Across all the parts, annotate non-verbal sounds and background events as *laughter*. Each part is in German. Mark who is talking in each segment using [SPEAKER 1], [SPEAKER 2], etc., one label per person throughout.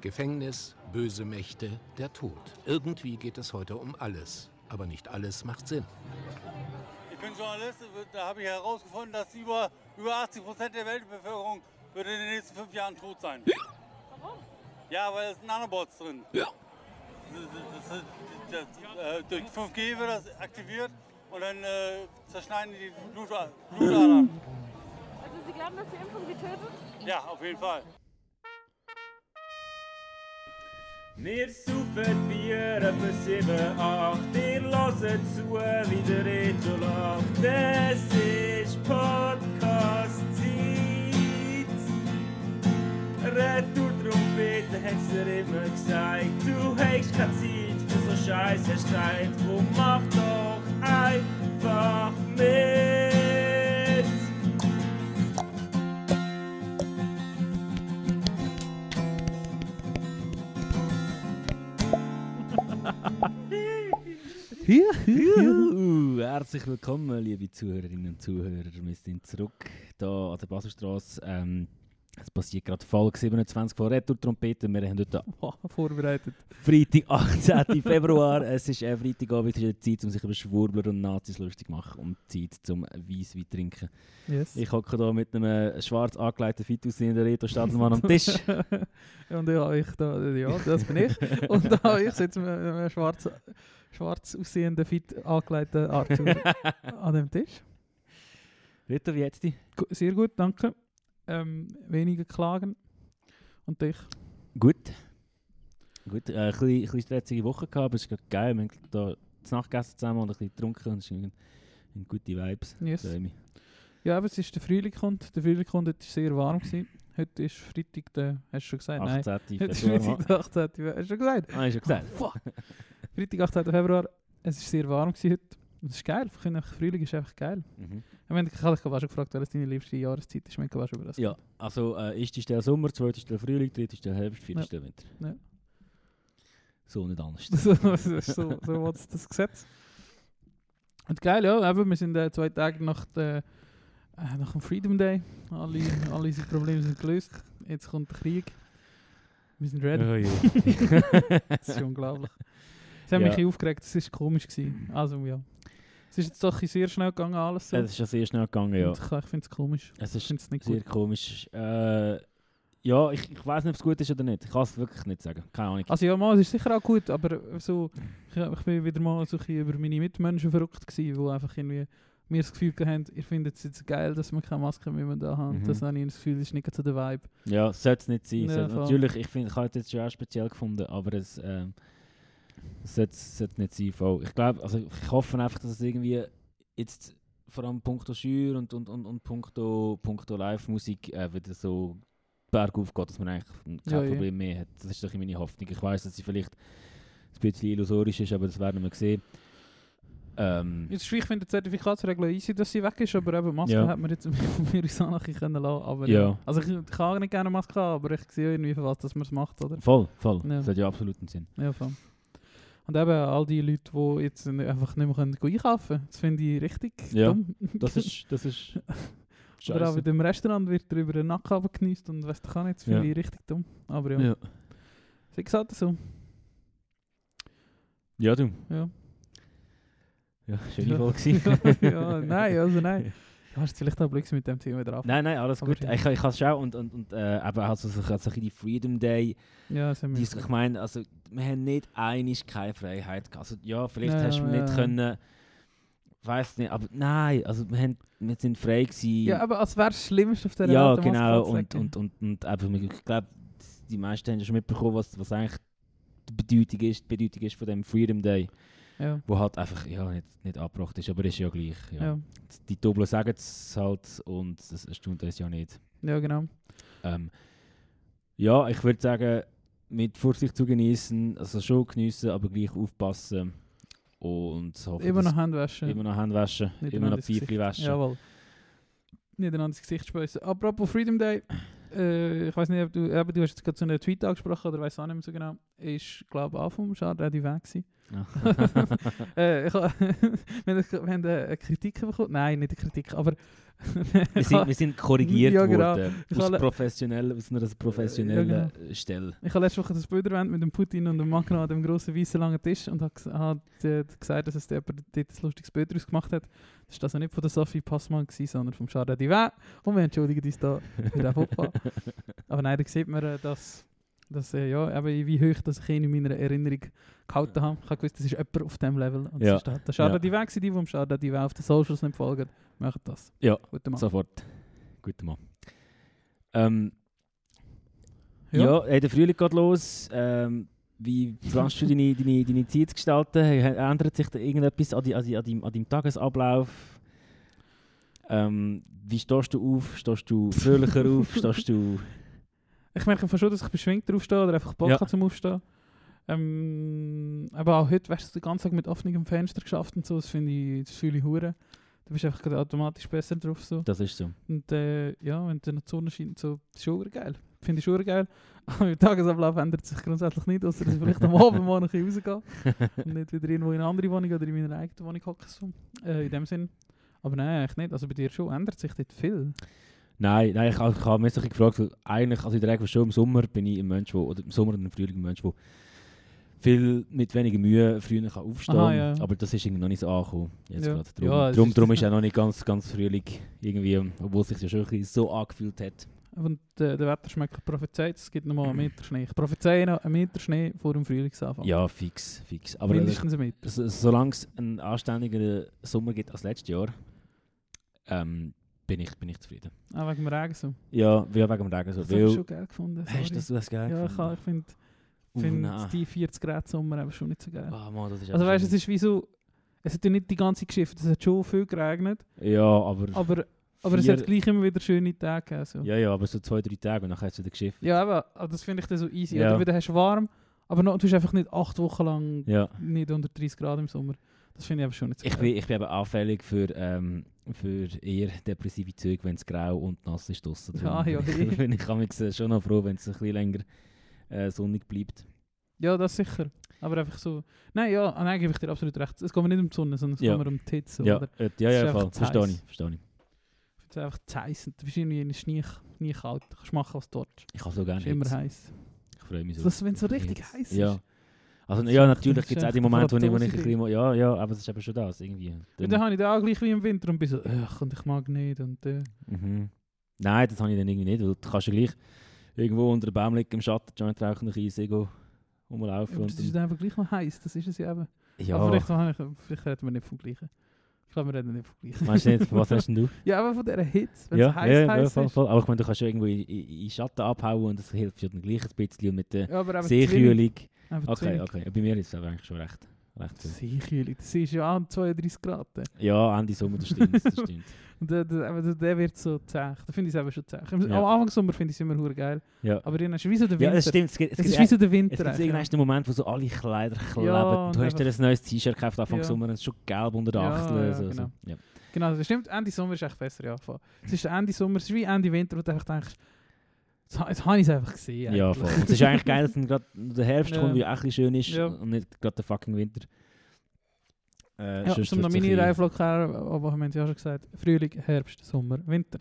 [SPEAKER 1] Gefängnis, böse Mächte, der Tod. Irgendwie geht es heute um alles. Aber nicht alles macht Sinn.
[SPEAKER 2] Ich bin Journalist, da habe ich herausgefunden, dass über, über 80 Prozent der Weltbevölkerung würde in den nächsten fünf Jahren tot sein. Warum? Ja, weil es Nanobots drin. Ja. Das, das, das, äh, durch 5G wird das aktiviert und dann äh, zerschneiden die Blut, Blutadern.
[SPEAKER 3] Also Sie glauben, dass die Impfung Sie tötet?
[SPEAKER 2] Ja, auf jeden Fall.
[SPEAKER 4] Wir saufen Bier etwa 7, 8, ihr hört zu, wie der Reto lacht. Es ist Podcast-Zeit. Retour-Trompete hat's dir immer gesagt. Du hast keine Zeit für so Scheiße Streit. Drum mach doch einfach mit.
[SPEAKER 5] Herzlich willkommen, liebe Zuhörerinnen und Zuhörer. Wir sind zurück hier an der Baselstrasse. Ähm, es passiert gerade Folge 27 von Retour-Trompeten. Wir haben heute *laughs*
[SPEAKER 6] vorbereitet.
[SPEAKER 5] Freitag, *laughs* 18. Februar. Es ist äh, Freitagabend, es ist Zeit, um sich über Schwurbler und Nazis lustig zu machen und Zeit zum Weisswein trinken.
[SPEAKER 6] Yes.
[SPEAKER 5] Ich hocke hier mit einem schwarz angelegten fit aussehenden Reto Stadelmann am Tisch. *laughs*
[SPEAKER 6] und ja, ich da, ja, das bin ich. Und da ich sitze mit einem schwarz, schwarz aussehenden, fit angelegten Arthur an dem Tisch.
[SPEAKER 5] Reto, wie jetzt die?
[SPEAKER 6] Sehr gut, danke. Ähm, weniger klagen. Und dich?
[SPEAKER 5] Gut. Gut, äh, ein bisschen, ein bisschen stressige Woche gehabt, aber es ist geil. Wir haben da zu Nacht gegessen zusammen und ein bisschen getrunken und es sind gute Vibes.
[SPEAKER 6] Yes. Ja, aber es ist der Frühling kommt. Der Frühling kommt, heute war sehr warm. Gewesen. Heute ist Freitag, der, hast du schon gesagt?
[SPEAKER 5] 18.
[SPEAKER 6] Nein. Heute ist Freitag, der 18. Hast du schon gesagt?
[SPEAKER 5] Ah, hast du schon gesagt?
[SPEAKER 6] Oh, fuck. Freitag, 18. Februar. Es war sehr warm gewesen heute. Das ist geil. Ich finde, Frühling ist einfach geil.
[SPEAKER 5] Mhm.
[SPEAKER 6] Ich, meine, ich habe dich schon gefragt, welches deine liebste Jahreszeit ist. Ich meine, über das.
[SPEAKER 5] Ja, also äh, ist der Sommer, zweite ist der Frühling, dritte ist der Herbst, vierte ist der Winter.
[SPEAKER 6] Ja.
[SPEAKER 5] So nicht anders. *laughs*
[SPEAKER 6] so, so, so, so was das Gesetz. Und geil, ja, eben, wir sind äh, zwei Tage nach, der, äh, nach dem Freedom Day. Alle, alle unsere Probleme sind gelöst. Jetzt kommt der Krieg. Wir sind ready.
[SPEAKER 5] Oh, ja. *laughs*
[SPEAKER 6] das ist unglaublich. Es hat
[SPEAKER 5] Ja.
[SPEAKER 6] mich aufgeregt, es war komisch. Gewesen. Also ja. Es ist jetzt doch sehr schnell gegangen alles so.
[SPEAKER 5] Es ist schon sehr schnell gegangen, ja.
[SPEAKER 6] Und ich, ich finde es komisch.
[SPEAKER 5] Es
[SPEAKER 6] Ich
[SPEAKER 5] ist
[SPEAKER 6] finde es nicht
[SPEAKER 5] sehr
[SPEAKER 6] gut.
[SPEAKER 5] komisch. Äh, ja, ich, ich weiß nicht, ob es gut ist oder nicht. Ich kann es wirklich nicht sagen. Keine Ahnung.
[SPEAKER 6] Also ja, mal, es ist sicher auch gut, aber so, ich, ich bin wieder mal so ein über meine Mitmenschen verrückt gewesen, die einfach irgendwie mir das Gefühl haben, ihr findet es jetzt geil, dass wir keine Maske mehr da haben.
[SPEAKER 5] Mhm.
[SPEAKER 6] Das habe ich das Gefühl, ist nicht so der Vibe.
[SPEAKER 5] Ja, sollte es nicht sein.
[SPEAKER 6] Ja,
[SPEAKER 5] natürlich, ich finde, ich habe es jetzt schon auch speziell gefunden, aber es ähm, sollte sollte nicht sein. Voll. Ich glaube, also ich hoffe einfach, dass es irgendwie jetzt vor allem punkto Schür und, und, und, und punkto, punkto Live-Musik äh, wieder so bergauf geht, dass man eigentlich kein
[SPEAKER 6] Ja, ja.
[SPEAKER 5] Problem mehr hat. Das ist doch meine Hoffnung. Ich weiß, dass sie vielleicht ein bisschen illusorisch ist, aber das werden wir sehen. Ähm,
[SPEAKER 6] Jetzt ist, ich finde die Zertifikatsregel easy, dass sie weg ist, aber eben Maske
[SPEAKER 5] Ja.
[SPEAKER 6] hat man jetzt *laughs* von mir aus auch können lassen. Aber,
[SPEAKER 5] Ja.
[SPEAKER 6] ja. Also ich, ich kann auch nicht gerne Maske haben, aber ich sehe irgendwie, für was dass man es macht, oder?
[SPEAKER 5] voll, voll.
[SPEAKER 6] Ja.
[SPEAKER 5] Das hat ja absolut einen Sinn.
[SPEAKER 6] Ja, voll. Und eben all die Leute, die jetzt einfach nicht mehr können einkaufen können, das finde ich richtig
[SPEAKER 5] Ja,
[SPEAKER 6] dumm.
[SPEAKER 5] Das ist, das ist
[SPEAKER 6] Oder auch in dem Restaurant wird er über den Nacken abgekniest und weißt du, kann nicht, das finde
[SPEAKER 5] Ja.
[SPEAKER 6] ich richtig dumm. Aber ja,
[SPEAKER 5] Ja.
[SPEAKER 6] sie gesagt so.
[SPEAKER 5] ja, du. *laughs*
[SPEAKER 6] Ja.
[SPEAKER 5] Ja, schöne
[SPEAKER 6] Ja.
[SPEAKER 5] Folge
[SPEAKER 6] ja, nein, also nein. Du hast vielleicht auch Blödsinn mit dem Thema drauf.
[SPEAKER 5] Nein, nein, alles gut.
[SPEAKER 6] ja.
[SPEAKER 5] Ich, ich habe es schon und, und, und äh, eben also so, so ein bisschen die Freedom Day.
[SPEAKER 6] Ja, das haben wir
[SPEAKER 5] ich meine, also, wir haben nicht einig keine Freiheit gehabt. Also, ja, vielleicht
[SPEAKER 6] Ja,
[SPEAKER 5] hast du
[SPEAKER 6] ja.
[SPEAKER 5] nicht können, weiß nicht, aber nein, also wir, haben, wir sind frei gewesen.
[SPEAKER 6] Ja, aber als wäre es Schlimmste auf der
[SPEAKER 5] Ja,
[SPEAKER 6] Welt,
[SPEAKER 5] genau. Und, und, und, und eben, ich glaube, die meisten haben ja schon mitbekommen, was, was eigentlich die Bedeutung ist, die Bedeutung ist von dem Freedom Day,
[SPEAKER 6] Ja,
[SPEAKER 5] wo halt einfach ja, nicht, nicht abgebracht ist, aber ist ja gleich. Ja.
[SPEAKER 6] ja.
[SPEAKER 5] Die Doppel sagen es halt und das erstaunt uns ja nicht.
[SPEAKER 6] ja, genau.
[SPEAKER 5] Ähm, ja, ich würde sagen, mit Vorsicht zu genießen, also schon geniessen, aber gleich aufpassen und hoffen,
[SPEAKER 6] Immer noch Hände waschen.
[SPEAKER 5] immer noch Hände waschen,
[SPEAKER 6] Nicht
[SPEAKER 5] immer noch Pfeifchen waschen.
[SPEAKER 6] Jawohl. Nicht einander ins Gesicht speissen. Apropos Freedom Day, äh, ich weiß nicht, ob du, eben, du hast jetzt gerade so einen Tweet angesprochen oder weiß auch nicht mehr so genau. Ist, glaube ich, auch vom Schade die weg gewesen. *laughs* äh, ich äh, *laughs* eine Kritik bekommen. Nein, nicht eine Kritik, aber. *laughs*
[SPEAKER 5] Wir sind, wir sind korrigiert
[SPEAKER 6] Ja, genau.
[SPEAKER 5] worden.
[SPEAKER 6] Ich
[SPEAKER 5] Aus, professionell, aus einer professionellen
[SPEAKER 6] Ja,
[SPEAKER 5] äh, Stelle.
[SPEAKER 6] Ich habe letzte Woche das Bild erwähnt mit dem Putin und dem Macron an dem grossen weißen langen Tisch und habe hab, äh, gesagt, dass es jemand dort ein lustiges Bild daraus gemacht hat. Das war also nicht von der Sophie Passmann, gewesen, sondern vom Charles Divin. Und wir entschuldigen uns da für den Fauxpas. Aber nein, da sieht man, äh, dass, dass äh, ja, eben, wie hoch dass ich ihn in meiner Erinnerung gehalten habe. Ich habe gewusst, das ist jemand auf diesem Level. Und
[SPEAKER 5] Ja.
[SPEAKER 6] das ist Charles
[SPEAKER 5] Ja.
[SPEAKER 6] Divin, gewesen, die, die dem Charles Divin auf den Socials nicht folgen, machen das.
[SPEAKER 5] Ja,
[SPEAKER 6] Guten Mann.
[SPEAKER 5] Sofort. Guter Mann. Ähm,
[SPEAKER 6] Ja.
[SPEAKER 5] ja, hey, der Frühling geht los. Ähm, wie planst du deine, deine, deine Zeit zu gestalten? Ändert sich da irgendetwas an, die, an, die, an, deinem, an deinem Tagesablauf? Ähm, wie stehst du auf? Stehst du fröhlicher auf? Stehst du...
[SPEAKER 6] Ich merke einfach schon, dass ich beschwingt draufstehe oder einfach Bock
[SPEAKER 5] Ja.
[SPEAKER 6] zum Aufstehen. Ähm, aber auch heute, weißt du, den ganzen Tag mit offenem Fenster geschafft und so, das finde ich, das fühle ich hure. Du bist einfach automatisch besser drauf so.
[SPEAKER 5] Das ist so.
[SPEAKER 6] Und äh, ja, wenn dann die Sonne scheint, so, das ist schon geil. Finde ich schon geil. Aber der Tagesablauf ändert sich grundsätzlich nicht, außer dass ich vielleicht am Abend mal noch rausgehe *laughs* und nicht wieder irgendwo in eine andere Wohnung oder in meiner eigenen Wohnung hocke. So. Äh, in dem Sinn. Aber nein, eigentlich nicht. Also bei dir schon ändert sich dort viel.
[SPEAKER 5] Nein, nein, ich, ich habe mich so gefragt, weil eigentlich, also in der Regel schon im Sommer bin ich ein Mensch, wo, oder im Sommer und im Frühling ein Mensch, der viel mit weniger Mühe früher kann aufstehen kann.
[SPEAKER 6] ja.
[SPEAKER 5] Aber das ist irgendwie noch nicht so angekommen. Jetzt
[SPEAKER 6] Ja.
[SPEAKER 5] gerade. Darum,
[SPEAKER 6] Ja, es
[SPEAKER 5] darum,
[SPEAKER 6] ist-
[SPEAKER 5] darum ist *laughs* er noch nicht ganz, ganz Frühling irgendwie, obwohl es sich ja schon so angefühlt hat.
[SPEAKER 6] Und äh, der Wetterschmecker prophezeit, es gibt nochmal einen Meter Schnee. Ich prophezeie noch einen Meter Schnee vor dem Frühlingsanfang.
[SPEAKER 5] Ja, fix, fix. Aber
[SPEAKER 6] Mindestens einen Meter.
[SPEAKER 5] so, solange es einen anständigeren Sommer gibt als letztes Jahr, ähm, bin, ich, bin ich zufrieden.
[SPEAKER 6] Auch wegen dem Regen so.
[SPEAKER 5] Ja, wegen dem Regen so.
[SPEAKER 6] Das habe ich schon geil gefunden.
[SPEAKER 5] hast
[SPEAKER 6] sorry.
[SPEAKER 5] das, du das geil
[SPEAKER 6] Ja, ich,
[SPEAKER 5] gefunden?
[SPEAKER 6] kann- ich finde
[SPEAKER 5] Uh,
[SPEAKER 6] find
[SPEAKER 5] nein.
[SPEAKER 6] die 40 Grad Sommer eben schon nicht so geil.
[SPEAKER 5] Ah, Mann, das
[SPEAKER 6] also weißt du, es ist wie so, es hat ja nicht die ganze Geschichte, es hat schon viel geregnet,
[SPEAKER 5] Ja, aber...
[SPEAKER 6] aber, aber es hat gleich immer wieder schöne Tage gegeben. So.
[SPEAKER 5] Ja, ja, aber so zwei, drei Tage und dann hat es wieder geschifft.
[SPEAKER 6] Ja, aber aber das finde ich dann so easy.
[SPEAKER 5] Ja.
[SPEAKER 6] Oder wieder hast du warm, aber noch, du hast einfach nicht acht Wochen lang
[SPEAKER 5] Ja.
[SPEAKER 6] nicht unter 30 Grad im Sommer. Das finde ich aber schon nicht so
[SPEAKER 5] Ich bin, ich bin eben anfällig für, ähm, für eher depressive Züge, wenn es grau und nass ist draussen.
[SPEAKER 6] Ja, ja, eh. *laughs*
[SPEAKER 5] bin ich schon noch froh, wenn es ein bisschen länger äh, sonnig bleibt.
[SPEAKER 6] Ja, das sicher. Aber einfach so. Nein, ja, ah, nein, gebe ich dir absolut recht. Es geht mir nicht um die Sonne, sondern es
[SPEAKER 5] Ja.
[SPEAKER 6] geht mir um die Hitze.
[SPEAKER 5] ja,
[SPEAKER 6] Oder?
[SPEAKER 5] äh, ja,
[SPEAKER 6] ist
[SPEAKER 5] ja, voll.
[SPEAKER 6] zu
[SPEAKER 5] Verstehe ich, verstehe ich.
[SPEAKER 6] Ich finde es einfach zu heiß. Du bist irgendwie nie, nie kalt. Du kannst machen, was willst.
[SPEAKER 5] Ich habe so gerne
[SPEAKER 6] Es ist immer heiß.
[SPEAKER 5] Ich freue mich so.
[SPEAKER 6] Das, wenn es so richtig heiß
[SPEAKER 5] Ja. Also, ja, natürlich gibt es auch die Momente, wo ich, wo ich ein bisschen... Ja, ja, aber es ist eben schon das, irgendwie.
[SPEAKER 6] Und
[SPEAKER 5] Dann-
[SPEAKER 6] habe ich da auch gleich wie im Winter und bin so, ach, und ich mag nicht. Und, äh,
[SPEAKER 5] Mhm. Nein, das habe ich dann irgendwie nicht, weil du kannst ja gleich irgendwo unter dem Baum liegen, im Schatten, Joint rauchen, ein bisschen Sego rumlaufen.
[SPEAKER 6] aber
[SPEAKER 5] und
[SPEAKER 6] das ist
[SPEAKER 5] dann-
[SPEAKER 6] einfach gleich noch heiß. Das ist es ja eben. *laughs*
[SPEAKER 5] ja,
[SPEAKER 6] Aber vielleicht, ich, vielleicht reden wir nicht vom Gleichen. Ich glaube, wir reden nicht vom Gleichen.
[SPEAKER 5] meinst du nicht, was hast du?
[SPEAKER 6] ja, aber von dieser Hitze, wenn
[SPEAKER 5] ja,
[SPEAKER 6] es heiß,
[SPEAKER 5] ja, ja,
[SPEAKER 6] heiß
[SPEAKER 5] voll,
[SPEAKER 6] ist.
[SPEAKER 5] voll. Aber ich meine, du kannst ja irgendwo in, in, in Schatten abhauen und das hilft ja dann gleich ein bisschen. Und mit der
[SPEAKER 6] Ja, aber.
[SPEAKER 5] Seekühlung. Okay, okay. Bei mir ist es aber eigentlich schon recht, recht.
[SPEAKER 6] Seekühlung, das ist ja auch 32 Grad.
[SPEAKER 5] Ja, Ende Sommer, das stimmt. Das stimmt. *laughs*
[SPEAKER 6] Und der, der, der- der wird so zäh. Da finde ich es eben schon zäh. Am
[SPEAKER 5] Ja.
[SPEAKER 6] Anfang Sommer finde ich es immer hure geil.
[SPEAKER 5] Ja,
[SPEAKER 6] Aber dann ist es wie so der Winter.
[SPEAKER 5] ja das stimmt. Es gibt, es
[SPEAKER 6] Es ist wie so der
[SPEAKER 5] es
[SPEAKER 6] Winter.
[SPEAKER 5] gibt
[SPEAKER 6] eigentlich,
[SPEAKER 5] einen Moment, wo so alle Kleider kleben.
[SPEAKER 6] Ja,
[SPEAKER 5] du hast dir ein neues T-Shirt gekauft Anfang
[SPEAKER 6] Ja.
[SPEAKER 5] Sommer und es ist schon gelb unter den
[SPEAKER 6] Ja,
[SPEAKER 5] Achseln.
[SPEAKER 6] ja,
[SPEAKER 5] so,
[SPEAKER 6] genau.
[SPEAKER 5] so. Ja.
[SPEAKER 6] Genau, das stimmt. Ende Sommer ist echt besser. Ja, es ist Ende Sommer, es ist wie Ende Winter, wo du einfach denkst, jetzt habe ich es einfach gesehen.
[SPEAKER 5] Ja,
[SPEAKER 6] eigentlich.
[SPEAKER 5] voll. Und es ist eigentlich geil, dass *laughs* dann gerade der Herbst
[SPEAKER 6] Ja.
[SPEAKER 5] kommt, wie auch ein bisschen schön ist
[SPEAKER 6] Ja.
[SPEAKER 5] und nicht gerade der fucking Winter. Äh,
[SPEAKER 6] Ja, zum noch meine her, aber haben ja schon gesagt, Frühling, Herbst, Sommer, Winter.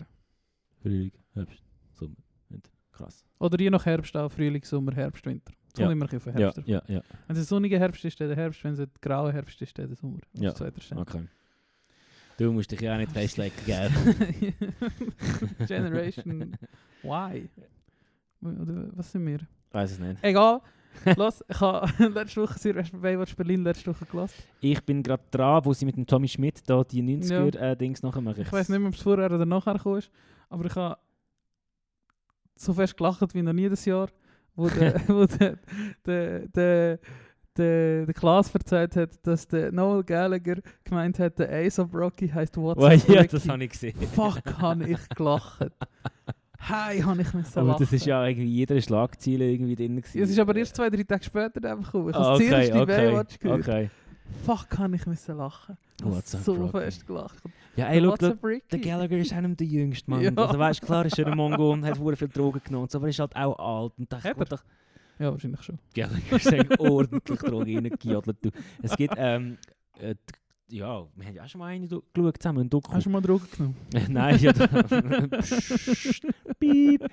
[SPEAKER 5] Frühling, Herbst, Sommer, Winter. Krass.
[SPEAKER 6] Oder je nach Herbst auch Frühling, Sommer, Herbst, Winter. Es
[SPEAKER 5] Ja.
[SPEAKER 6] kommt immer ein bisschen auf den
[SPEAKER 5] Ja,
[SPEAKER 6] Herbst. drauf.
[SPEAKER 5] ja, ja.
[SPEAKER 6] Wenn es ein sonniger Herbst ist, dann der Herbst. Wenn es ein grauer Herbst ist, dann der Sommer. Auf
[SPEAKER 5] Ja. Okay. Du musst dich ja auch nicht *laughs* festlegen, gell? *laughs*
[SPEAKER 6] Generation Y. Oder was sind wir?
[SPEAKER 5] Weiß es nicht.
[SPEAKER 6] Egal. *laughs* Los, ich habe *laughs* letzte Woche sehr Baywatch Berlin letzte Woche gelassen.
[SPEAKER 5] Ich bin gerade dran, wo sie mit dem Tommy Schmidt da die 90er-Dings nachher machen.
[SPEAKER 6] Ich weiß nicht mehr, ob es vorher oder nachher gekommen ist, aber ich habe so fest gelacht wie noch nie das Jahr, wo *laughs* der, wo der, der, der, der, der Klaas erzählt hat, dass der Noel Gallagher gemeint hat, der Ace of Rocky heisst What's
[SPEAKER 5] Oh, ja, das habe ich gesehen.
[SPEAKER 6] Fuck, habe ich gelacht. Hey, habe ich müssen
[SPEAKER 5] Aber
[SPEAKER 6] lachen.
[SPEAKER 5] das ist ja irgendwie jeder Schlagziele irgendwie drin. gewesen.
[SPEAKER 6] Es ist aber erst zwei, drei Tage später dann gekommen. Ich
[SPEAKER 5] Ah,
[SPEAKER 6] habe das
[SPEAKER 5] okay,
[SPEAKER 6] erste
[SPEAKER 5] okay,
[SPEAKER 6] Baywatch gehört.
[SPEAKER 5] okay.
[SPEAKER 6] Fuck, habe ich müssen lachen. Ich habe
[SPEAKER 5] What's up,
[SPEAKER 6] so
[SPEAKER 5] Rocky?
[SPEAKER 6] fest gelacht.
[SPEAKER 5] Ja, ey,
[SPEAKER 6] Up Ricky?
[SPEAKER 5] der Gallagher ist einem der Jüngste, Mann. *laughs*
[SPEAKER 6] Ja.
[SPEAKER 5] Also weißt klar ist er ein Mongo und hat viel Drogen genommen, so, aber er ist halt auch alt. Und dachte,
[SPEAKER 6] er?
[SPEAKER 5] doch,
[SPEAKER 6] Ja, wahrscheinlich schon.
[SPEAKER 5] Gallagher sagt *laughs* ordentlich Drogen reingejodelt. Es gibt, ähm, äh, ja, wir haben ja auch schon mal eine geschaut zusammen, ein Doku.
[SPEAKER 6] Hast du mal Drogen genommen? *laughs*
[SPEAKER 5] Nein, ja. *laughs* Piep.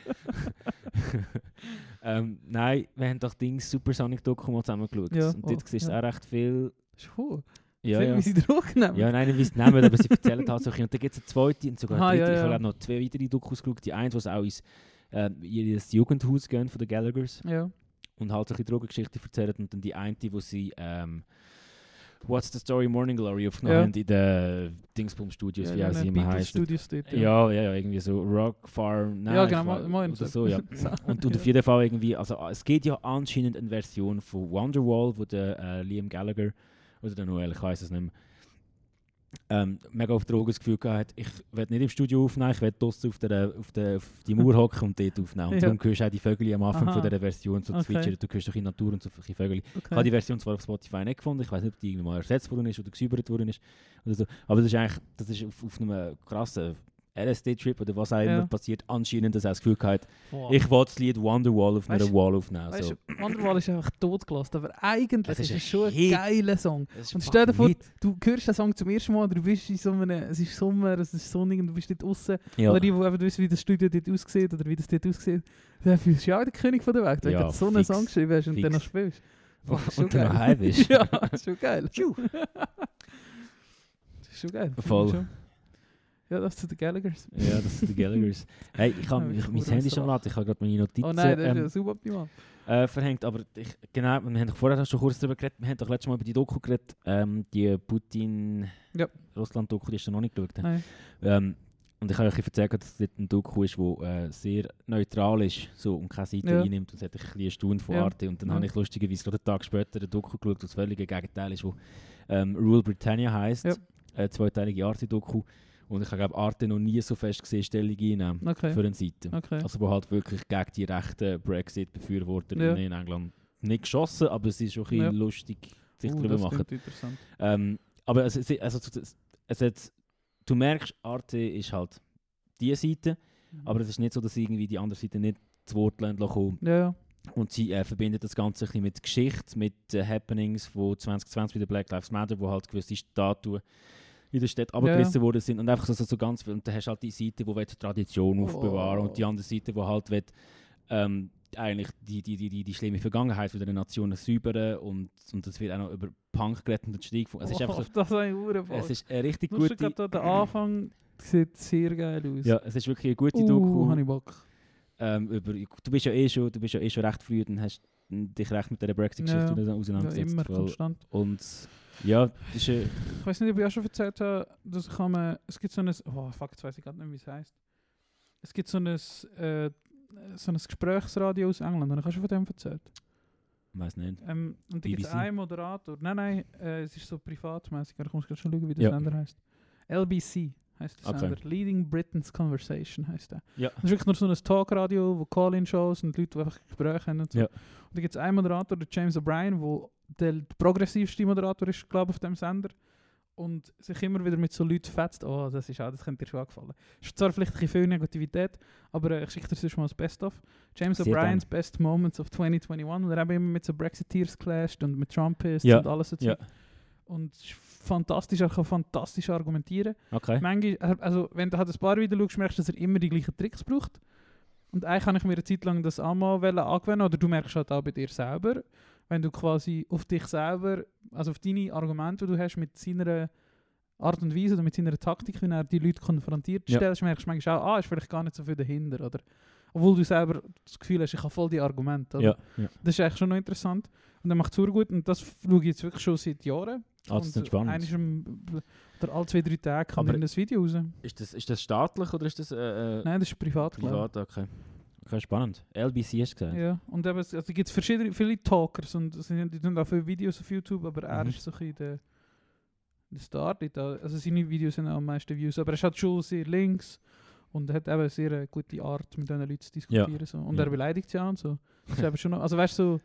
[SPEAKER 5] *laughs* ähm, nein, wir haben doch Dings Supersonic Doku mal zusammen geschaut.
[SPEAKER 6] Ja,
[SPEAKER 5] und dort
[SPEAKER 6] oh,
[SPEAKER 5] siehst du
[SPEAKER 6] ja.
[SPEAKER 5] auch recht viel.
[SPEAKER 6] Schon.
[SPEAKER 5] Ja, ja.
[SPEAKER 6] wie sie Drogen nehmen.
[SPEAKER 5] Ja, nein, ich weiß nicht mehr, aber sie erzählen halt so. Und dann gibt es eine zweite und sogar eine dritte.
[SPEAKER 6] ja,
[SPEAKER 5] Ich
[SPEAKER 6] ja.
[SPEAKER 5] habe noch zwei weitere Dokus geschaut. Die eine, sie auch ins äh, das Jugendhaus gehen von den Gallaghers
[SPEAKER 6] Ja.
[SPEAKER 5] und halt so ein bisschen Drogengeschichte erzählen. Und dann die eine, wo sie ähm, What's the Story Morning Glory aufgenommen
[SPEAKER 6] Ja.
[SPEAKER 5] in den Dingsbum Studios,
[SPEAKER 6] ja,
[SPEAKER 5] wie auch sie immer heißt. Ja, ja, ja, irgendwie so Rock Farm. Nein,
[SPEAKER 6] Ja, genau, mal- mal
[SPEAKER 5] oder
[SPEAKER 6] so.
[SPEAKER 5] ja. *laughs* Und, und auf jeden Fall irgendwie, also es gibt ja anscheinend eine Version von Wonderwall, wo der äh, Liam Gallagher, oder der Noel, ich weiß es nicht mehr, ähm, mega auf Drogen das Gefühl gehabt ich werde nicht im Studio aufnehmen, ich werde draussen auf, der, auf, der, auf die Mauer *laughs* hocken und dort aufnehmen. Und
[SPEAKER 6] Ja.
[SPEAKER 5] darum hörst du auch die Vögel am Anfang
[SPEAKER 6] Aha.
[SPEAKER 5] von dieser Version so
[SPEAKER 6] Okay.
[SPEAKER 5] zwitschern, du hörst doch in Natur und so viele Vögel. Ich habe
[SPEAKER 6] Okay.
[SPEAKER 5] die Version zwar auf Spotify nicht gefunden, ich weiß nicht, ob die irgendwie mal ersetzt worden ist oder gesäubert worden ist oder so, aber das ist eigentlich, das ist auf, auf einem krassen LSD-Trip oder was auch immer
[SPEAKER 6] Ja.
[SPEAKER 5] passiert, anscheinend, dass er das Gefühl hat,
[SPEAKER 6] Boah.
[SPEAKER 5] ich will das Lied Wonderwall auf einer Wall aufnehmen.
[SPEAKER 6] Weißt
[SPEAKER 5] so.
[SPEAKER 6] Wonderwall ist einfach totgelassen, aber eigentlich
[SPEAKER 5] Es ist
[SPEAKER 6] es schon ein geiler Song. Und stell dir vor,
[SPEAKER 5] Hit.
[SPEAKER 6] du hörst den Song zum ersten Mal, du bist in so einem, es ist Sommer, es ist sonnig und du bist dort draußen.
[SPEAKER 5] ja.
[SPEAKER 6] Oder die, die eben wissen, wie das Studio dort aussieht oder wie das dort aussieht, dann fühlst du dich auch der König von der Welt, wenn
[SPEAKER 5] Ja,
[SPEAKER 6] du so einen Song geschrieben hast und
[SPEAKER 5] fix.
[SPEAKER 6] dann noch spielst. Schon
[SPEAKER 5] und dann noch
[SPEAKER 6] geil.
[SPEAKER 5] heim bist. *laughs*
[SPEAKER 6] ja, ist schon geil. das *laughs* ist schon geil. ich
[SPEAKER 5] Voll.
[SPEAKER 6] Ja, das zu den Gallaghers.
[SPEAKER 5] Ja, das sind die Gallaghers. *laughs* Hey, ich habe mein Handy schon laden, ich habe gerade meine Notizen
[SPEAKER 6] Oh nein, das ist
[SPEAKER 5] ähm,
[SPEAKER 6] ja suboptimal.
[SPEAKER 5] äh, verhängt, aber ich, genau, wir haben doch vorher schon kurz darüber geredet, wir haben doch letztes Mal über die Doku geredet, ähm, die Putin,
[SPEAKER 6] Ja.
[SPEAKER 5] Russland-Doku, die hast du noch nicht geschaut.
[SPEAKER 6] Nein.
[SPEAKER 5] Ähm, und ich habe euch erzählt, dass es dort ein Doku ist, wo äh, sehr neutral ist so, und keine Seite
[SPEAKER 6] Ja.
[SPEAKER 5] einnimmt. Und es hat ein bisschen von
[SPEAKER 6] Ja.
[SPEAKER 5] Arte. Und dann
[SPEAKER 6] Ja.
[SPEAKER 5] habe ich lustigerweise gerade einen Tag später ein Doku geschaut, das völlige Gegenteil ist, wo ähm, Rule Britannia heisst.
[SPEAKER 6] Ja.
[SPEAKER 5] Eine zweiteilige Arte-Doku. Und ich habe Arte noch nie so fest gesehen, Stellung einnehmen
[SPEAKER 6] Okay.
[SPEAKER 5] für eine Seite.
[SPEAKER 6] Okay.
[SPEAKER 5] Also wo halt wirklich gegen die rechten Brexit-Befürworter
[SPEAKER 6] Ja.
[SPEAKER 5] in England nicht geschossen, aber es ist schon ein bisschen
[SPEAKER 6] Ja.
[SPEAKER 5] lustig, sich
[SPEAKER 6] Uh,
[SPEAKER 5] darüber machen. Ähm, aber es, also, es, hat, du merkst, Arte ist halt die Seite, aber es ist nicht so, dass irgendwie die andere Seite nicht zu Wort kommen.
[SPEAKER 6] Ja, ja.
[SPEAKER 5] Und sie äh, verbindet das Ganze ein bisschen mit Geschichte, mit äh, Happenings von 2020 bei der Black Lives Matter, wo halt gewisse Statuen in der Stadt abgerissen worden sind und einfach so, so, so ganz viel. Und dann hast du halt die Seite, die Tradition aufbewahren
[SPEAKER 6] Oh.
[SPEAKER 5] und die andere Seite, die halt will, ähm, eigentlich die, die, die, die, die schlimme Vergangenheit von der Nation säubern und, und das wird auch noch über Punk geredet und Stieg von. Es ist einfach so,
[SPEAKER 6] Oh, das ist ein Uhrenfall.
[SPEAKER 5] es ist eine richtig gute...
[SPEAKER 6] gerade der Anfang sieht sehr geil aus.
[SPEAKER 5] Ja, es ist wirklich eine gute
[SPEAKER 6] uh,
[SPEAKER 5] Doku.
[SPEAKER 6] habe ich Bock.
[SPEAKER 5] Ähm, über, du bist ja eh schon, du bist ja eh schon recht früh und hast dich recht mit dieser Brexit-Geschichte
[SPEAKER 6] Ja. Ja,
[SPEAKER 5] auseinandergesetzt.
[SPEAKER 6] immer
[SPEAKER 5] voll.
[SPEAKER 6] konstant.
[SPEAKER 5] und ja, das ist äh,
[SPEAKER 6] Ich weiß nicht, ob ich auch schon erzählt habe, dass ich habe, es gibt so ein, oh fuck, jetzt weiß ich gerade nicht, wie es heißt. Es gibt so ein, äh, so ein Gesprächsradio aus England, habe ich auch schon von dem erzählt.
[SPEAKER 5] weiß nicht.
[SPEAKER 6] Ähm, und da gibt es
[SPEAKER 5] BBC?
[SPEAKER 6] einen Moderator, nein, nein, äh, es ist so privatmäßig, aber ich muss gerade schon schauen, wie der
[SPEAKER 5] Ja.
[SPEAKER 6] Sender heißt. LBC heißt der
[SPEAKER 5] Okay.
[SPEAKER 6] Sender, Leading Britain's Conversation heißt der.
[SPEAKER 5] Ja.
[SPEAKER 6] Das ist wirklich nur so ein Talkradio, wo Call-In-Shows und Leute, die einfach Gespräche haben und so.
[SPEAKER 5] Ja.
[SPEAKER 6] Und da gibt es einen Moderator, der James O'Brien, wo der progressivste Moderator ist, glaube ich, auf dem Sender. Und sich immer wieder mit so Leuten fetzt. Oh, das ist auch, das könnte dir schon gefallen. Ist zwar vielleicht ein bisschen viel Negativität, aber äh, ich schicke dir sonst mal das Best-of. James O'Briens. Best Moments of 2021. Und er hat immer mit so Brexiteers clashed und mit Trumpists
[SPEAKER 5] Ja.
[SPEAKER 6] und alles dazu.
[SPEAKER 5] Ja.
[SPEAKER 6] Und es ist fantastisch, er kann fantastisch argumentieren.
[SPEAKER 5] Okay.
[SPEAKER 6] Manchmal, also wenn du halt ein paar Videos schaust, merkst du, dass er immer die gleichen Tricks braucht. Und eigentlich habe ich mir eine Zeit lang das auch mal wollen angewöhnen, oder du merkst halt auch bei dir selber, wenn du quasi auf dich selber, also auf deine Argumente, die du hast mit seiner Art und Weise oder mit seiner Taktik, wie er die Leute konfrontiert,
[SPEAKER 5] Ja.
[SPEAKER 6] stellst, merkst du manchmal auch, ah, ist vielleicht gar nicht so viel dahinter, oder? Obwohl du selber das Gefühl hast, ich habe voll die Argumente?
[SPEAKER 5] Ja, ja.
[SPEAKER 6] Das ist eigentlich schon noch interessant. Und er macht es gut und das schaue ich jetzt wirklich schon seit Jahren.
[SPEAKER 5] Ah, das ist nicht spannend.
[SPEAKER 6] Oder alle zwei, drei Tage kommt das Video raus.
[SPEAKER 5] Ist das, ist das staatlich oder ist das äh, äh,
[SPEAKER 6] Nein, das ist privat,
[SPEAKER 5] privat? Okay. Okay, spannend. LBC hast du gesagt?
[SPEAKER 6] Ja, und eben, es also gibt verschiedene, viele Talkers und sind- die tun auch viele Videos auf YouTube, aber er
[SPEAKER 5] Mhm.
[SPEAKER 6] ist so ein der, der Star. Also seine Videos auch am meisten Views, aber er halt schon sehr links und hat eben eine sehr äh, gute Art, mit diesen Leuten zu diskutieren. So. Und
[SPEAKER 5] Ja.
[SPEAKER 6] er beleidigt sie auch und so. *laughs* Das ist eben schon noch, also weißt du, so,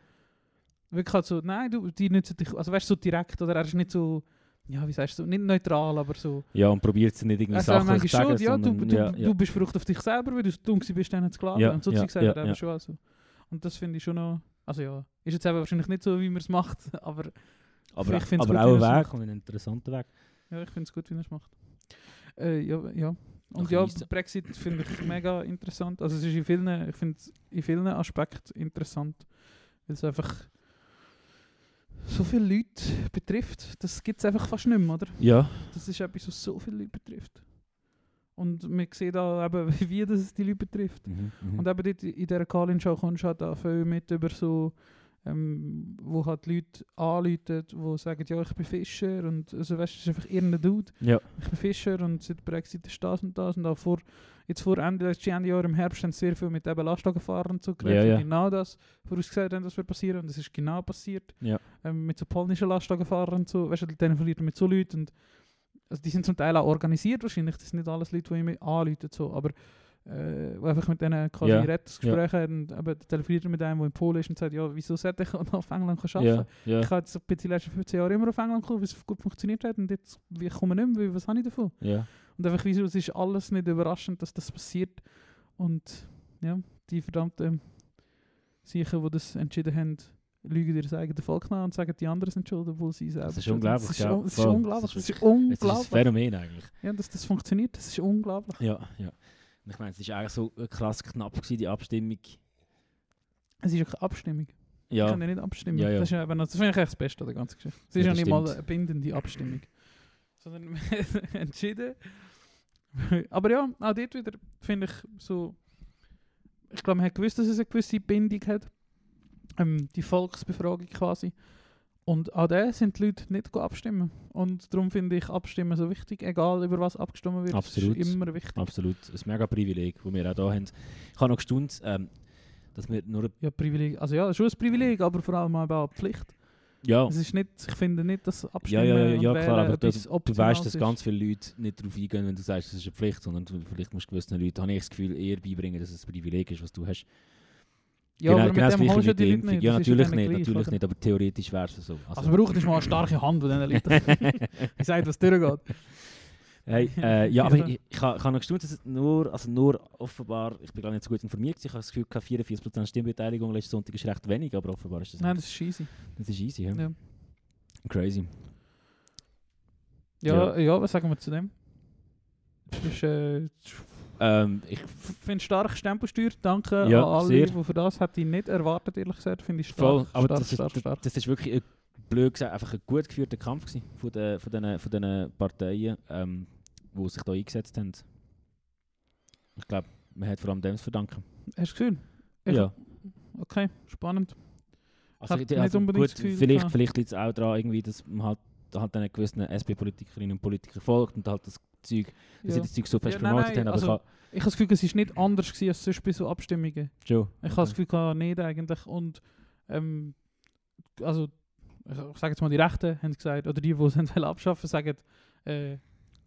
[SPEAKER 6] wirklich halt so, nein, du, die nützen dich, also weißt du, so direkt, oder er ist nicht so, ja, wie sagst du, nicht neutral, aber so,
[SPEAKER 5] Ja, und probiert es nicht irgendwie
[SPEAKER 6] sagt
[SPEAKER 5] sachlich zu sagen,
[SPEAKER 6] schon, ja, du, du,
[SPEAKER 5] ja,
[SPEAKER 6] du
[SPEAKER 5] ja.
[SPEAKER 6] bist verrückt auf dich selber, weil du dumm gewesen bist, denen zu glauben.
[SPEAKER 5] Ja,
[SPEAKER 6] und so
[SPEAKER 5] ja,
[SPEAKER 6] sagt
[SPEAKER 5] ja,
[SPEAKER 6] eben
[SPEAKER 5] ja.
[SPEAKER 6] schon auch so. Und das finde ich schon noch, Also ja, ist jetzt eben wahrscheinlich nicht so, wie man es macht, *laughs* aber
[SPEAKER 5] Aber,
[SPEAKER 6] Ich find's
[SPEAKER 5] aber
[SPEAKER 6] gut,
[SPEAKER 5] auch
[SPEAKER 6] wie
[SPEAKER 5] ein
[SPEAKER 6] es
[SPEAKER 5] Weg und ein interessanter Weg.
[SPEAKER 6] ja, ich finde es gut, wie er es macht. Äh, ja, ja. Und
[SPEAKER 5] Noch
[SPEAKER 6] ja. Brexit finde ich mega interessant. Also es ist in vielen, ich finde es in vielen Aspekten interessant, weil es einfach so viele Leute betrifft. Das gibt es einfach fast nicht mehr, oder?
[SPEAKER 5] Ja.
[SPEAKER 6] Das ist etwas, was so viele Leute betrifft. Und man sieht da eben, *laughs* wie das die Leute betrifft.
[SPEAKER 5] Mhm. Mhm.
[SPEAKER 6] Und eben dort in dieser Call-In-Show kommst du halt auch viel mit über so, ähm, wo halt Leute anrufen, die sagen, ja, ich bin Fischer und also weißt, es ist einfach irgendein Dude.
[SPEAKER 5] ja.
[SPEAKER 6] Ich bin Fischer und seit Brexit ist das und das und auch vor, jetzt vor Ende letztes Jahr im Herbst haben sehr viel mit eben Lastwagenfahrern so geredet,
[SPEAKER 5] Ja, ja.
[SPEAKER 6] genau das vorausgesagt haben, das wird passieren und es ist genau passiert.
[SPEAKER 5] Ja.
[SPEAKER 6] Ähm, mit so polnischen Lastwagenfahrern und so, weißt du, verliert man mit so Leuten und also die sind zum Teil auch organisiert wahrscheinlich, das sind nicht alles Leute, die immer anrufen, so, aber äh, einfach mit denen quasi
[SPEAKER 5] Ja,
[SPEAKER 6] redet, das Gespräch hat und eben telefoniert er mit einem, der in Polen ist und sagt, ja, wieso sollte ich *laughs* noch auf England arbeiten?
[SPEAKER 5] Ja. Ja.
[SPEAKER 6] Ich habe jetzt die letzten 15 Jahre immer auf England gekommen, weil es gut funktioniert hat und jetzt ich komme nicht mehr, weil was habe ich davon?
[SPEAKER 5] Ja.
[SPEAKER 6] Und einfach wieso, es ist alles nicht überraschend, dass das passiert und ja, die verdammten Sicher, die das entschieden haben, lügen ihr das eigene Volk nach und sagen, die anderen sind schuld, obwohl sie selber
[SPEAKER 5] Das ist unglaublich,
[SPEAKER 6] Das ist,
[SPEAKER 5] ja,
[SPEAKER 6] das ist unglaublich,
[SPEAKER 5] Das
[SPEAKER 6] das
[SPEAKER 5] ist
[SPEAKER 6] ist
[SPEAKER 5] Es ist ein
[SPEAKER 6] unglaublich.
[SPEAKER 5] Phänomen eigentlich.
[SPEAKER 6] Ja, dass das funktioniert, das ist unglaublich.
[SPEAKER 5] Ja, ja. Und ich meine, es war eigentlich so krass knapp, gewesen, die Abstimmung.
[SPEAKER 6] Es ist ja keine Abstimmung. Ich
[SPEAKER 5] Ja.
[SPEAKER 6] kann ja nicht abstimmen.
[SPEAKER 5] Ja, ja.
[SPEAKER 6] Das, ist ja, das finde ich eigentlich das Beste an der ganzen Geschichte. Es ist
[SPEAKER 5] Ja,
[SPEAKER 6] nicht mal eine bindende Abstimmung. Sondern *laughs* entschieden. Aber ja, auch dort wieder finde ich so. Ich glaube, man hat gewusst, dass es eine gewisse Bindung hat. Ähm, die Volksbefragung quasi. Und an der sind die Leute nicht abstimmen. Und darum finde ich Abstimmen so wichtig, egal über was abgestimmt wird.
[SPEAKER 5] Absolut.
[SPEAKER 6] Ist immer wichtig.
[SPEAKER 5] Absolut. Ein mega Privileg, das wir auch hier haben. Ich habe noch gestaunt, ähm, dass wir nur...
[SPEAKER 6] Ja, Privileg. Also ja, schon ein Privileg, aber vor allem auch eine Pflicht.
[SPEAKER 5] Ja,
[SPEAKER 6] Es ist nicht, ich finde nicht, dass
[SPEAKER 5] ja,
[SPEAKER 6] Abstimmen
[SPEAKER 5] ja, ja, ja
[SPEAKER 6] Wählen
[SPEAKER 5] klar, aber du, du weißt, dass ganz viele Leute nicht darauf eingehen, wenn du sagst, es ist eine Pflicht, sondern du, vielleicht musst du gewissen Leuten, habe ich das Gefühl, eher beibringen, dass es ein Privileg ist, was du hast.
[SPEAKER 6] Ja,
[SPEAKER 5] genau,
[SPEAKER 6] aber mit
[SPEAKER 5] genau das Gleiche mit
[SPEAKER 6] die
[SPEAKER 5] der Impfung.
[SPEAKER 6] nicht.
[SPEAKER 5] Ja,
[SPEAKER 6] ja
[SPEAKER 5] natürlich nicht,
[SPEAKER 6] gleich,
[SPEAKER 5] natürlich
[SPEAKER 6] oder?
[SPEAKER 5] nicht, aber theoretisch wäre es so.
[SPEAKER 6] Also braucht es mal eine starke Hand, *laughs* die diesen Leuten ich sage, was durchgeht.
[SPEAKER 5] Hey, äh, ja, aber
[SPEAKER 6] Ja.
[SPEAKER 5] ich, ich, habe, noch gestaunt, dass es nur, also nur offenbar, ich bin gar nicht so gut informiert, ich habe das Gefühl, gehabt, 44% Stimmbeteiligung letzten Sonntag ist recht wenig, aber offenbar ist das,
[SPEAKER 6] Nein, das ist easy.
[SPEAKER 5] das ist easy. Ja.
[SPEAKER 6] Ja.
[SPEAKER 5] Crazy.
[SPEAKER 6] Ja, ja. was sagen wir zu dem? Das ist, äh,
[SPEAKER 5] Ähm, ich,
[SPEAKER 6] finde stark Stempelsteuer. Danke
[SPEAKER 5] Ja,
[SPEAKER 6] an alle,
[SPEAKER 5] sehr.
[SPEAKER 6] die für das hätte ich nicht erwartet, ehrlich gesagt. Finde ich stark,
[SPEAKER 5] voll, aber
[SPEAKER 6] stark,
[SPEAKER 5] das,
[SPEAKER 6] stark,
[SPEAKER 5] ist,
[SPEAKER 6] stark.
[SPEAKER 5] das ist wirklich, ein, blöd gesagt, einfach ein gut geführter Kampf gewesen von den, von den, von den Parteien, ähm, die sich da eingesetzt haben. Ich glaube, man hat vor allem dem zu verdanken.
[SPEAKER 6] Hast du Gefühl? Ich-
[SPEAKER 5] ja.
[SPEAKER 6] Okay, spannend.
[SPEAKER 5] Also,
[SPEAKER 6] Hat
[SPEAKER 5] die-
[SPEAKER 6] nicht
[SPEAKER 5] also
[SPEAKER 6] unbedingt
[SPEAKER 5] gut,
[SPEAKER 6] Gefühl
[SPEAKER 5] vielleicht, vielleicht liegt es auch daran, irgendwie, dass man halt, halt den gewissen SP-Politikerinnen und Politikern folgt und halt das Zeug, dass
[SPEAKER 6] Ja.
[SPEAKER 5] das Zeug so fest
[SPEAKER 6] Ja, nein,
[SPEAKER 5] promotet
[SPEAKER 6] nein,
[SPEAKER 5] haben.
[SPEAKER 6] Also-
[SPEAKER 5] ich habe
[SPEAKER 6] Ich habe das Gefühl, es war nicht anders gewesen als sonst bei so Abstimmungen.
[SPEAKER 5] schon.
[SPEAKER 6] Ich habe das Gefühl, gehabt, nicht eigentlich. Und ähm, also, ich ich sage jetzt mal, die Rechten haben gesagt, oder die, die es *laughs* wollen abschaffen, sagen äh,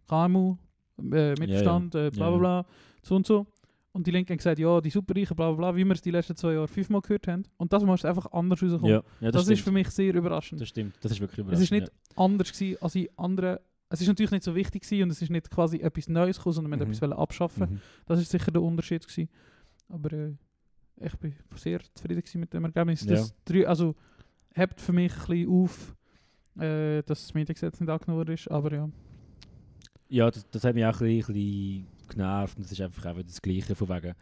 [SPEAKER 6] KMU, äh, Mittelstand, Äh, bla
[SPEAKER 5] Ja,
[SPEAKER 6] bla
[SPEAKER 5] ja.
[SPEAKER 6] bla, so und so. Und die Linken haben gesagt, ja, die Superreichen, bla bla bla, wie wir es die letzten zwei Jahre fünfmal gehört haben. Und das muss einfach anders rauskommen.
[SPEAKER 5] Ja, ja,
[SPEAKER 6] das
[SPEAKER 5] das,
[SPEAKER 6] ist für mich sehr überraschend.
[SPEAKER 5] Das stimmt, das ist wirklich
[SPEAKER 6] es
[SPEAKER 5] überraschend.
[SPEAKER 6] ist nicht anders gewesen als in anderen. Es ist natürlich nicht so wichtig gewesen und es ist nicht quasi etwas Neues gekommen, sondern man
[SPEAKER 5] Mhm.
[SPEAKER 6] etwas abschaffen.
[SPEAKER 5] Mhm.
[SPEAKER 6] Das ist sicher der Unterschied gewesen. Aber äh, ich bin sehr zufrieden mit dem Ergebnis.
[SPEAKER 5] Ja.
[SPEAKER 6] Das drei, also hebt für mich ein bisschen auf, äh, dass das Mediengesetz nicht angenommen ist. Aber ja,
[SPEAKER 5] Ja, das, das hat mich auch ein bisschen, ein bisschen genervt. Und das ist einfach auch wieder das Gleiche von wegen.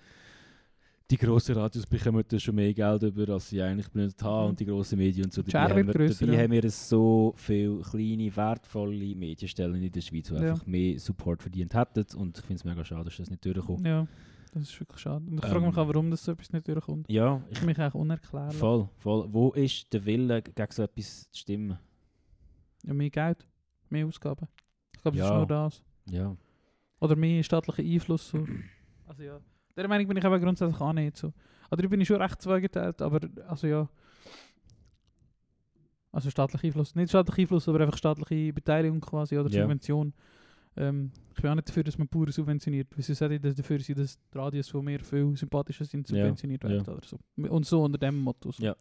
[SPEAKER 5] Die grossen Radios bekommen da schon mehr Geld über, als sie eigentlich benötigt haben.
[SPEAKER 6] Mhm.
[SPEAKER 5] Und die grossen Medien und so.
[SPEAKER 6] Die
[SPEAKER 5] Dabei, haben wir,
[SPEAKER 6] grösser,
[SPEAKER 5] dabei
[SPEAKER 6] ja.
[SPEAKER 5] haben wir so viele kleine, wertvolle Medienstellen in der Schweiz, die
[SPEAKER 6] Ja.
[SPEAKER 5] einfach mehr Support verdient hätten. Und ich finde es mega schade, dass das nicht durchkommt.
[SPEAKER 6] ja, das ist wirklich schade. Und ich frage
[SPEAKER 5] Ähm,
[SPEAKER 6] mich auch, warum das so etwas nicht durchkommt.
[SPEAKER 5] Ja, ich,
[SPEAKER 6] mich eigentlich unerklärlich.
[SPEAKER 5] voll, voll. Wo ist der Wille, gegen so etwas zu stimmen?
[SPEAKER 6] Ja, mehr Geld, mehr Ausgaben. Ich glaube, das
[SPEAKER 5] Ja.
[SPEAKER 6] ist nur das.
[SPEAKER 5] Ja.
[SPEAKER 6] Oder mehr staatlicher Einfluss. So. *clears throat* Also ja, der Meinung bin ich aber grundsätzlich auch nicht so. Oder bin ich schon recht zweigeteilt, aber also ja. Also staatlicher Einfluss. Nicht staatlicher Einfluss, aber einfach staatliche Beteiligung quasi oder
[SPEAKER 5] Ja.
[SPEAKER 6] Subvention. Ähm, ich bin auch nicht dafür, dass man Bauern subventioniert. Wieso sollte ich das dafür sein, dass die Radios, die mir viel sympathischer sind, subventioniert werden
[SPEAKER 5] ja.
[SPEAKER 6] oder so. Und so unter dem Motto. So.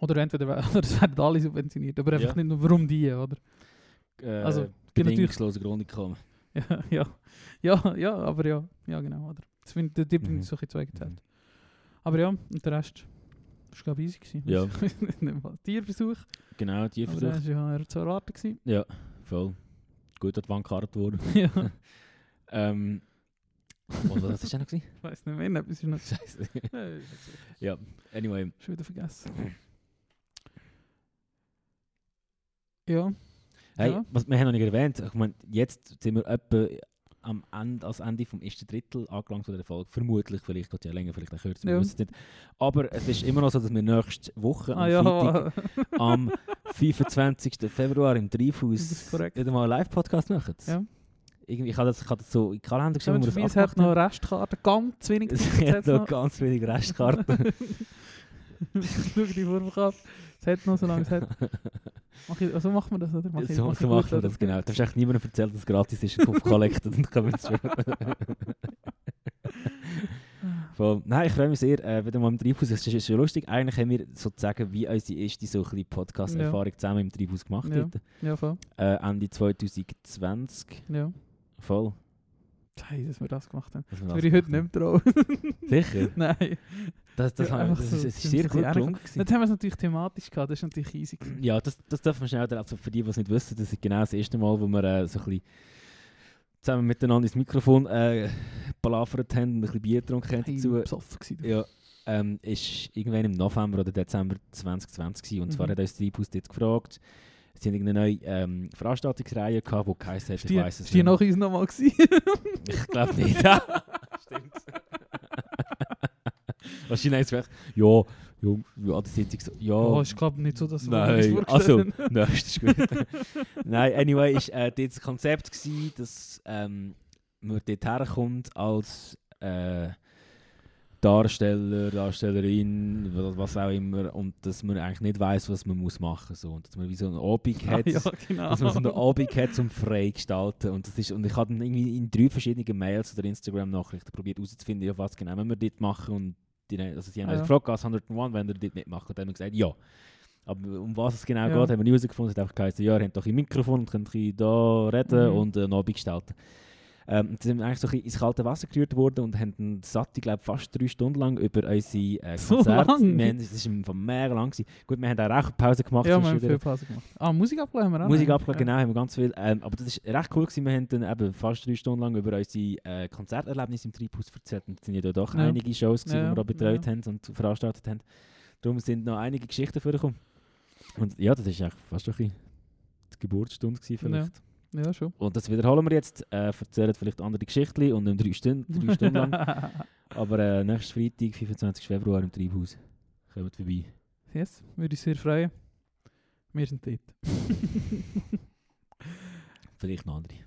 [SPEAKER 6] Oder entweder we- *laughs* oder es werden alle subventioniert, aber einfach nicht nur, warum die, oder?
[SPEAKER 5] Äh,
[SPEAKER 6] Also, bin natürlich-
[SPEAKER 5] bedingungslose Grundeinkommen.
[SPEAKER 6] Ja, *laughs* ja, ja, ja, aber ja, ja genau, oder? Das ich, da bin
[SPEAKER 5] Mhm.
[SPEAKER 6] so ein zweigeteilt. Aber ja, und der Rest, Das war glaube ich easy. Gewesen.
[SPEAKER 5] Ja. *laughs*
[SPEAKER 6] Tierversuch.
[SPEAKER 5] Genau, die
[SPEAKER 6] Aber das war ja zu erwarten. Gewesen.
[SPEAKER 5] Ja, voll. Gut an die Wand gekarrt worden. *laughs*
[SPEAKER 6] ja,
[SPEAKER 5] ähm, was ist denn noch? gewesen?
[SPEAKER 6] ich weiß nicht mehr. Etwas ist noch...
[SPEAKER 5] Scheiße. Ja, anyway.
[SPEAKER 6] Schon wieder vergessen. Ja.
[SPEAKER 5] Hey,
[SPEAKER 6] Ja.
[SPEAKER 5] was wir haben noch nicht erwähnt, ich meine, jetzt sind wir etwa am Ende, als Ende vom ersten Drittel angelangt von der Folge. Vermutlich, vielleicht geht es ja länger, vielleicht auch kürzer, wir
[SPEAKER 6] Ja.
[SPEAKER 5] wissen es nicht. Aber es ist immer noch so, dass wir nächste Woche, am
[SPEAKER 6] Ah ja,
[SPEAKER 5] Freitag, *laughs* am 25. Februar im Treibhaus wieder mal einen Live-Podcast machen.
[SPEAKER 6] Ja.
[SPEAKER 5] Irgendwie, ich habe das, ich habe das so in den Kalender geschrieben,
[SPEAKER 6] Schaut
[SPEAKER 5] wo wir das
[SPEAKER 6] es hat noch Restkarten, ganz wenig.
[SPEAKER 5] Es *laughs* hat noch ganz wenig Restkarten. *laughs*
[SPEAKER 6] Schau die Vorwurf ab. Es hat noch, solange es hat. Mach ich, also machen wir das, oder? Mach ich,
[SPEAKER 5] so
[SPEAKER 6] mach
[SPEAKER 5] so machen wir das, genau. Du hast echt niemandem erzählt, dass es gratis ist, Kopf collected und wir es *laughs* schon. *laughs* Voll. Nein, ich freue mich sehr, äh, wieder mal im Treibhaus. Es ist, schon lustig. Eigentlich haben wir sozusagen wie unsere erste so ein Podcast-Erfahrung zusammen im Treibhaus gemacht.
[SPEAKER 6] Ja. Ja, voll.
[SPEAKER 5] Äh, Ende 2020.
[SPEAKER 6] Ja.
[SPEAKER 5] Voll.
[SPEAKER 6] Scheiße, dass wir das gemacht haben.
[SPEAKER 5] dass wir
[SPEAKER 6] Das würde ich heute nicht mehr trauen. *laughs*
[SPEAKER 5] Sicher?
[SPEAKER 6] Nein.
[SPEAKER 5] Das, das,
[SPEAKER 6] Ja,
[SPEAKER 5] haben das,
[SPEAKER 6] so,
[SPEAKER 5] ist, das ist sehr gut gelungen.
[SPEAKER 6] Jetzt haben wir es natürlich thematisch gehabt, das ist natürlich easy. gewesen.
[SPEAKER 5] Ja, das, das dürfen wir schnell, also für die, die es nicht wissen, das ist genau das erste Mal, wo wir äh, so ein bisschen zusammen miteinander ins Mikrofon äh, palavert haben und ein bisschen Bier getrunken haben dazu.
[SPEAKER 6] besoffen gewesen.
[SPEAKER 5] Ja, ähm, ist irgendwann im November oder Dezember 2020 gewesen. und zwar
[SPEAKER 6] Mhm.
[SPEAKER 5] hat uns Treibhaus dort gefragt, sie haben irgendeine neue ähm, Veranstaltungsreihe gehabt, die geheißen hat, ich weiss es
[SPEAKER 6] ist die
[SPEAKER 5] nicht.
[SPEAKER 6] nach uns nochmal?
[SPEAKER 5] Ich glaube nicht. *laughs* Stimmt. *laughs* Wahrscheinlich ist es ja, ja, ja, das sind so, ja.
[SPEAKER 6] Oh, ist glaube nicht so, dass wir
[SPEAKER 5] Nein,
[SPEAKER 6] uns
[SPEAKER 5] also, *laughs* nein, das ist gut. Nein, anyway, ist äh, das Konzept gewesen, dass ähm, man dort herkommt als äh, Darsteller, Darstellerin, wa- was auch immer, und dass man eigentlich nicht weiß, was man muss machen so und dass man wie so einen Abend
[SPEAKER 6] Ah,
[SPEAKER 5] hat,
[SPEAKER 6] ja, genau.
[SPEAKER 5] dass man so einen Abend hat zum freigestalten und das ist und ich habe dann irgendwie in drei verschiedenen Mails oder Instagram-Nachrichten probiert herauszufinden, ja, was genau wir dort machen und die, also sie haben
[SPEAKER 6] Ah,
[SPEAKER 5] uns
[SPEAKER 6] ja.
[SPEAKER 5] gefragt, als 101, wenn ihr dort mitmachen und dann haben wir gesagt, ja. Aber um was es genau
[SPEAKER 6] Ja.
[SPEAKER 5] geht, haben wir nie herausgefunden. Es hat einfach geheißen, ja, ihr habt doch ein Mikrofon und könnt da reden
[SPEAKER 6] Mhm.
[SPEAKER 5] und einen Abend gestalten. Ähm, sind eigentlich so ein bisschen ins kalte Wasser gerührt worden und haben satt, ich glaube, fast drei Stunden lang über unsere äh, *laughs*
[SPEAKER 6] So
[SPEAKER 5] Konzerte.
[SPEAKER 6] lang?
[SPEAKER 5] Wir haben, es war mega lang. Gewesen. Gut, wir haben auch eine Pause gemacht.
[SPEAKER 6] ja, wir haben viel Pause gemacht. Ah, Musik abgeladen haben wir auch
[SPEAKER 5] Musik
[SPEAKER 6] noch.
[SPEAKER 5] abgeladen, genau, haben wir ganz viel. Ähm, aber das war recht cool. Gewesen. Wir haben dann eben fast drei Stunden lang über unsere äh, Konzerterlebnisse im Treibhaus erzählt. Und es sind ja da doch
[SPEAKER 6] Ja.
[SPEAKER 5] einige Shows, gewesen,
[SPEAKER 6] Ja,
[SPEAKER 5] die wir auch betreut
[SPEAKER 6] ja.
[SPEAKER 5] haben und veranstaltet haben. Darum sind noch einige Geschichten vorgekommen. Und ja, das war eigentlich fast ein bisschen die Geburtsstunde vielleicht.
[SPEAKER 6] Ja. Ja, schon.
[SPEAKER 5] Und das wiederholen wir jetzt. Äh, erzählen vielleicht andere Geschichten und in drei Stunden, drei *laughs* Stunden lang. Aber äh, nächstes Freitag, 25. Februar im Treibhaus. Kommt vorbei.
[SPEAKER 6] yes, würde ich sehr freuen. Wir sind dort. *laughs*
[SPEAKER 5] Vielleicht noch andere.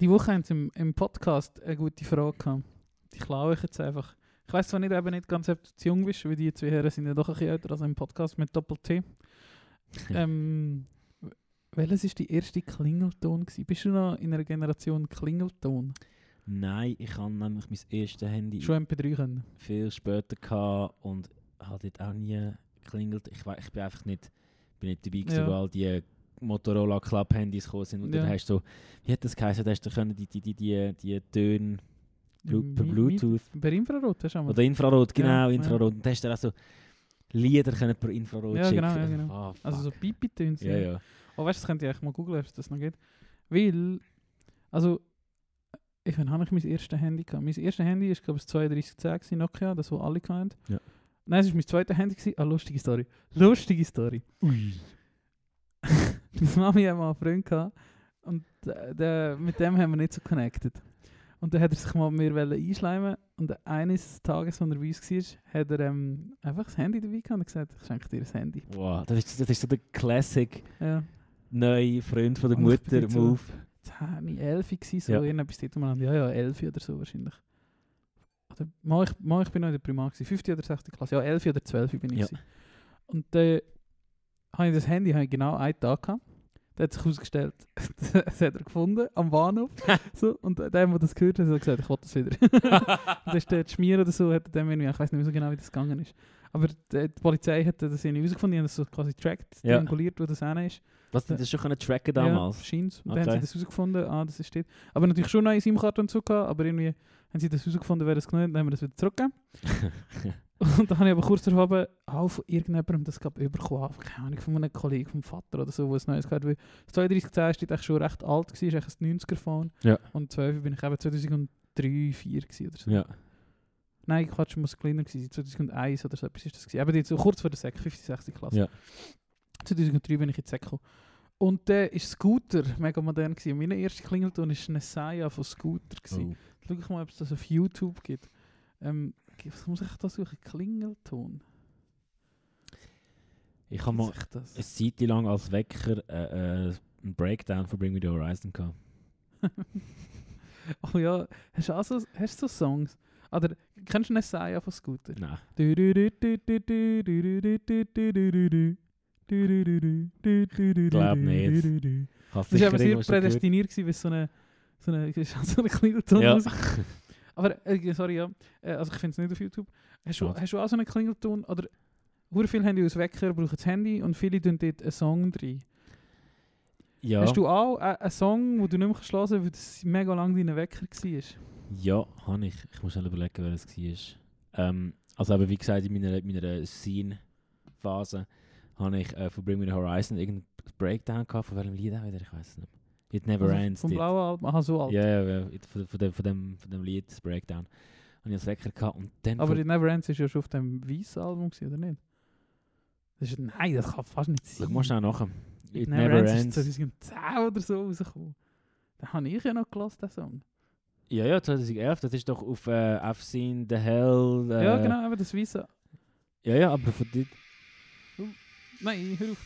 [SPEAKER 6] Die Woche haben sie im, im Podcast eine gute Frage gehabt. Die klaue ich jetzt einfach. Ich weiß zwar nicht, eben nicht ganz, ob du zu jung bist, weil die zwei Herren sind ja doch ein bisschen älter als im Podcast mit Doppel-T. *laughs* ähm, welches war die erste Klingelton? Gewesen? Bist du noch in einer Generation Klingelton?
[SPEAKER 5] Nein, ich habe nämlich mein erstes Handy
[SPEAKER 6] Schon MP3 können?
[SPEAKER 5] viel später gehabt und hat dort auch nie geklingelt. Ich, ich bin einfach nicht, bin nicht dabei gewesen,
[SPEAKER 6] Ja.
[SPEAKER 5] wo all die Motorola Club Handys gekommen sind und
[SPEAKER 6] Ja.
[SPEAKER 5] dann hast du so, wie hat das geheißen, hast du können die, die, die, die, die Töne per Bluetooth
[SPEAKER 6] Per Infrarot, hast du auch mal.
[SPEAKER 5] oder Infrarot, genau,
[SPEAKER 6] Ja.
[SPEAKER 5] Infrarot. Und dann hast du dann auch so Lieder können per Infrarot
[SPEAKER 6] Ja,
[SPEAKER 5] schicken.
[SPEAKER 6] genau, ja, genau.
[SPEAKER 5] Ah,
[SPEAKER 6] Also so. Pipi-Töne.
[SPEAKER 5] ja, ja.
[SPEAKER 6] Oh, weißt du, das könnt ihr eigentlich mal googeln, ob es das noch geht. Weil, also, ich wann habe ich mein erstes Handy gehabt? Mein erstes Handy ist, glaube ich, das 3210 gewesen, Nokia, das, was alle hatten.
[SPEAKER 5] Ja.
[SPEAKER 6] Nein, es war mein zweites Handy. Gewesen. Ah, lustige Story. Lustige Story.
[SPEAKER 5] Ui. *laughs*
[SPEAKER 6] Meine Mami hat mal einen Freund gehabt und äh, der, mit dem haben wir nicht so connected. Und dann hat er sich mal mit mir einschleimen und eines Tages, als er bei uns war, hat er ähm, einfach das Handy dabei gehabt und gesagt, ich schenke dir ein Handy.
[SPEAKER 5] Wow, das ist, das ist so der Classic
[SPEAKER 6] Ja.
[SPEAKER 5] Neue Freund von der Mutter
[SPEAKER 6] so-
[SPEAKER 5] Move.
[SPEAKER 6] 10, 11 gewesen, so
[SPEAKER 5] Ja.
[SPEAKER 6] irgendetwas dort umeinander. Ja, ja, 11 oder so wahrscheinlich. Oder, mal, ich, mal, ich bin noch in der Primar gewesen, 5. oder 6. Klasse. Ja, 11 oder 12 bin ich.
[SPEAKER 5] Ja.
[SPEAKER 6] gewesen. Und dann habe ich das Handy habe ich genau einen Tag gehabt. Da hat sich herausgestellt, *laughs* das hat er gefunden am Bahnhof. *laughs* so, und der, der das gehört hat, hat gesagt, ich will das wieder. *laughs* und dann ist der Schmier oder so, hat er dem irgendwie, ich weiß nicht mehr so genau, wie das gegangen ist. Aber die, die Polizei hat das irgendwie herausgefunden, die haben das so quasi tracked,
[SPEAKER 5] Ja.
[SPEAKER 6] trianguliert, wo das hin ist.
[SPEAKER 5] Was, die das schon können tracken damals?
[SPEAKER 6] Ja, scheint's. Und dann haben
[SPEAKER 5] Okay.
[SPEAKER 6] sie das herausgefunden, ah, das ist steht. Aber natürlich schon eine SIM-Karte und so gehabt, aber irgendwie haben sie das herausgefunden, wer das genommen hat, dann haben wir das wieder zurückgegeben. *laughs* Und dann habe ich aber kurz darauf auch von irgendjemandem das gerade überkommen, keine Ahnung, von einem Kollegen, vom Vater oder so, wo es Neues gehört weil das 3210 ist eigentlich schon recht alt gewesen, ist eigentlich ein 90er-Phone.
[SPEAKER 5] Ja.
[SPEAKER 6] Und 12 bin ich eben 2003, 2004 gewesen oder so.
[SPEAKER 5] Ja.
[SPEAKER 6] Nein, Quatsch, muss kleiner gewesen sein, 2001 oder so etwas ist das gewesen. Eben jetzt so kurz vor der Sek, 50, 60 Klasse.
[SPEAKER 5] Ja.
[SPEAKER 6] 2003 bin ich in gekommen. Und der ist Scooter, mega modern gewesen. Mein erster Klingelton war eine Saya von Scooter gewesen.
[SPEAKER 5] Oh.
[SPEAKER 6] Schau ich mal, ob es das auf YouTube gibt. Ähm, was muss ich da suchen? Klingelton.
[SPEAKER 5] Ich habe mal
[SPEAKER 6] das?
[SPEAKER 5] eine Zeit lang als Wecker äh, äh, einen Breakdown von Bring Me The Horizon gehabt.
[SPEAKER 6] Oh ja, hast du auch so, hast so Songs? Oder kennst du eine Saya von Scooter?
[SPEAKER 5] Nein.
[SPEAKER 6] Glaub
[SPEAKER 5] nicht.
[SPEAKER 6] Das war aber
[SPEAKER 5] sicher
[SPEAKER 6] sehr prädestiniert, weil so eine, so eine, *laughs* so eine Klingelton
[SPEAKER 5] Ja. *laughs*
[SPEAKER 6] Aber, äh, sorry, ja. Äh, also ich finde es nicht auf YouTube. Hast du, hast du auch so einen Klingelton? Oder sehr viele Handy aus Wecker brauchen das Handy und viele tun dort einen Song rein.
[SPEAKER 5] ja.
[SPEAKER 6] Hast du auch äh, einen Song, wo du nicht mehr hören kannst, weil das mega lang dein Wecker war?
[SPEAKER 5] Ja, habe ich. Ich muss schnell überlegen, wer es war. Ähm, also eben, wie gesagt, in meiner, meiner Scene-Phase habe ich äh, von Bring Me The Horizon irgendeinen Breakdown gehabt. Von welchem Lied auch wieder? Ich weiß es nicht. It Never
[SPEAKER 6] Also
[SPEAKER 5] Ends.
[SPEAKER 6] Vom blauen Album? Aha, so alt.
[SPEAKER 5] Ja, ja, ja. it- Von, von, dem, von, dem, von dem Lied, das Breakdown. Habe ich als Wecker gehabt. Und dann
[SPEAKER 6] Aber It Never Ends ist ja schon auf dem weißen Album, gewesen, oder nicht? Das ist, nein, das kann fast nicht sein.
[SPEAKER 5] Schau mal schnell nach.
[SPEAKER 6] It,
[SPEAKER 5] It,
[SPEAKER 6] Never,
[SPEAKER 5] Never
[SPEAKER 6] Ends, ist 2010 oder so rausgekommen. Da habe ich ja noch gelassen, den Song.
[SPEAKER 5] Ja, ja, 2011. Das ist doch auf äh, I've Seen The Hell. Äh,
[SPEAKER 6] ja, genau, aber das weiße.
[SPEAKER 5] Ja, ja, aber von dort.
[SPEAKER 6] Nein, hör auf.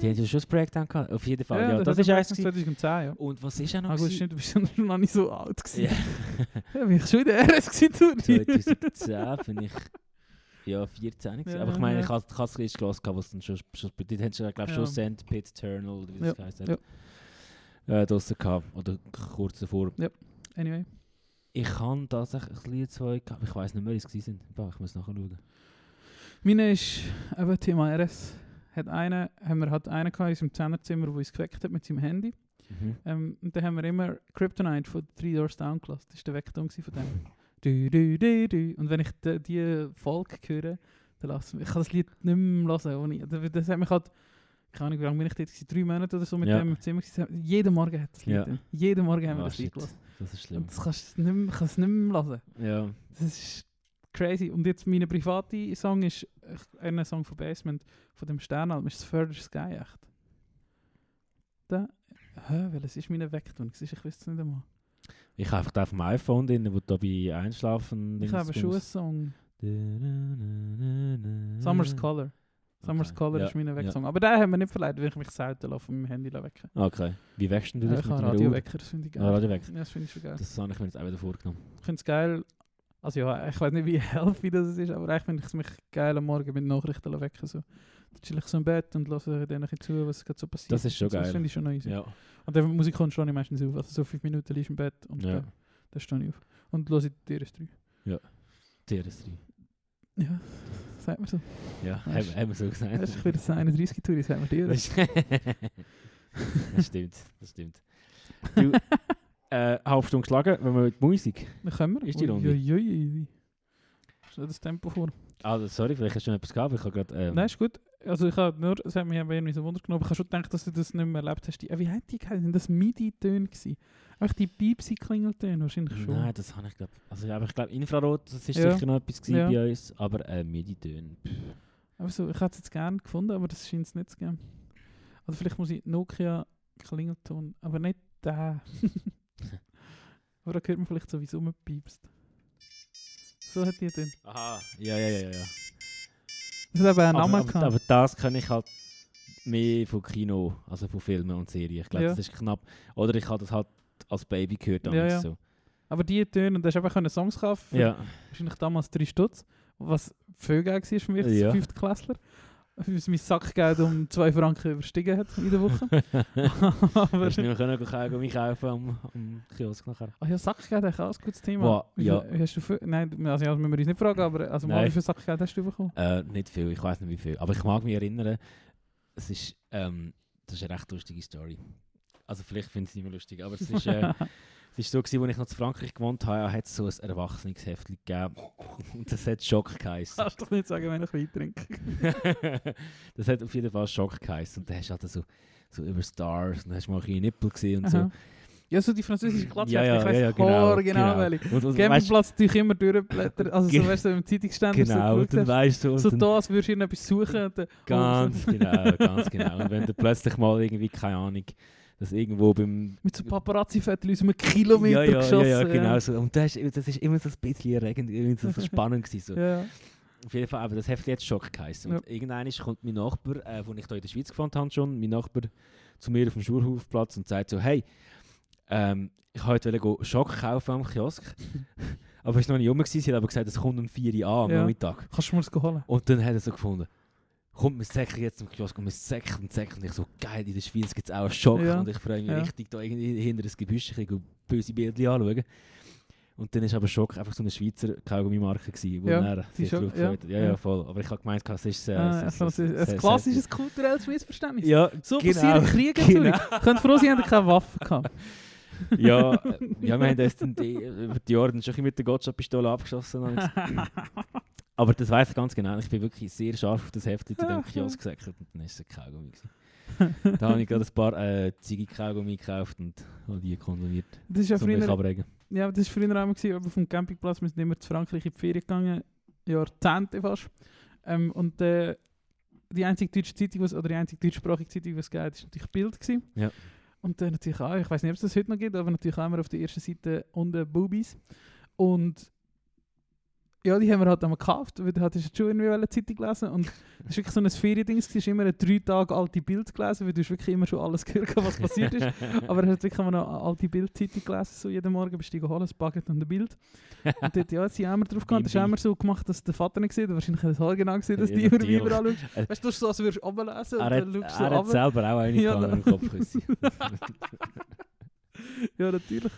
[SPEAKER 5] Die haben ja schon das Breakdown gehabt. Auf jeden Fall. Ja, das,
[SPEAKER 6] hat
[SPEAKER 5] ist eins.
[SPEAKER 6] gesagt,
[SPEAKER 5] gewesen.
[SPEAKER 6] 2010, ja.
[SPEAKER 5] Und was ist ja noch?
[SPEAKER 6] Ah gut, stimmt, du bist ja noch nicht so alt gewesen.
[SPEAKER 5] Ja.
[SPEAKER 6] Ja, bin ich schon in der RS gewesen, du.
[SPEAKER 5] 2010 bin ich ja 14 gewesen.
[SPEAKER 6] Ja,
[SPEAKER 5] aber ich meine,
[SPEAKER 6] ja.
[SPEAKER 5] ich hatte es erst gelesen, was dann schon, schon dort haben sie, glaube ich, schon
[SPEAKER 6] Ja.
[SPEAKER 5] Sandpit Eternal, oder wie
[SPEAKER 6] Ja,
[SPEAKER 5] das heisst,
[SPEAKER 6] ja.
[SPEAKER 5] äh, draussen gehabt. Oder kurz davor.
[SPEAKER 6] Anyway.
[SPEAKER 5] Ich habe tatsächlich ein Lied zwei gehabt, aber ich weiß nicht mehr, wie es. Boah, Ich muss nachschauen.
[SPEAKER 6] Meine ist eben Thema RS. Hat einen, haben wir halt einen gehabt in unserem Zehnerzimmer, der uns geweckt hat mit seinem Handy.
[SPEAKER 5] Mhm.
[SPEAKER 6] Ähm, und dann haben wir immer Kryptonite von Three Doors Down gelassen. Das war der Weckton von dem. Du, du, du, du. Und wenn ich die, die Folge höre, dann lasse ich, ich kann das Lied nicht mehr hören. Ohne, das, hat mich halt, keine Ahnung, wie lange bin ich dort gewesen? Drei Monate oder so mit
[SPEAKER 5] Ja.
[SPEAKER 6] dem im Zimmer gewesen. Jeden Morgen hat das Lied.
[SPEAKER 5] Ja.
[SPEAKER 6] Jeden Morgen haben wir
[SPEAKER 5] Ah,
[SPEAKER 6] das Lied gelassen.
[SPEAKER 5] Das ist schlimm.
[SPEAKER 6] Und das kannst du nicht mehr, kannst nicht mehr hören.
[SPEAKER 5] Ja.
[SPEAKER 6] Das ist crazy. Und jetzt mein privater Song ist ein Song von Basement, von dem Sternalbum, ist das Further Sky echt. Da, hä, welches ist meine Vektor? Ich weiß es nicht einmal.
[SPEAKER 5] Ich habe einfach den auf dem iPhone drin, wo du da bei Einschlafen...
[SPEAKER 6] Ich habe einen Song. Summer's Color. Summer's
[SPEAKER 5] Okay.
[SPEAKER 6] Color
[SPEAKER 5] Ja,
[SPEAKER 6] ist mein
[SPEAKER 5] ja.
[SPEAKER 6] Weckton. Aber den haben wir nicht verleiht, weil ich mich selten auf meinem Handy wecken
[SPEAKER 5] Okay. Wie wächst du
[SPEAKER 6] Ja,
[SPEAKER 5] dich
[SPEAKER 6] ich habe? Radiowecker, das finde ich geil.
[SPEAKER 5] Ah, Radiowecker.
[SPEAKER 6] Ja, das finde ich schon geil.
[SPEAKER 5] Das habe ich mir jetzt auch wieder vorgenommen.
[SPEAKER 6] Ich finde es geil. Also ja, ich weiß nicht, wie *laughs* healthy das ist, aber eigentlich finde ich es mich geil am Morgen mit Nachrichten wecken. So. Da chill ich so im Bett und höre denen ein zu, was gerade so passiert.
[SPEAKER 5] Das ist schon
[SPEAKER 6] so, Das
[SPEAKER 5] geil.
[SPEAKER 6] finde ich schon nice.
[SPEAKER 5] Ja.
[SPEAKER 6] Und dann Musik kommt schon meistens auf. Also so fünf Minuten liegst im Bett und
[SPEAKER 5] Ja.
[SPEAKER 6] dann, dann stehe ich auf. Und höre die DRS3.
[SPEAKER 5] TRS3.
[SPEAKER 6] Ja, sagt man so.
[SPEAKER 5] Ja,
[SPEAKER 6] Ja,
[SPEAKER 5] haben, wir so gesagt.
[SPEAKER 6] Das ist wieder das 31 Tour, sagt man DRS. *laughs*
[SPEAKER 5] das stimmt, das stimmt. Du, *laughs* äh, halb Stunde geschlagen, wenn wir mit Musik.
[SPEAKER 6] Dann können wir.
[SPEAKER 5] Ist die Runde?
[SPEAKER 6] Uiuiui. Stell das Tempo vor.
[SPEAKER 5] Also, sorry, vielleicht hast du schon etwas gehabt, ich habe gerade... Ähm,
[SPEAKER 6] Nein, ist gut. Also ich habe nur, es hat mich irgendwie so Wunder genommen, ich habe schon gedacht, dass du das nicht mehr erlebt hast. Die, äh, wie hat die geheißen? Sind das MIDI-Töne gewesen? Einfach die Piepsi-Klingeltöne wahrscheinlich schon.
[SPEAKER 5] Nein, das habe ich glaube also, aber ich glaube Infrarot, das ist
[SPEAKER 6] Ja.
[SPEAKER 5] sicher noch etwas gewesen
[SPEAKER 6] Ja.
[SPEAKER 5] bei uns, aber äh, MIDI-Töne.
[SPEAKER 6] Aber so, ich hätte es jetzt gerne gefunden, aber das scheint es nicht zu geben. Oder vielleicht muss ich Nokia Klingelton, aber nicht der. *laughs* aber da hört man vielleicht so, wie es rumpiepst. So hat die den.
[SPEAKER 5] Aha, ja, ja, ja, ja.
[SPEAKER 6] Das hat eben einen
[SPEAKER 5] Aber,
[SPEAKER 6] Namen
[SPEAKER 5] aber,
[SPEAKER 6] gehabt.
[SPEAKER 5] aber das kann ich halt mehr von Kino, also von Filmen und Serien. Ich glaube,
[SPEAKER 6] Ja.
[SPEAKER 5] das ist knapp. Oder ich habe das halt als Baby gehört. Damals
[SPEAKER 6] ja.
[SPEAKER 5] So.
[SPEAKER 6] Aber die Töne, und da hast du einfach können Songs kaufen. für
[SPEAKER 5] Ja.
[SPEAKER 6] Wahrscheinlich damals 3 Stutz. Was viel Geld war für mich als
[SPEAKER 5] Ja.
[SPEAKER 6] fünfte Weil mein Sackgeld um 2 Franken überstiegen hat in der Woche. *laughs* aber,
[SPEAKER 5] Hast du nicht mehr können mich kaufen am, am Kiosk nachher?
[SPEAKER 6] Ah ja, Sackgeld ist auch ein gutes Thema.
[SPEAKER 5] Wow,
[SPEAKER 6] Wie
[SPEAKER 5] ja.
[SPEAKER 6] viel- Hast du viel, nein, also ja, müssen wir uns nicht fragen, aber also mal, wie viel Sackgeld hast du bekommen?
[SPEAKER 5] Äh, nicht viel, ich weiß nicht wie viel. Aber ich mag mich erinnern, es ist, ähm, das ist eine recht lustige Story. Also vielleicht finde ich es nicht mehr lustig, aber es ist, äh, *laughs* Es war so, als ich noch in Frankreich gewohnt habe, hat es so ein Erwachsenenheft gegeben. Und *laughs* das hat Schock geheißen.
[SPEAKER 6] Kannst doch nicht sagen, wenn ich Wein trinke. *laughs*
[SPEAKER 5] das hat auf jeden Fall Schock geheißen. Und dann hast du halt so, so über Stars, und dann hast du mal ein Nippel gesehen und so.
[SPEAKER 6] Aha. Ja, so die französische Klatsch.
[SPEAKER 5] Ja, ja,
[SPEAKER 6] ich weiss
[SPEAKER 5] ja, genau,
[SPEAKER 6] genau, genau,
[SPEAKER 5] genau. Und, und, weißt,
[SPEAKER 6] Campingplatz natürlich immer durchblättern. Also so wärst du im Zeitungsständer
[SPEAKER 5] genau,
[SPEAKER 6] so
[SPEAKER 5] und dann weißt du, und
[SPEAKER 6] So
[SPEAKER 5] dann,
[SPEAKER 6] da, als würdest du irgendetwas suchen. Und dann,
[SPEAKER 5] ganz
[SPEAKER 6] oh,
[SPEAKER 5] genau, ganz genau. Und wenn du plötzlich mal irgendwie, keine Ahnung, das irgendwo beim
[SPEAKER 6] mit so Paparazzi-Fotos aus einem Kilometer
[SPEAKER 5] ja, ja,
[SPEAKER 6] geschossen.
[SPEAKER 5] ja, ja, genau so. Und das, ist- das ist immer so ein bisschen erregend, irgendwie so, so *laughs* spannend gewesen. So.
[SPEAKER 6] Ja.
[SPEAKER 5] Auf jeden Fall, aber das Heft hat Schock geheißen. Und irgendwann kommt mein Nachbar, äh, wo ich da in der Schweiz gefunden habe schon, mein Nachbar zu mir auf dem Schulhofplatz und sagt so, hey, ähm, ich wollte heute go Schock kaufen am Kiosk. *laughs* aber es war noch nicht rum, gewesen, sie hat aber gesagt, es kommt um 4 Uhr an am
[SPEAKER 6] Ja.
[SPEAKER 5] Nachmittag.
[SPEAKER 6] Kannst du mir das holen?
[SPEAKER 5] Und dann hat er so gefunden, kommt, wir säckeln jetzt zum Kiosk und wir säckeln und säckeln. Und ich so, geil, in der Schweiz gibt es auch einen Schock.
[SPEAKER 6] Ja.
[SPEAKER 5] Und ich freue mich
[SPEAKER 6] Ja.
[SPEAKER 5] richtig, da irgendwie hinter das Gebüsch ein bisschen böse Bilder anschauen. Und dann war aber Schock einfach so eine Schweizer Kaugummi-Marke, wo
[SPEAKER 6] Ja, die
[SPEAKER 5] sich drauf
[SPEAKER 6] ja,
[SPEAKER 5] gefreut hat. Ja,
[SPEAKER 6] ja.
[SPEAKER 5] voll. Aber ich habe gemeint, es ist... Äh,
[SPEAKER 6] Ah,
[SPEAKER 5] es ist- es ist-
[SPEAKER 6] ein
[SPEAKER 5] es-
[SPEAKER 6] klassisches kulturelles Missverständnis.
[SPEAKER 5] Ja,
[SPEAKER 6] So
[SPEAKER 5] genau.
[SPEAKER 6] passieren Kriege
[SPEAKER 5] Genau.
[SPEAKER 6] natürlich. Könnt froh sein, habt keine Waffen gehabt. *laughs*
[SPEAKER 5] ja, äh, ja, wir haben das dann die, über die Jahre dann schon mit der Gotcha-Pistole abgeschossen. *laughs* Aber das weiß ich ganz genau. Ich bin wirklich sehr scharf auf das Heft zu dem *laughs* Kiosk gesäckelt und dann war es ein Kaugummi. da habe ich gerade ein paar äh, Ziggy-Kaugummi gekauft und habe die konsumiert.
[SPEAKER 6] Das ist ja früher, ja, das ist früher einmal gewesen, aber vom Campingplatz. Wir sind immer zu Frankreich in die Ferien gegangen. Jahrzehnte fast. Ähm, und äh, die einzige deutsche Zeitung, was, oder die einzige deutschsprachige Zeitung, die es gab, ist natürlich Bild gewesen.
[SPEAKER 5] Ja.
[SPEAKER 6] Und dann natürlich auch, ich weiß nicht, ob es das heute noch gibt, aber natürlich auch immer auf der ersten Seite unten Boobies. Und ja, die haben wir halt einmal gekauft, weil da hatte ich schon irgendwie eine Zeitung gelesen und das war wirklich so ein Feriending, es war immer ein drei Tage alte Bild gelesen, weil du hast wirklich immer schon alles gehört, was passiert ist. *laughs* Aber er hat wirklich immer noch eine alte Bildzeitung gelesen, so jeden Morgen bist du geholt, ein Baguette und ein Bild. Und dort, ja, sie haben immer drauf gehabt, das ist immer so gemacht, dass der Vater nicht sieht, wahrscheinlich hat es genau gesehen, dass
[SPEAKER 5] Ja,
[SPEAKER 6] die immer überall schaust. Weißt du, du so, als würdest du runterlesen
[SPEAKER 5] Er
[SPEAKER 6] und dann schaust du
[SPEAKER 5] er hat
[SPEAKER 6] runter.
[SPEAKER 5] selber auch eine
[SPEAKER 6] Ja,
[SPEAKER 5] im Kopf. Küssi. *laughs*
[SPEAKER 6] Ja, natürlich.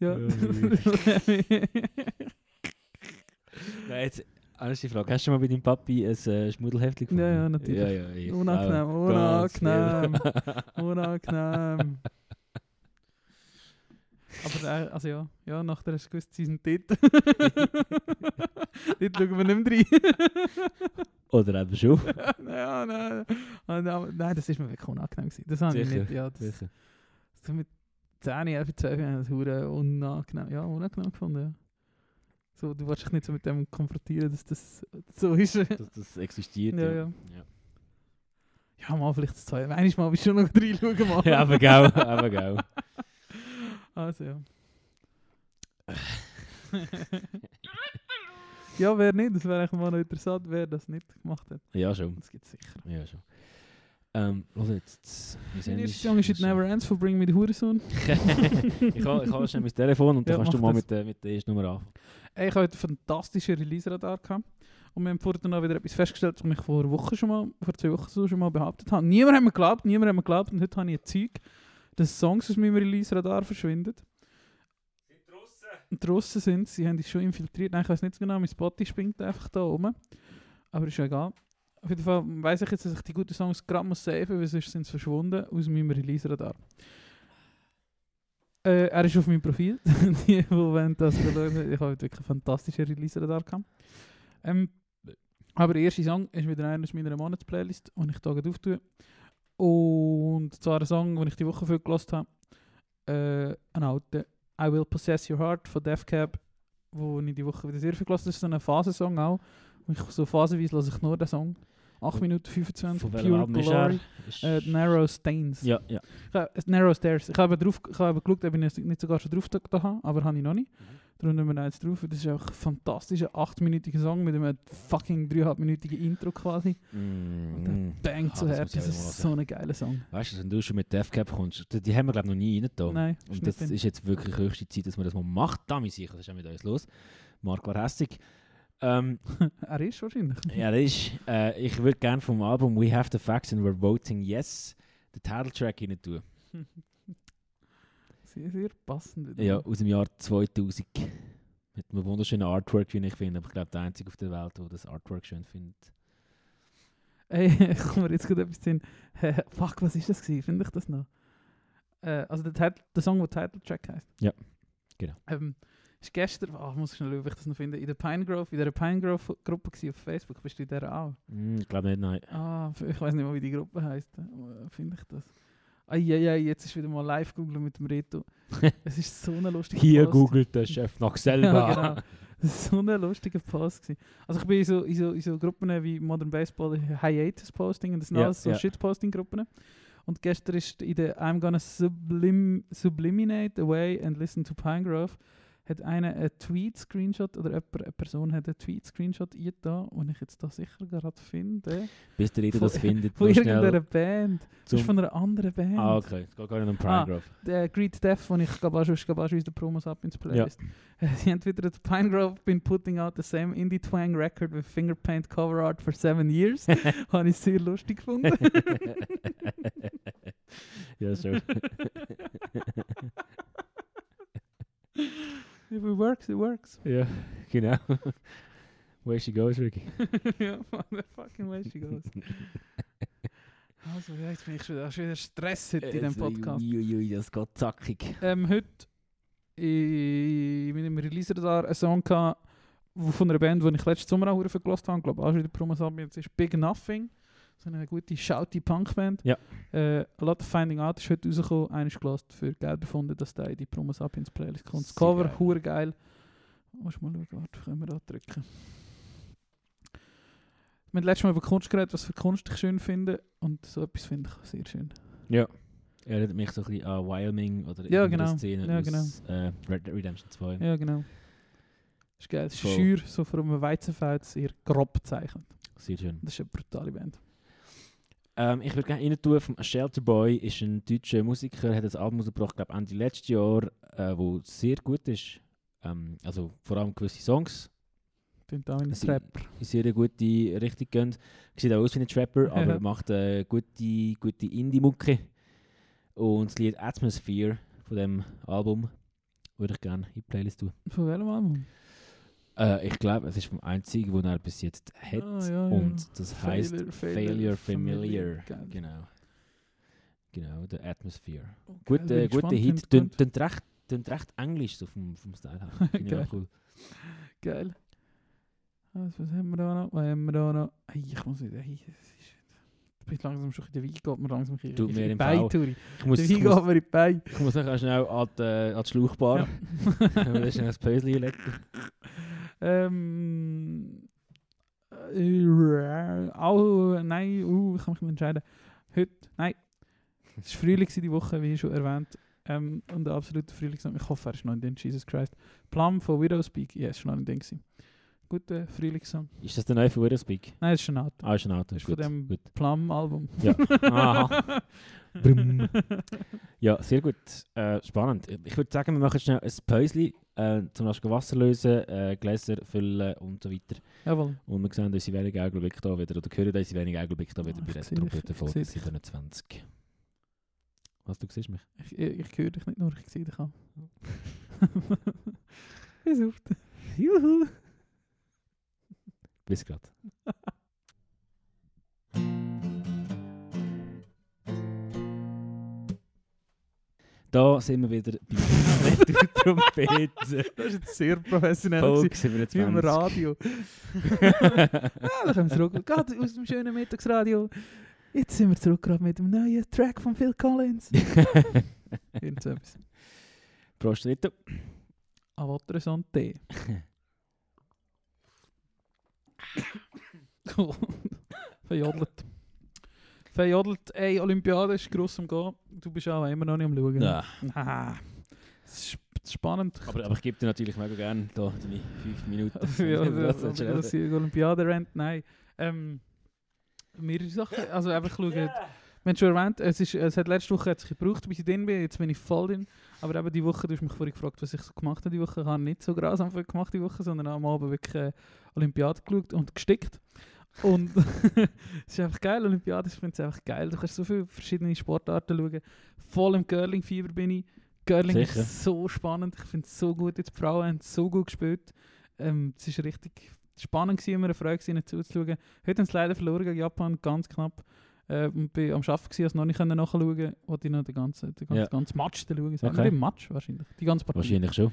[SPEAKER 6] Ja. *laughs*
[SPEAKER 5] Nein, jetzt, erste Frage. Hast du schon mal bei deinem Papi ein äh, Schmuddelheftchen gefunden?
[SPEAKER 6] Ja, ja, natürlich.
[SPEAKER 5] Ja, ja, ich
[SPEAKER 6] Unangenehm, unangenehm. *laughs* Unangenehm. Aber äh, also ja, ja, nachher hast du gewusst, sie sind dort. *laughs* dort schauen wir nicht mehr rein.
[SPEAKER 5] Oder eben schon. *laughs*
[SPEAKER 6] ja, nein, nein, nein, nein, das ist mir wirklich unangenehm gewesen. Das habe ich nicht, ja, das,
[SPEAKER 5] Sicher.
[SPEAKER 6] so mit 10, 11, 12 Jahren das unangenehm, ja, unangenehm gefunden, ja. So, du willst dich nicht so mit dem konfrontieren, dass das so ist. ja,
[SPEAKER 5] Dass das existiert.
[SPEAKER 6] ja.
[SPEAKER 5] ja.
[SPEAKER 6] Ja, mal vielleicht das zwei. Einmal mal bist du schon noch reinschauen, mal.
[SPEAKER 5] Ja, aber gau, aber gau. *laughs*
[SPEAKER 6] Also ja. ja, wer nicht? Das wäre eigentlich mal noch interessant, wer das nicht gemacht hat.
[SPEAKER 5] Ja, schon.
[SPEAKER 6] Das gibt es sicher.
[SPEAKER 5] Ja, schon. Ähm, los jetzt. Wir
[SPEAKER 6] Der erste Song ist «It Never Ends» von «Bring Me the Hurensohn». *laughs*
[SPEAKER 5] ich habe schon mein Telefon und dann
[SPEAKER 6] Ja,
[SPEAKER 5] kannst du mal
[SPEAKER 6] das.
[SPEAKER 5] mit, der- mit der ersten Nummer an.
[SPEAKER 6] Ey, Ich habe heute einen fantastischen Release-Radar gehabt. Und wir haben vorhin auch wieder etwas festgestellt, was ich vor Wochen schon mal, vor zwei Wochen so schon mal behauptet habe. Niemand hat mir geglaubt, niemand hat mir geglaubt. Und heute habe ich ein Zeug, dass Songs aus meinem Release-Radar verschwinden. Und draussen sind sie, haben dich schon infiltriert. Nein, ich weiß nicht so genau, mein Spotify springt einfach da oben. Aber ist ja egal. Auf jeden Fall weiss ich jetzt, dass ich die guten Songs gerade muss saven, weil sonst sind sie verschwunden aus meinem Release-Radar. Äh, er ist auf meinem Profil. *laughs* die, die das schauen, ich habe wirklich einen fantastischen Release-Radar gehabt. Ähm, aber der erste Song ist wieder einer aus meiner Monatsplaylist, den ich hier auftue. Und zwar ein Song, den ich die Woche viel gehört habe. Äh, ein alter I Will Possess Your Heart von Def Cab, wo ich die Woche wieder sehr viel gehört habe. Das ist so ein Phasensong auch. Und ich so phasenweise lasse ich nur den Song. 8 Minuten 25,
[SPEAKER 5] Von
[SPEAKER 6] Pure? Glory. Äh, Narrow Stains.
[SPEAKER 5] Ja, ja.
[SPEAKER 6] Ich äh, Narrow Stairs. Ich habe drauf, ich habe geschaut, ob ich nicht- sogar schon drauf da habe, aber habe ich noch nicht. Darum nehmen wir jetzt drauf. Das ist auch ein fantastischer 8-minütiger Song mit einem fucking 3,5-minütigen Intro quasi.
[SPEAKER 5] Mm.
[SPEAKER 6] Bang
[SPEAKER 5] Ah,
[SPEAKER 6] zu
[SPEAKER 5] das
[SPEAKER 6] Herz.
[SPEAKER 5] muss ich
[SPEAKER 6] Das ist so ein geiler Song.
[SPEAKER 5] Weißt du, wenn du schon mit Death Cap kommst, die, haben wir glaube ich noch nie rein da.
[SPEAKER 6] Nein,
[SPEAKER 5] Und das ist jetzt wirklich höchste Zeit, dass man das mal macht. Da bin sicher, was ist auch mit uns los? Marc war hässig. Ähm, *laughs*
[SPEAKER 6] er ist wahrscheinlich.
[SPEAKER 5] ja, das ist, äh, ich würde gerne vom Album We Have the Facts and We're Voting Yes den Titeltrack rein tun. *laughs*
[SPEAKER 6] Sehr, sehr passend.
[SPEAKER 5] Ja, aus dem Jahr 2000. Mit einem wunderschönen Artwork, wie ich finde. Aber ich glaube, der einzige auf der Welt, der das Artwork schön findet.
[SPEAKER 6] Ey, *laughs* ich komme mir jetzt gerade etwas hin. Fuck, was ist das gewesen? Finde ich das noch? Äh, also der, Titel, der Song, der Title Track heißt.
[SPEAKER 5] Ja. Genau.
[SPEAKER 6] Ähm, ist gestern, oh, muss ich schnell ob ich das noch finde, in der Pine Grove, in der Pine Grove Gruppe gewesen auf Facebook. Bist du in der auch?
[SPEAKER 5] Hm, ich glaube nicht, nein.
[SPEAKER 6] Ah, ich weiß nicht mal, wie die Gruppe heißt. Finde ich das? Eieiei, jetzt ist wieder mal live googeln mit dem Reto. *laughs* Es ist so eine lustige
[SPEAKER 5] Hier
[SPEAKER 6] Post.
[SPEAKER 5] googelt der Chef nach selber. *laughs*
[SPEAKER 6] Ja, genau. So ein lustiger Post. Gewesen. Also ich bin in so, in so, in so Gruppen wie Modern Baseball, Hiatus Posting und das sind
[SPEAKER 5] Ja,
[SPEAKER 6] alles so
[SPEAKER 5] ja.
[SPEAKER 6] Shitposting-Gruppen. Und gestern ist in der I'm gonna sublim subliminate away and listen to Pinegrove hat einer einen Tweet-Screenshot oder jemand, eine Person hat einen Tweet-Screenshot eingetan, den ich jetzt da sicher gerade finde.
[SPEAKER 5] Bis der
[SPEAKER 6] Von-
[SPEAKER 5] das findet, *laughs*
[SPEAKER 6] Von irgendeiner Band. Das ist von einer anderen Band.
[SPEAKER 5] Ah, okay. Es geht gar nicht um Prime
[SPEAKER 6] Ah. Der Greet Death, den ich glaube ich glaube Promos ab ins Playlist. Sie *laughs* haben wieder Pine Grove been putting out the same Indie Twang record with finger paint cover art for seven years. *laughs* Habe ich sehr lustig gefunden.
[SPEAKER 5] ja, schon.
[SPEAKER 6] If it works, it works.
[SPEAKER 5] ja, *laughs* genau. Where she goes, Ricky. *laughs*
[SPEAKER 6] ja, the fucking way she goes. *laughs* Also, ja, jetzt bin ich schon, da ist wieder Stress heute in diesem Podcast.
[SPEAKER 5] Uiuiui, das geht zackig.
[SPEAKER 6] Ähm, heute in meinem Release-Radar einen Song gehabt, von einer Band, die ich letzten Sommer auch gehört habe, glaube auch schon in der Promos ab, jetzt ist Big Nothing. So eine gute, shouty Punkband.
[SPEAKER 5] Ja.
[SPEAKER 6] Äh, A Lot of Finding Out ist heute rausgekommen. Einer ist gelost für geil befunden, dass der in die Promos ab ins Playlist kommt. Das Cover,
[SPEAKER 5] geil.
[SPEAKER 6] hure geil. Muss mal schauen, warte, können wir da drücken. Wir haben letztes Mal über Kunst geredet, was für Kunst ich schön finde. Und so etwas finde ich sehr schön.
[SPEAKER 5] Ja. Erinnert mich so ein bisschen an Wyoming oder
[SPEAKER 6] Ja, genau.
[SPEAKER 5] Szene
[SPEAKER 6] Ja,
[SPEAKER 5] aus äh, Red Dead Redemption 2.
[SPEAKER 6] Ja, genau. Ist geil. Es ist schür, so von einem Weizenfeld sehr grob gezeichnet.
[SPEAKER 5] Sehr schön.
[SPEAKER 6] Das ist eine brutale Band.
[SPEAKER 5] Ähm, ich würde gerne rein tun, vom Shelter Boy ist ein deutscher Musiker, hat ein Album rausgebracht, glaube Ende letztes Jahr, äh, wo sehr gut ist. Ähm, also vor allem gewisse Songs
[SPEAKER 6] Klingt auch ein Trapper.
[SPEAKER 5] in sehr gute Richtung gehen. Sieht auch aus wie ein Trapper, aber
[SPEAKER 6] Ja.
[SPEAKER 5] macht eine gute, gute Indie-Mucke. Und das Lied Atmosphere von dem Album würde ich gerne in die Playlist tun.
[SPEAKER 6] Von welchem Album?
[SPEAKER 5] Äh, ich glaube, es ist vom einzigen, den er bis jetzt hat.
[SPEAKER 6] Ah, ja, ja.
[SPEAKER 5] Und das heißt
[SPEAKER 6] Failure,
[SPEAKER 5] Failure,
[SPEAKER 6] Failure,
[SPEAKER 5] Familiar.
[SPEAKER 6] Familiar.
[SPEAKER 5] Genau. Genau, der Atmosphere.
[SPEAKER 6] Okay,
[SPEAKER 5] Gut,
[SPEAKER 6] bin
[SPEAKER 5] äh,
[SPEAKER 6] bin
[SPEAKER 5] Hit. Tönt recht, tönt recht englisch so vom, vom Style her. *laughs* Finde ich auch cool.
[SPEAKER 6] Geil. Also, was haben wir da noch? Was haben wir da noch? Hey, ich muss wieder. Hey, es ist, bin langsam schon in der Wein, geht mir langsam in
[SPEAKER 5] Tut
[SPEAKER 6] in die Beine. Turi.
[SPEAKER 5] Ich muss,
[SPEAKER 6] Der Wein geht mir in die Beine.
[SPEAKER 5] ich muss nachher schnell an die, an die Schlauchbar.
[SPEAKER 6] Ja. *laughs*
[SPEAKER 5] Wir schnell ein Päuschen legen. *laughs*
[SPEAKER 6] Ähm. Äh, auch, nein, uh, ich kann mich nicht entscheiden. Heute, nein. Es war Frühling die Woche, wie schon erwähnt. Ähm, und ein absoluter Frühlingssong. Ich hoffe, er ist noch in den Jesus Christ. Plum von Widowspeak, ja, ist noch in den gewesen. Guter Frühlingssong.
[SPEAKER 5] Ist das der neue von Widowspeak?
[SPEAKER 6] Nein, das ist schon alt.
[SPEAKER 5] Ah, ist ein Auto.
[SPEAKER 6] Das ist von
[SPEAKER 5] Gut,
[SPEAKER 6] dem
[SPEAKER 5] gut.
[SPEAKER 6] Plum-Album.
[SPEAKER 5] Ja. Aha. *laughs* Ja, sehr gut. Äh, spannend. Ich würde sagen, wir machen schnell ein Päuschen, äh, zum Beispiel Wasser lösen, äh, Gläser füllen und so weiter.
[SPEAKER 6] Jawohl.
[SPEAKER 5] Und wir sehen unsere wenigen Augenblicke da wieder, oder hören unsere wenigen Augenblicke da wieder
[SPEAKER 6] Ah,
[SPEAKER 5] bei der Trompetenfolge
[SPEAKER 6] ich sehe dich.
[SPEAKER 5] 27. Was, du siehst mich?
[SPEAKER 6] Ich, ich, ich höre dich nicht nur, ich sehe dich auch. *laughs* *laughs* Auf.
[SPEAKER 5] Juhu! Bis grad. *laughs* Da sind wir wieder bei der Trompete. *laughs*
[SPEAKER 6] Das ist jetzt sehr professionell.
[SPEAKER 5] Folge
[SPEAKER 6] gewesen, Wie
[SPEAKER 5] 27.
[SPEAKER 6] im Radio. *laughs* ja, da kommen wir zurück. Gerade aus dem schönen Mittagsradio. Jetzt sind wir zurück gerade mit dem neuen Track von Phil Collins. Irgend so etwas.
[SPEAKER 5] Prost, Rito.
[SPEAKER 6] A votre santé. *laughs* Verjodelt. Verjodelt. Ey, Olympiade ist gross am Gehen. Du bist auch immer noch nicht am Schauen.
[SPEAKER 5] Ja.
[SPEAKER 6] Ah, es ist spannend.
[SPEAKER 5] Aber, aber ich gebe dir natürlich mega gerne da deine 5 Minuten. *laughs*
[SPEAKER 6] ja,
[SPEAKER 5] Was *laughs*
[SPEAKER 6] das, das, das
[SPEAKER 5] reden?
[SPEAKER 6] Olympiade rennt, nein. Ähm, mehrere Sachen. Also einfach schauen. Wir haben schon erwähnt, es, ist, es hat letzte Woche hat sich gebraucht, bis ich drin bin. Jetzt bin ich voll drin. Aber eben die Woche, du hast mich vorhin gefragt, was ich so gemacht habe die Woche. Ich habe nicht so grausam viel gemacht die Woche, sondern am Abend wirklich äh, Olympiade geschaut und gestickt. Und *laughs* es ist einfach geil, Olympiade, ich finde es einfach geil. Du kannst so viele verschiedene Sportarten schauen. Voll im Curling-Fieber bin ich. Curling
[SPEAKER 5] Sicher.
[SPEAKER 6] ist so spannend, ich finde es so gut. Jetzt die Frauen haben so gut gespielt. Ähm, es war richtig spannend, gewesen, immer eine Freude, gewesen, zuzuschauen. Heute haben sie leider verloren gegen Japan, ganz knapp. Äh, und bin am Arbeiten gewesen, also noch nicht nachschauen konnte, wollte ich noch den ganzen, den ganzen,
[SPEAKER 5] Ja.
[SPEAKER 6] ganzen Match schauen. Sagen
[SPEAKER 5] Okay.
[SPEAKER 6] wir im Match wahrscheinlich, die ganze Partie.
[SPEAKER 5] Wahrscheinlich schon.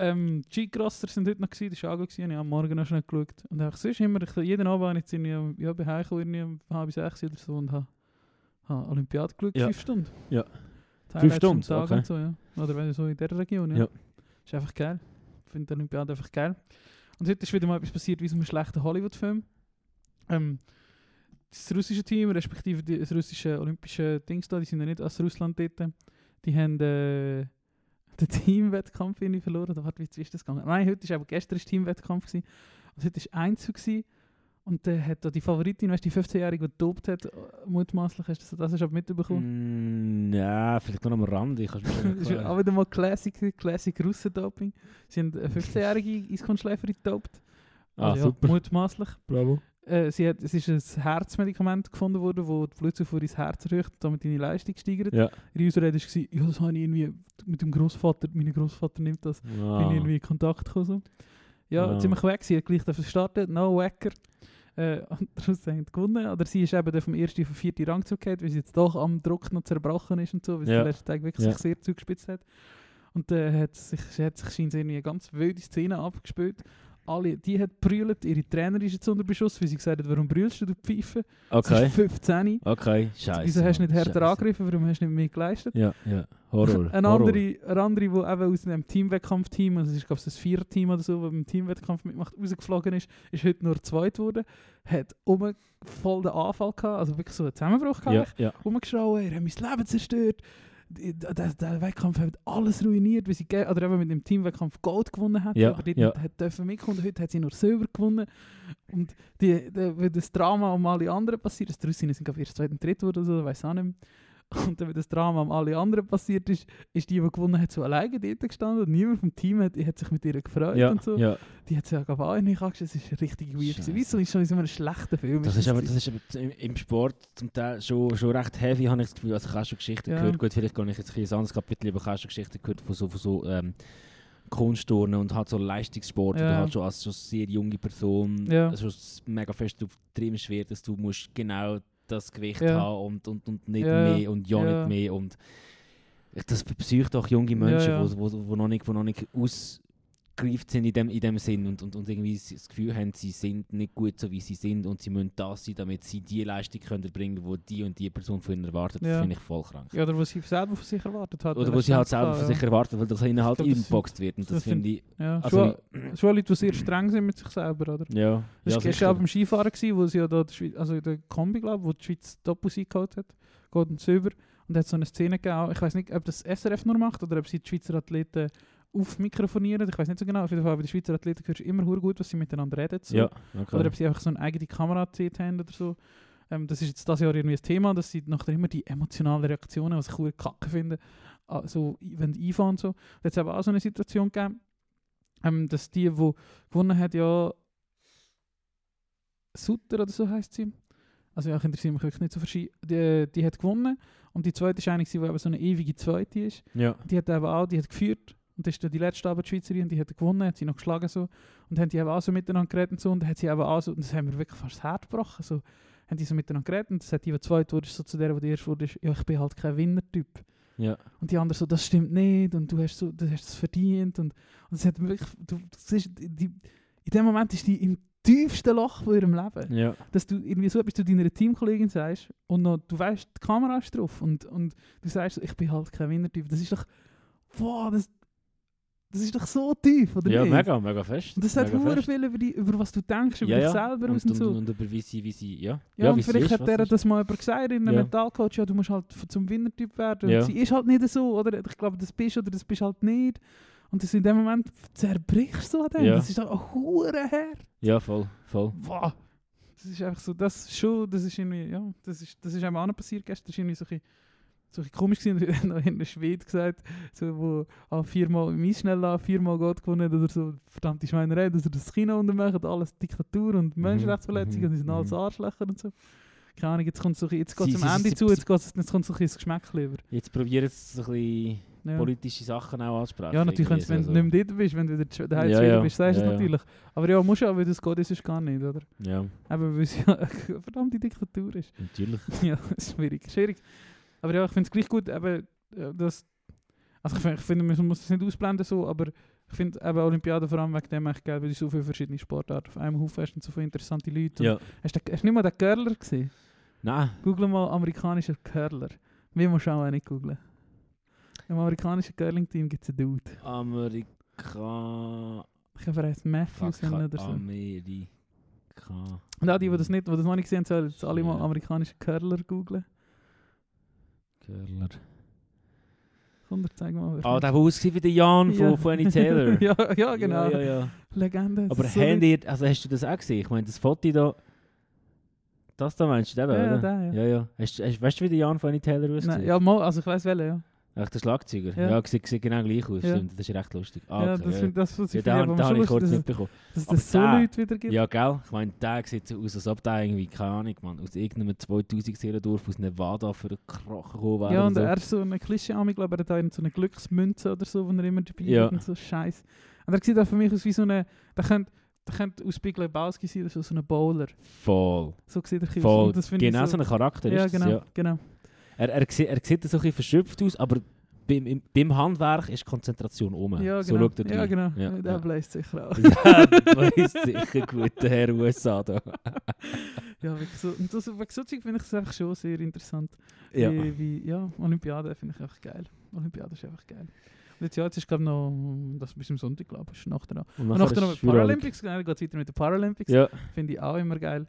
[SPEAKER 6] Ähm, G-Crosser sind heute noch gewesen, das war auch gut gewesen, ich habe am Morgen noch schnell geschaut. Und einfach sonst immer, ich, jeden Abend habe ich jetzt irgendwie, ja, bin heimgekommen, irgendwie um halb sechs oder so und habe, habe Olympiade geschaut,
[SPEAKER 5] Ja.
[SPEAKER 6] fünf Stunden.
[SPEAKER 5] Ja. Fünf Stunden,
[SPEAKER 6] Tag
[SPEAKER 5] okay.
[SPEAKER 6] und so, ja. Oder wenn so in dieser Region, ja.
[SPEAKER 5] Ja.
[SPEAKER 6] Ist einfach geil. Ich finde die Olympiade einfach geil. Und heute ist wieder mal etwas passiert wie so einem schlechten Hollywood-Film. Ähm, das russische Team, respektive die, das russische olympische Dings da, die sind ja nicht aus Russland dort. Die haben äh, *laughs* den Teamwettkampf irgendwie verloren. Oder warte, wie ist das gegangen? Nein, heute ist aber gestern ist Teamwettkampf gewesen. Und heute ist Einzug gewesen. Und dann hat da die Favoritin, weißt du, die 15-Jährige, die dopt hat, äh, mutmaßlich, hast du das, das hast mitbekommen?
[SPEAKER 5] Mm, ja, vielleicht noch am Rand. Ich *laughs*
[SPEAKER 6] Das ist auch wieder mal Classic, Classic Russen-Doping. Sie haben eine 15-jährige Eiskunstläuferin gedopt.
[SPEAKER 5] Ah,
[SPEAKER 6] Also ja,
[SPEAKER 5] super.
[SPEAKER 6] Mutmaßlich.
[SPEAKER 5] Bravo.
[SPEAKER 6] Äh, sie hat, es ist ein Herzmedikament gefunden worden, das die Blutzufuhr ins Herz erhöht und damit deine Leistung steigert.
[SPEAKER 5] Ja.
[SPEAKER 6] Ihre Ausrede war, ja, das habe ich irgendwie mit dem Großvater, mein Großvater nimmt das, bin ich
[SPEAKER 5] Ah.
[SPEAKER 6] irgendwie in Kontakt gekommen. Ja,
[SPEAKER 5] Ah.
[SPEAKER 6] ziemlich weg, sie hat gleich gestartet, no wacker. Äh, *laughs* und haben sie gewonnen. Oder sie ist eben vom ersten auf den vierten Rang zurückgekehrt, weil sie jetzt doch am Druck noch zerbrochen ist und so, weil sie
[SPEAKER 5] Ja.
[SPEAKER 6] den letzten Tag wirklich
[SPEAKER 5] Ja.
[SPEAKER 6] sich sehr zugespitzt hat. Und dann hat sich, sie hat sich irgendwie eine ganz wilde Szene abgespielt. Alle, die hat brüllt, ihre Trainerin ist jetzt unter Beschuss, weil sie gesagt hat, warum brüllst du, du Pfeife? Sie
[SPEAKER 5] Okay.
[SPEAKER 6] ist 15.
[SPEAKER 5] Okay. Scheiße.
[SPEAKER 6] Wieso hast du nicht härter
[SPEAKER 5] Scheisse.
[SPEAKER 6] angegriffen, warum hast du nicht mehr geleistet?
[SPEAKER 5] Ja, ja. Horror. *laughs*
[SPEAKER 6] Eine
[SPEAKER 5] Horror.
[SPEAKER 6] andere, eine andere, die eben aus dem Teamwettkampfteam, also es ist glaube ich das Viererteam oder so, das beim Teamwettkampf mitmacht, rausgeflogen ist, ist heute nur zweit geworden, hat um voll den Anfall gehabt, also wirklich so einen Zusammenbruch
[SPEAKER 5] Ja,
[SPEAKER 6] gehabt,
[SPEAKER 5] ja.
[SPEAKER 6] rumgeschrauen, er hat mein Leben zerstört, Die- der, der, Wettkampf hat alles ruiniert, weil sie oder eben mit dem Teamwettkampf Gold gewonnen hat,
[SPEAKER 5] Ja,
[SPEAKER 6] aber dort
[SPEAKER 5] ja.
[SPEAKER 6] hat dürfen mitkommen heute hat sie nur Silber gewonnen und die, die, das Drama um alle anderen passiert die Russinnen sind glaube ich erst zweit und dritt oder so, weiß auch nicht mehr. Und dann, wenn das Drama um alle anderen passiert ist, ist die, die gewonnen hat, so alleine dort gestanden und niemand vom Team hat, hat sich mit ihr gefreut
[SPEAKER 5] Ja,
[SPEAKER 6] und so.
[SPEAKER 5] ja.
[SPEAKER 6] Die hat sich auch gar nicht angeschaut, das ist richtig weird. gewesen. Wie so ist schon in so einem schlechten Film.
[SPEAKER 5] Das ist, aber, das ist aber im, Sport zum Teil schon, schon recht heavy, habe ich das Gefühl. Also ich habe schon Geschichten
[SPEAKER 6] Ja.
[SPEAKER 5] gehört. Gut, vielleicht gehe ich jetzt ein ins anderes Kapitel, aber ich habe schon Geschichten gehört von so, von so ähm, Kunstturnen und halt so Leistungssport, wo
[SPEAKER 6] Ja.
[SPEAKER 5] du halt schon als schon sehr junge Person
[SPEAKER 6] Ja.
[SPEAKER 5] s- mega fest auf drin schwer, dass du musst genau das Gewicht
[SPEAKER 6] Ja.
[SPEAKER 5] haben und, und, und nicht
[SPEAKER 6] Ja.
[SPEAKER 5] mehr und ja,
[SPEAKER 6] Ja.
[SPEAKER 5] nicht mehr und das psycht auch junge Menschen,
[SPEAKER 6] ja.
[SPEAKER 5] Wo, wo, wo noch nicht, wo noch nicht ausgereift sind in dem, in dem Sinn und, und, und irgendwie das Gefühl haben, sie sind nicht gut so wie sie sind und sie müssen das sein, damit sie die Leistung können erbringen können, die die und die Person von ihnen erwartet. Das
[SPEAKER 6] Ja.
[SPEAKER 5] finde ich voll krank.
[SPEAKER 6] Ja, oder was sie selber von sich erwartet hat.
[SPEAKER 5] Oder wo sie halt selber von sich erwarten, weil das ihnen halt
[SPEAKER 6] das
[SPEAKER 5] inboxt wird. Und das,
[SPEAKER 6] das
[SPEAKER 5] finde ich.
[SPEAKER 6] Ja,
[SPEAKER 5] Also,
[SPEAKER 6] schon, schon Leute, die sehr streng sind mit sich selber, oder?
[SPEAKER 5] ja.
[SPEAKER 6] Das
[SPEAKER 5] ja,
[SPEAKER 6] war gestern auch beim Skifahren, gewesen, wo sie ja da, Schweiz, also in der Kombi, glaube wo die Schweiz Doppelsieg geholt hat, Gold und Silber. Und hat so eine Szene gegeben, ich weiß nicht, ob das SRF nur macht oder ob sie die Schweizer Athleten aufmikrofonieren. Ich weiß nicht so genau, auf jeden Fall bei den Schweizer Athleten hörst du immer gut, was sie miteinander reden. So.
[SPEAKER 5] ja, okay.
[SPEAKER 6] Oder ob sie einfach so eine eigene Kamera gezählt haben oder so. Ähm, das ist jetzt das Jahr irgendwie ein Thema, dass sie nachher immer die emotionalen Reaktionen, was ich hure kacke finde, also wenn die einfahren und so. Da hat es aber auch so eine Situation gegeben, ähm, dass die, die gewonnen hat, ja Sutter oder so heißt sie. Also ja, ich interessiere mich wirklich nicht so Ski. Die, die hat gewonnen und die zweite ist eine, die eben so eine ewige Zweite ist.
[SPEAKER 5] ja.
[SPEAKER 6] Die hat eben auch, die hat geführt und das ist dann die letzte aber die Schweizerin, die hat gewonnen, hat sie noch geschlagen so und haben die eben auch so miteinander geredet und so und dann hat sie eben auch so, und das haben wir wirklich fast das Herz gebrochen, so haben die so miteinander geredet und das hat die, die zweite wurde, so zu der, die die erste wurde, ja ich bin halt kein Winnertyp.
[SPEAKER 5] ja.
[SPEAKER 6] Und die andere so, das stimmt nicht und du hast so, du hast es verdient und, und das hat wirklich, du, das ist, die, in dem Moment ist die im tiefsten Loch von ihrem Leben
[SPEAKER 5] ja.
[SPEAKER 6] dass du irgendwie so etwas zu deiner Teamkollegin sagst und noch, du weißt, die Kamera ist drauf und, und du sagst, ich bin halt kein Winnertyp. Das ist doch, boah, das, das ist doch so tief, oder
[SPEAKER 5] Ja,
[SPEAKER 6] nicht?
[SPEAKER 5] mega, mega fest.
[SPEAKER 6] Und das sagt
[SPEAKER 5] fest.
[SPEAKER 6] viel über, die, über was du denkst, über
[SPEAKER 5] ja,
[SPEAKER 6] dich
[SPEAKER 5] ja.
[SPEAKER 6] selber
[SPEAKER 5] und,
[SPEAKER 6] und,
[SPEAKER 5] und,
[SPEAKER 6] so.
[SPEAKER 5] und über wie sie, wie sie, ja.
[SPEAKER 6] ja,
[SPEAKER 5] wie
[SPEAKER 6] und vielleicht
[SPEAKER 5] ist,
[SPEAKER 6] hat der
[SPEAKER 5] ist.
[SPEAKER 6] das mal jemand gesagt, in einem
[SPEAKER 5] Ja.
[SPEAKER 6] Mentalcoach, ja, du musst halt zum Winnertyp werden.
[SPEAKER 5] Ja.
[SPEAKER 6] Sie ist halt nicht so, oder? Ich glaube, das bist oder das bist halt nicht. Und das in dem Moment zerbrichst du an dem.
[SPEAKER 5] Ja.
[SPEAKER 6] Das ist doch ein hure her.
[SPEAKER 5] Ja, voll, voll.
[SPEAKER 6] Boah, das ist einfach so, das schon, das ist irgendwie, ja, das ist, das ist einem auch noch passiert gestern, das ist irgendwie so ein bisschen, so ein komisch gewesen, *laughs* dann noch in der Schwede gesagt, so, wo ah, viermal im Eisschnell an, viermal Gott gewonnen hat, oder so, verdammte Schweinerei, dass er das Kino untermacht, alles Diktatur und Menschenrechtsverletzungen,
[SPEAKER 5] mhm,
[SPEAKER 6] die sind alles
[SPEAKER 5] mhm.
[SPEAKER 6] Arschlöcher und so. Keine Ahnung, jetzt kommt so, jetzt geht es am Ende
[SPEAKER 5] sie-
[SPEAKER 6] zu, jetzt, geht's, jetzt kommt so ein bisschen das Geschmack lieber.
[SPEAKER 5] Jetzt probieren sie so ein bisschen
[SPEAKER 6] Ja.
[SPEAKER 5] politische Sachen auch ansprechen.
[SPEAKER 6] Ja, natürlich, wenn
[SPEAKER 5] so-
[SPEAKER 6] du nicht mehr dort bist, wenn du wieder daheim
[SPEAKER 5] Ja,
[SPEAKER 6] ja, bist, sagst du
[SPEAKER 5] Ja,
[SPEAKER 6] es natürlich. Aber ja, musst ja, weil das geht, das ist gar nicht, oder?
[SPEAKER 5] Ja,
[SPEAKER 6] Eben, weil es ja *laughs* eine verdammte Diktatur ist.
[SPEAKER 5] natürlich. *laughs*
[SPEAKER 6] ja, ist schwierig, schwierig. Aber ja, ich finde es gleich gut, eben, äh, dass... Also ich finde, man muss es nicht ausblenden so, aber ich finde eben Olympiade vor allem wegen dem echt geil, weil du so viele verschiedene Sportarten auf einem Haufen hast und so viele interessante Leute.
[SPEAKER 5] Ja.
[SPEAKER 6] Hast du, hast du nicht mal den Curler gesehen?
[SPEAKER 5] Nein,
[SPEAKER 6] Google mal amerikanischer Curler. Wir musst auch nicht googlen. Im amerikanischen Curling-Team gibt es einen Dude.
[SPEAKER 5] Amerika...
[SPEAKER 6] Ich glaube, er heißt Matthews
[SPEAKER 5] Fuck,
[SPEAKER 6] oder so.
[SPEAKER 5] Amerika...
[SPEAKER 6] Und auch die, die das, nicht, die das noch nicht gesehen haben, sollen jetzt alle mal
[SPEAKER 5] Ja.
[SPEAKER 6] amerikanischen Curler googlen.
[SPEAKER 5] Curler.
[SPEAKER 6] Komm, zeig mal.
[SPEAKER 5] Ah, der war ausgesehen wie der Jan
[SPEAKER 6] Ja.
[SPEAKER 5] von, von Annie Taylor. *laughs*
[SPEAKER 6] ja, ja, genau.
[SPEAKER 5] Ja, ja, ja.
[SPEAKER 6] Legende.
[SPEAKER 5] Aber
[SPEAKER 6] so
[SPEAKER 5] ihr, also hast du das auch gesehen? Ich meine, das Foto da... Das da meinst du, da,
[SPEAKER 6] Ja, ja,
[SPEAKER 5] oder?
[SPEAKER 6] der, ja.
[SPEAKER 5] ja, ja. Hast, hast, weißt du, wie der Jan von Annie Taylor aussieht?
[SPEAKER 6] Ja, mal, also ich weiß welchen, ja.
[SPEAKER 5] Ach, der Schlagzeuger?
[SPEAKER 6] Ja.
[SPEAKER 5] Ja, sieht, sieht genau gleich aus,
[SPEAKER 6] Ja.
[SPEAKER 5] stimmt. Das ist recht lustig. Ah,
[SPEAKER 6] ja, das,
[SPEAKER 5] ja.
[SPEAKER 6] das, was
[SPEAKER 5] Ja,
[SPEAKER 6] ich
[SPEAKER 5] den
[SPEAKER 6] aber
[SPEAKER 5] habe ich kurz
[SPEAKER 6] lustig,
[SPEAKER 5] mitbekommen.
[SPEAKER 6] dass, das so
[SPEAKER 5] der-
[SPEAKER 6] Leute wieder gibt.
[SPEAKER 5] Ja, gell? Ich meine, der sieht so aus, als ob der irgendwie, keine Ahnung, man, aus irgendeinem 2000 Dorf aus Nevada für einen Krochen gekommen wäre.
[SPEAKER 6] Ja,
[SPEAKER 5] oder
[SPEAKER 6] und
[SPEAKER 5] so.
[SPEAKER 6] er ist so eine Klischee ich glaube, er hat auch so eine Glücksmünze oder so, wo er immer dabei
[SPEAKER 5] Ja.
[SPEAKER 6] hat und so Scheiß. Und er sieht auch für mich aus wie so eine, der könnte, der könnte aus Big Lebowski sein, oder so, so ein Bowler.
[SPEAKER 5] Voll.
[SPEAKER 6] So sieht er aus.
[SPEAKER 5] Voll.
[SPEAKER 6] Und das ich
[SPEAKER 5] Genau so
[SPEAKER 6] so,
[SPEAKER 5] ein Charakter
[SPEAKER 6] ja,
[SPEAKER 5] ist das,
[SPEAKER 6] genau,
[SPEAKER 5] ja.
[SPEAKER 6] genau.
[SPEAKER 5] Er, er, sieht- er sieht so ein bisschen verschöpft aus, aber beim, im, beim Handwerk ist Konzentration um.
[SPEAKER 6] Ja,
[SPEAKER 5] so
[SPEAKER 6] genau.
[SPEAKER 5] schaut er
[SPEAKER 6] ja, genau.
[SPEAKER 5] Ja,
[SPEAKER 6] der
[SPEAKER 5] ja.
[SPEAKER 6] bläst sicher auch.
[SPEAKER 5] Das ist *laughs* sicher gut, der Herr USA da. *laughs*
[SPEAKER 6] ja, wirklich so, und das, wegen so Zeug finde ich das einfach schon sehr interessant.
[SPEAKER 5] Ja.
[SPEAKER 6] Wie, wie, ja, Olympiade finde ich einfach geil. Olympiade ist einfach geil. Und jetzt, ja, jetzt ist glaube noch, das bis zum Sonntag, glaube ich, ist nachher noch.
[SPEAKER 5] Und
[SPEAKER 6] Und
[SPEAKER 5] nachher
[SPEAKER 6] nachher noch mit. Paralympics, genau, geht es weiter mit den Paralympics.
[SPEAKER 5] Ja,
[SPEAKER 6] Finde ich auch immer geil.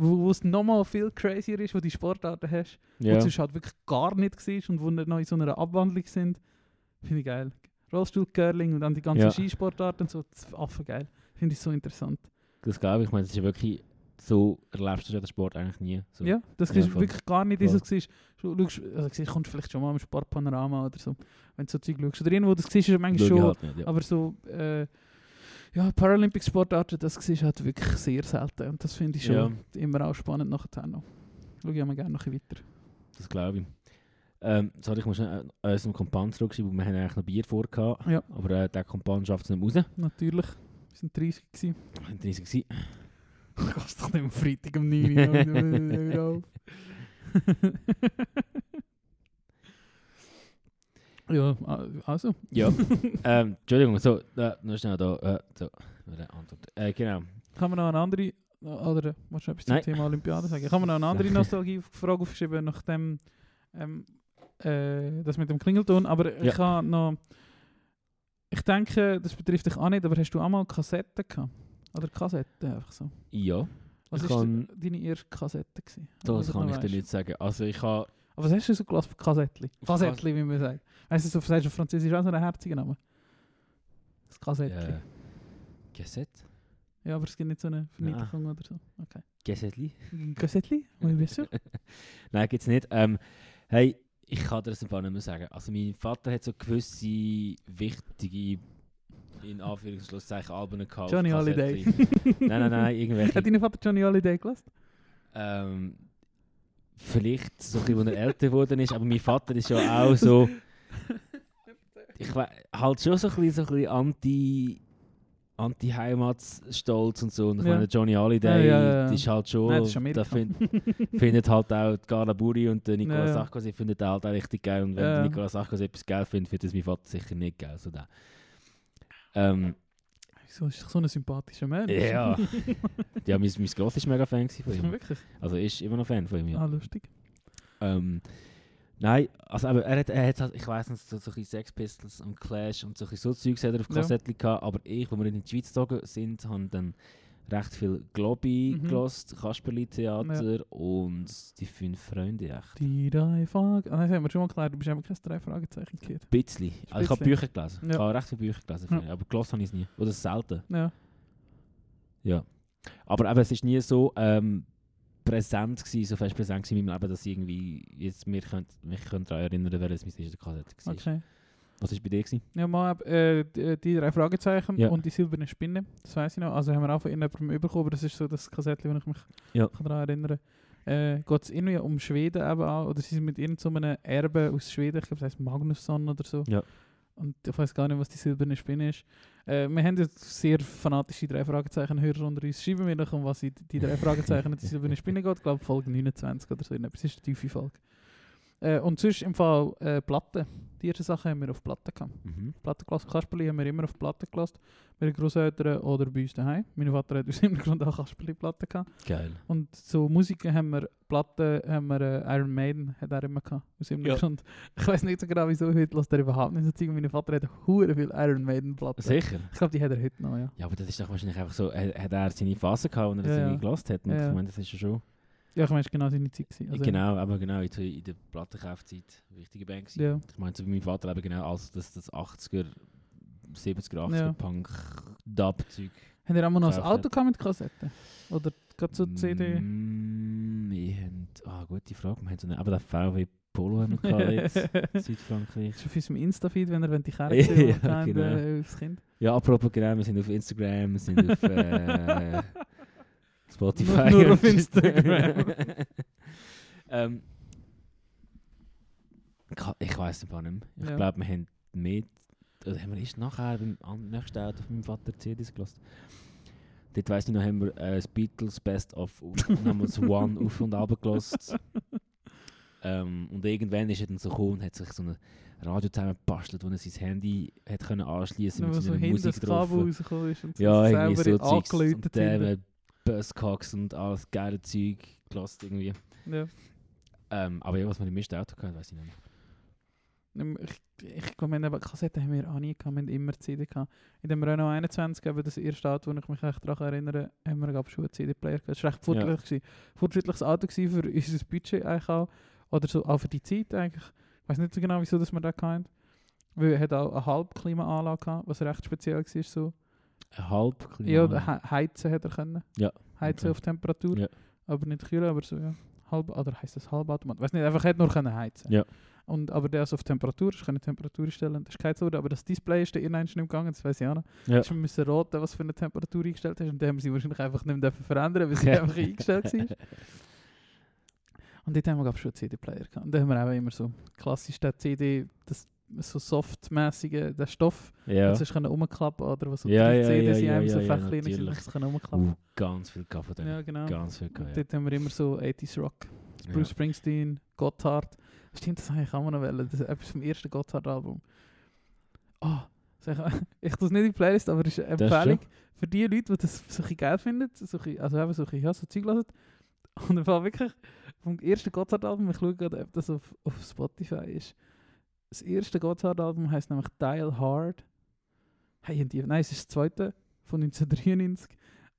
[SPEAKER 6] Wo wo es nochmal viel crazier ist, wo die Sportarten hast, wo
[SPEAKER 5] ja.
[SPEAKER 6] es halt wirklich gar nicht war und wo wir noch in so einer Abwandlung sind. Finde ich geil. Rollstuhl, Curling und dann die ganzen
[SPEAKER 5] Ja.
[SPEAKER 6] Skisportarten und so, das ist Affen geil. Finde ich so interessant.
[SPEAKER 5] das glaube ich. Ich meine, das ist ja wirklich, so erlebst du ja den Sport eigentlich nie. So.
[SPEAKER 6] Ja, das
[SPEAKER 5] Ja,
[SPEAKER 6] ist
[SPEAKER 5] voll.
[SPEAKER 6] wirklich gar nicht
[SPEAKER 5] Voll.
[SPEAKER 6] dieses siehst. Du also kommst vielleicht schon mal im Sportpanorama oder so, wenn du so Zeug schaust. Oder irgendwo, das siehst du manchmal schon.
[SPEAKER 5] halt nicht, ja.
[SPEAKER 6] Aber so, äh, ja, Paralympics-Sportarten, das siehst du halt wirklich sehr selten. Und das finde ich schon
[SPEAKER 5] Ja.
[SPEAKER 6] immer auch spannend nachher noch. Schau ich immer gerne noch ein weiter.
[SPEAKER 5] Das glaube ich. Ähm, sorry, ich muss schnell an unserem Kompan zurückschreiben, weil wir haben eigentlich noch Bier vor gehabt.
[SPEAKER 6] Ja.
[SPEAKER 5] Aber äh, der Kompan schafft es nicht raus.
[SPEAKER 6] Natürlich. Wir sind 30 gewesen.
[SPEAKER 5] Wir waren 30 gewesen. *laughs*
[SPEAKER 6] Kannst doch nicht am Freitag um 9 Uhr auf. *laughs* *laughs* Ja, also.
[SPEAKER 5] Ja. *laughs* ähm, Entschuldigung, so, äh, nur schnell da. Äh, so. Äh, genau.
[SPEAKER 6] Kann man noch eine andere, oder willst du etwas zum
[SPEAKER 5] Nein.
[SPEAKER 6] Thema Olympiade sagen? Kann man noch eine andere Nostalgie-Frage aufschreiben, nachdem ähm, äh, das mit dem Klingelton, aber ich
[SPEAKER 5] Ja.
[SPEAKER 6] habe noch, ich denke, das betrifft dich auch nicht, aber hast du auch mal Kassetten gehabt? Oder Kassetten, einfach so.
[SPEAKER 5] Ja,
[SPEAKER 6] Was
[SPEAKER 5] Ich
[SPEAKER 6] war deine erste Kassette? Gewesen?
[SPEAKER 5] das kann ich dir
[SPEAKER 6] weisst?
[SPEAKER 5] nicht sagen. Also ich habe...
[SPEAKER 6] Aber was hast du so gelassen? Kassettli? Kassettli, wie man sagt. Weißt du, so sagst du auf Französisch auch so einen herzigen Namen? Das Kassettli.
[SPEAKER 5] Äh, Geset?
[SPEAKER 6] Ja, aber es gibt nicht so eine Verniedlichung oder so. Okay.
[SPEAKER 5] Gesetli?
[SPEAKER 6] Kassettli? Oui, bien sûr.
[SPEAKER 5] Nein, gibt's nicht. Ähm, hey, ich kann dir das Fall nicht mehr sagen. Also mein Vater hat so gewisse wichtige, in Anführungszeichen, Alben gehabt.
[SPEAKER 6] Johnny Holiday.
[SPEAKER 5] Kassettli. nein, nein, nein, irgendwelche. *laughs*
[SPEAKER 6] Hat dein Vater Johnny Holiday gelassen?
[SPEAKER 5] ähm, vielleicht so ein bisschen, als er älter geworden ist, aber mein Vater ist ja auch so, *laughs* ich we- halt schon so ein bisschen, so ein bisschen anti, anti-Heimatsstolz und so. Und ich
[SPEAKER 6] Ja.
[SPEAKER 5] meine, Johnny Holiday,
[SPEAKER 6] Ja, ja,
[SPEAKER 5] ist halt schon,
[SPEAKER 6] Nein, das ist
[SPEAKER 5] da find, findet halt auch die Carla Buri und der Nicolas
[SPEAKER 6] Ja.
[SPEAKER 5] Sarkozy findet halt auch richtig geil. Und wenn
[SPEAKER 6] Ja.
[SPEAKER 5] Nicolas Sarkozy etwas geil findet, findet das mein Vater sicher nicht geil. So der. Ähm,
[SPEAKER 6] Wieso ist doch so ein sympathischer Mensch?
[SPEAKER 5] ja, *laughs* ja mein, mein Gross ist mega Fan von ihm.
[SPEAKER 6] Wirklich?
[SPEAKER 5] Also ist immer noch Fan von ihm, ja.
[SPEAKER 6] Ah, lustig.
[SPEAKER 5] Ähm, nein, also aber er hat, er hat halt, ich weiß nicht, so, so Sex Pistols und Clash und so, so Zeugs hat er auf
[SPEAKER 6] Ja.
[SPEAKER 5] Kassettchen gehabt, aber ich, wo wir in die Schweiz gezogen sind, haben dann recht viel Globi
[SPEAKER 6] Mhm.
[SPEAKER 5] gelost, Kasperli-Theater und die fünf Freunde echt.
[SPEAKER 6] Die drei Fragen. Ah, das haben wir schon mal geklärt. Du bist eben kein drei Fragezeichen gehört.
[SPEAKER 5] Ein bisschen. Also ich habe. Bücher gelesen.
[SPEAKER 6] Ja.
[SPEAKER 5] Ich habe recht viele Bücher gelesen,
[SPEAKER 6] Ja.
[SPEAKER 5] aber gelost habe ich es nie. Oder selten.
[SPEAKER 6] Ja.
[SPEAKER 5] Ja. Aber eben, es ist nie so ähm, präsent gewesen, so fest präsent gewesen in meinem Leben, dass ich irgendwie jetzt mir könnt, mich könnt daran erinnern es meine erste Kassette war.
[SPEAKER 6] Okay.
[SPEAKER 5] Was war bei dir? Gewesen?
[SPEAKER 6] Ja, mal äh, die, die drei Fragezeichen
[SPEAKER 5] Ja.
[SPEAKER 6] und die silberne Spinne. Das weiß ich noch. Also haben wir auch von irgendjemandem bekommen, aber das ist so das Kassettchen, wo ich mich
[SPEAKER 5] Ja.
[SPEAKER 6] daran erinnere. äh, geht es irgendwie um Schweden eben auch, oder sie sind mit irgendeinem Erbe aus Schweden, ich glaube, das heißt Magnusson oder so.
[SPEAKER 5] Ja.
[SPEAKER 6] Und ich weiß gar nicht, was die silberne Spinne ist. Äh, wir haben jetzt sehr fanatische drei Fragezeichen Hörer unter uns. Schreiben wir noch, um was in die drei Fragezeichen und die silberne Spinne geht. Ich glaube, Folge 29 oder so. Das ist eine tiefe Folge. Äh, und sonst im Fall äh, Platten. Die ersten Sachen haben wir auf Platten gehabt.
[SPEAKER 5] Mhm.
[SPEAKER 6] Platten gelassen. Kasperli haben wir immer auf Platten gelassen. Bei den Großeltern oder bei uns daheim. Mein Vater hat aus *laughs* im Grund auch Kasperli-Platten gehabt.
[SPEAKER 5] Geil.
[SPEAKER 6] Und so Musiken haben wir, Platten haben wir, äh, Iron Maiden hat er immer gehabt. Aus irgendeinem
[SPEAKER 5] Ja.
[SPEAKER 6] Grund. Ich weiß nicht so genau wieso, heute lässt er überhaupt nicht so Zeug. Mein Vater hat hure viel Iron Maiden-Platten.
[SPEAKER 5] Sicher?
[SPEAKER 6] Ich glaube, die hat er heute noch, ja.
[SPEAKER 5] Ja, aber das ist doch wahrscheinlich einfach so, er, hat er seine Phase gehabt, wo er
[SPEAKER 6] Ja,
[SPEAKER 5] irgendwie gelost hat. Und
[SPEAKER 6] ja.
[SPEAKER 5] ich meine, das ist ja schon...
[SPEAKER 6] Ja, ich meine, es war genau seine Zeit. gewesen. Also,
[SPEAKER 5] genau, aber genau, in, in der Plattenkaufzeit eine wichtige Band gewesen.
[SPEAKER 6] Ja.
[SPEAKER 5] Ich meine, so bei meinem Vater eben genau, als das, das 80er, 70er, 80er
[SPEAKER 6] Ja.
[SPEAKER 5] Punk, Dub-Zeug.
[SPEAKER 6] Haben ihr auch mal noch ein Auto gehabt mit Kassetten? Oder gerade so CD?
[SPEAKER 5] Mm, wir haben, ah, gute Frage, wir haben so einen, aber den VW Polo haben wir gehabt jetzt, *laughs* Südfrankreich.
[SPEAKER 6] Ist auf unserem Insta-Feed, wenn ihr wollt, die *laughs* Kerne
[SPEAKER 5] Ja,
[SPEAKER 6] sehen
[SPEAKER 5] genau.
[SPEAKER 6] genau. äh, aufs Kind.
[SPEAKER 5] Ja, apropos genau, wir sind auf Instagram, wir sind auf *laughs* äh, Spotify.
[SPEAKER 6] Nur- nur auf Instagram. *laughs*
[SPEAKER 5] ähm, ich- weiß gar nicht mehr. Ich
[SPEAKER 6] Ja.
[SPEAKER 5] glaube, wir haben mehr, oder haben wir erst nachher beim nächsten Auto von meinem Vater CDs gelassen. Dort weiss ich noch, haben wir äh, das Beatles Best of und haben das One auf und ab gelassen. ähm, und irgendwann ist er dann so gekommen und hat sich so ein Radio zusammengebastelt, wo er sein Handy hat können anschließen
[SPEAKER 6] Nur
[SPEAKER 5] mit
[SPEAKER 6] so
[SPEAKER 5] so Musik drauf. Ja, irgendwie so
[SPEAKER 6] selber
[SPEAKER 5] Zeugs. Und äh, Buzzcocks und alles geile Zeug gelassen irgendwie.
[SPEAKER 6] Ja.
[SPEAKER 5] Ähm, aber ja, was wir im ersten Auto hatten, weiß ich nicht mehr.
[SPEAKER 6] Ähm, Ich, ich glaube, wir haben Kassetten haben wir auch nie gehabt, wir haben immer CD gehabt. In dem Renault 21, eben das erste Auto, wo ich mich echt daran erinnere, haben wir glaub, schon einen CD-Player gehabt. Das war recht fortschrittlich. gewesen. Fortschrittliches Auto gewesen für unser Budget eigentlich auch. Oder so, auch für die Zeit eigentlich. Ich weiß nicht so genau, wieso dass wir das hatten. Weil er hat auch eine Halbklimaanlage gehabt, was recht speziell war. So.
[SPEAKER 5] Halb.
[SPEAKER 6] Ja, he heizen hat er können.
[SPEAKER 5] Ja,
[SPEAKER 6] Heizen
[SPEAKER 5] okay.
[SPEAKER 6] auf Temperatur.
[SPEAKER 5] Ja.
[SPEAKER 6] Aber nicht kühlen, aber so, ja. Halb, oder heisst das Halbautomat? Weiß nicht, einfach hat nur können heizen.
[SPEAKER 5] Ja.
[SPEAKER 6] Und, aber der ist auf Temperatur, ich kann die Temperatur einstellen, das ist kein Zurück, aber das Display ist der irgendwann nicht gegangen, das weiß ich auch noch.
[SPEAKER 5] Ja.
[SPEAKER 6] Ich müssen raten, was für eine Temperatur eingestellt hast und dann haben sie wahrscheinlich einfach nicht mehr verändern, weil sie einfach eingestellt war. *laughs* Und dort haben wir, glaube ich, schon einen CD-Player gehabt. Und dann haben wir auch immer so klassisch den CD, das so softmäßige, den Stoff,
[SPEAKER 5] Ja.
[SPEAKER 6] das ist können umklappen oder was so
[SPEAKER 5] Ja, ja,
[SPEAKER 6] CDs
[SPEAKER 5] ja,
[SPEAKER 6] einem
[SPEAKER 5] ja,
[SPEAKER 6] so
[SPEAKER 5] ja,
[SPEAKER 6] sind,
[SPEAKER 5] natürlich.
[SPEAKER 6] das können umklappen.
[SPEAKER 5] Uh, ganz viel gehabt von.
[SPEAKER 6] Ja, genau.
[SPEAKER 5] Ganz viel
[SPEAKER 6] Und
[SPEAKER 5] gehabt, ja.
[SPEAKER 6] dort haben wir immer so 80s Rock.
[SPEAKER 5] Ja.
[SPEAKER 6] Bruce Springsteen, Gotthard. Stimmt, das habe ich auch mal noch wollen. Das ist etwas vom ersten Gotthard-Album. Oh, sag ich, ich tue es nicht in die Playlist, aber es ist eine Empfehlung für die Leute, die das so geil finden. So ein also eben so, ein ja, so Zeug hören. Und Fall wirklich vom ersten Gotthard-Album, ich schaue gerade, ob das auf, auf Spotify ist. Das erste Gotthard-Album heisst nämlich Dial Hard. Hey, und die, nein, es ist das zweite von 1993.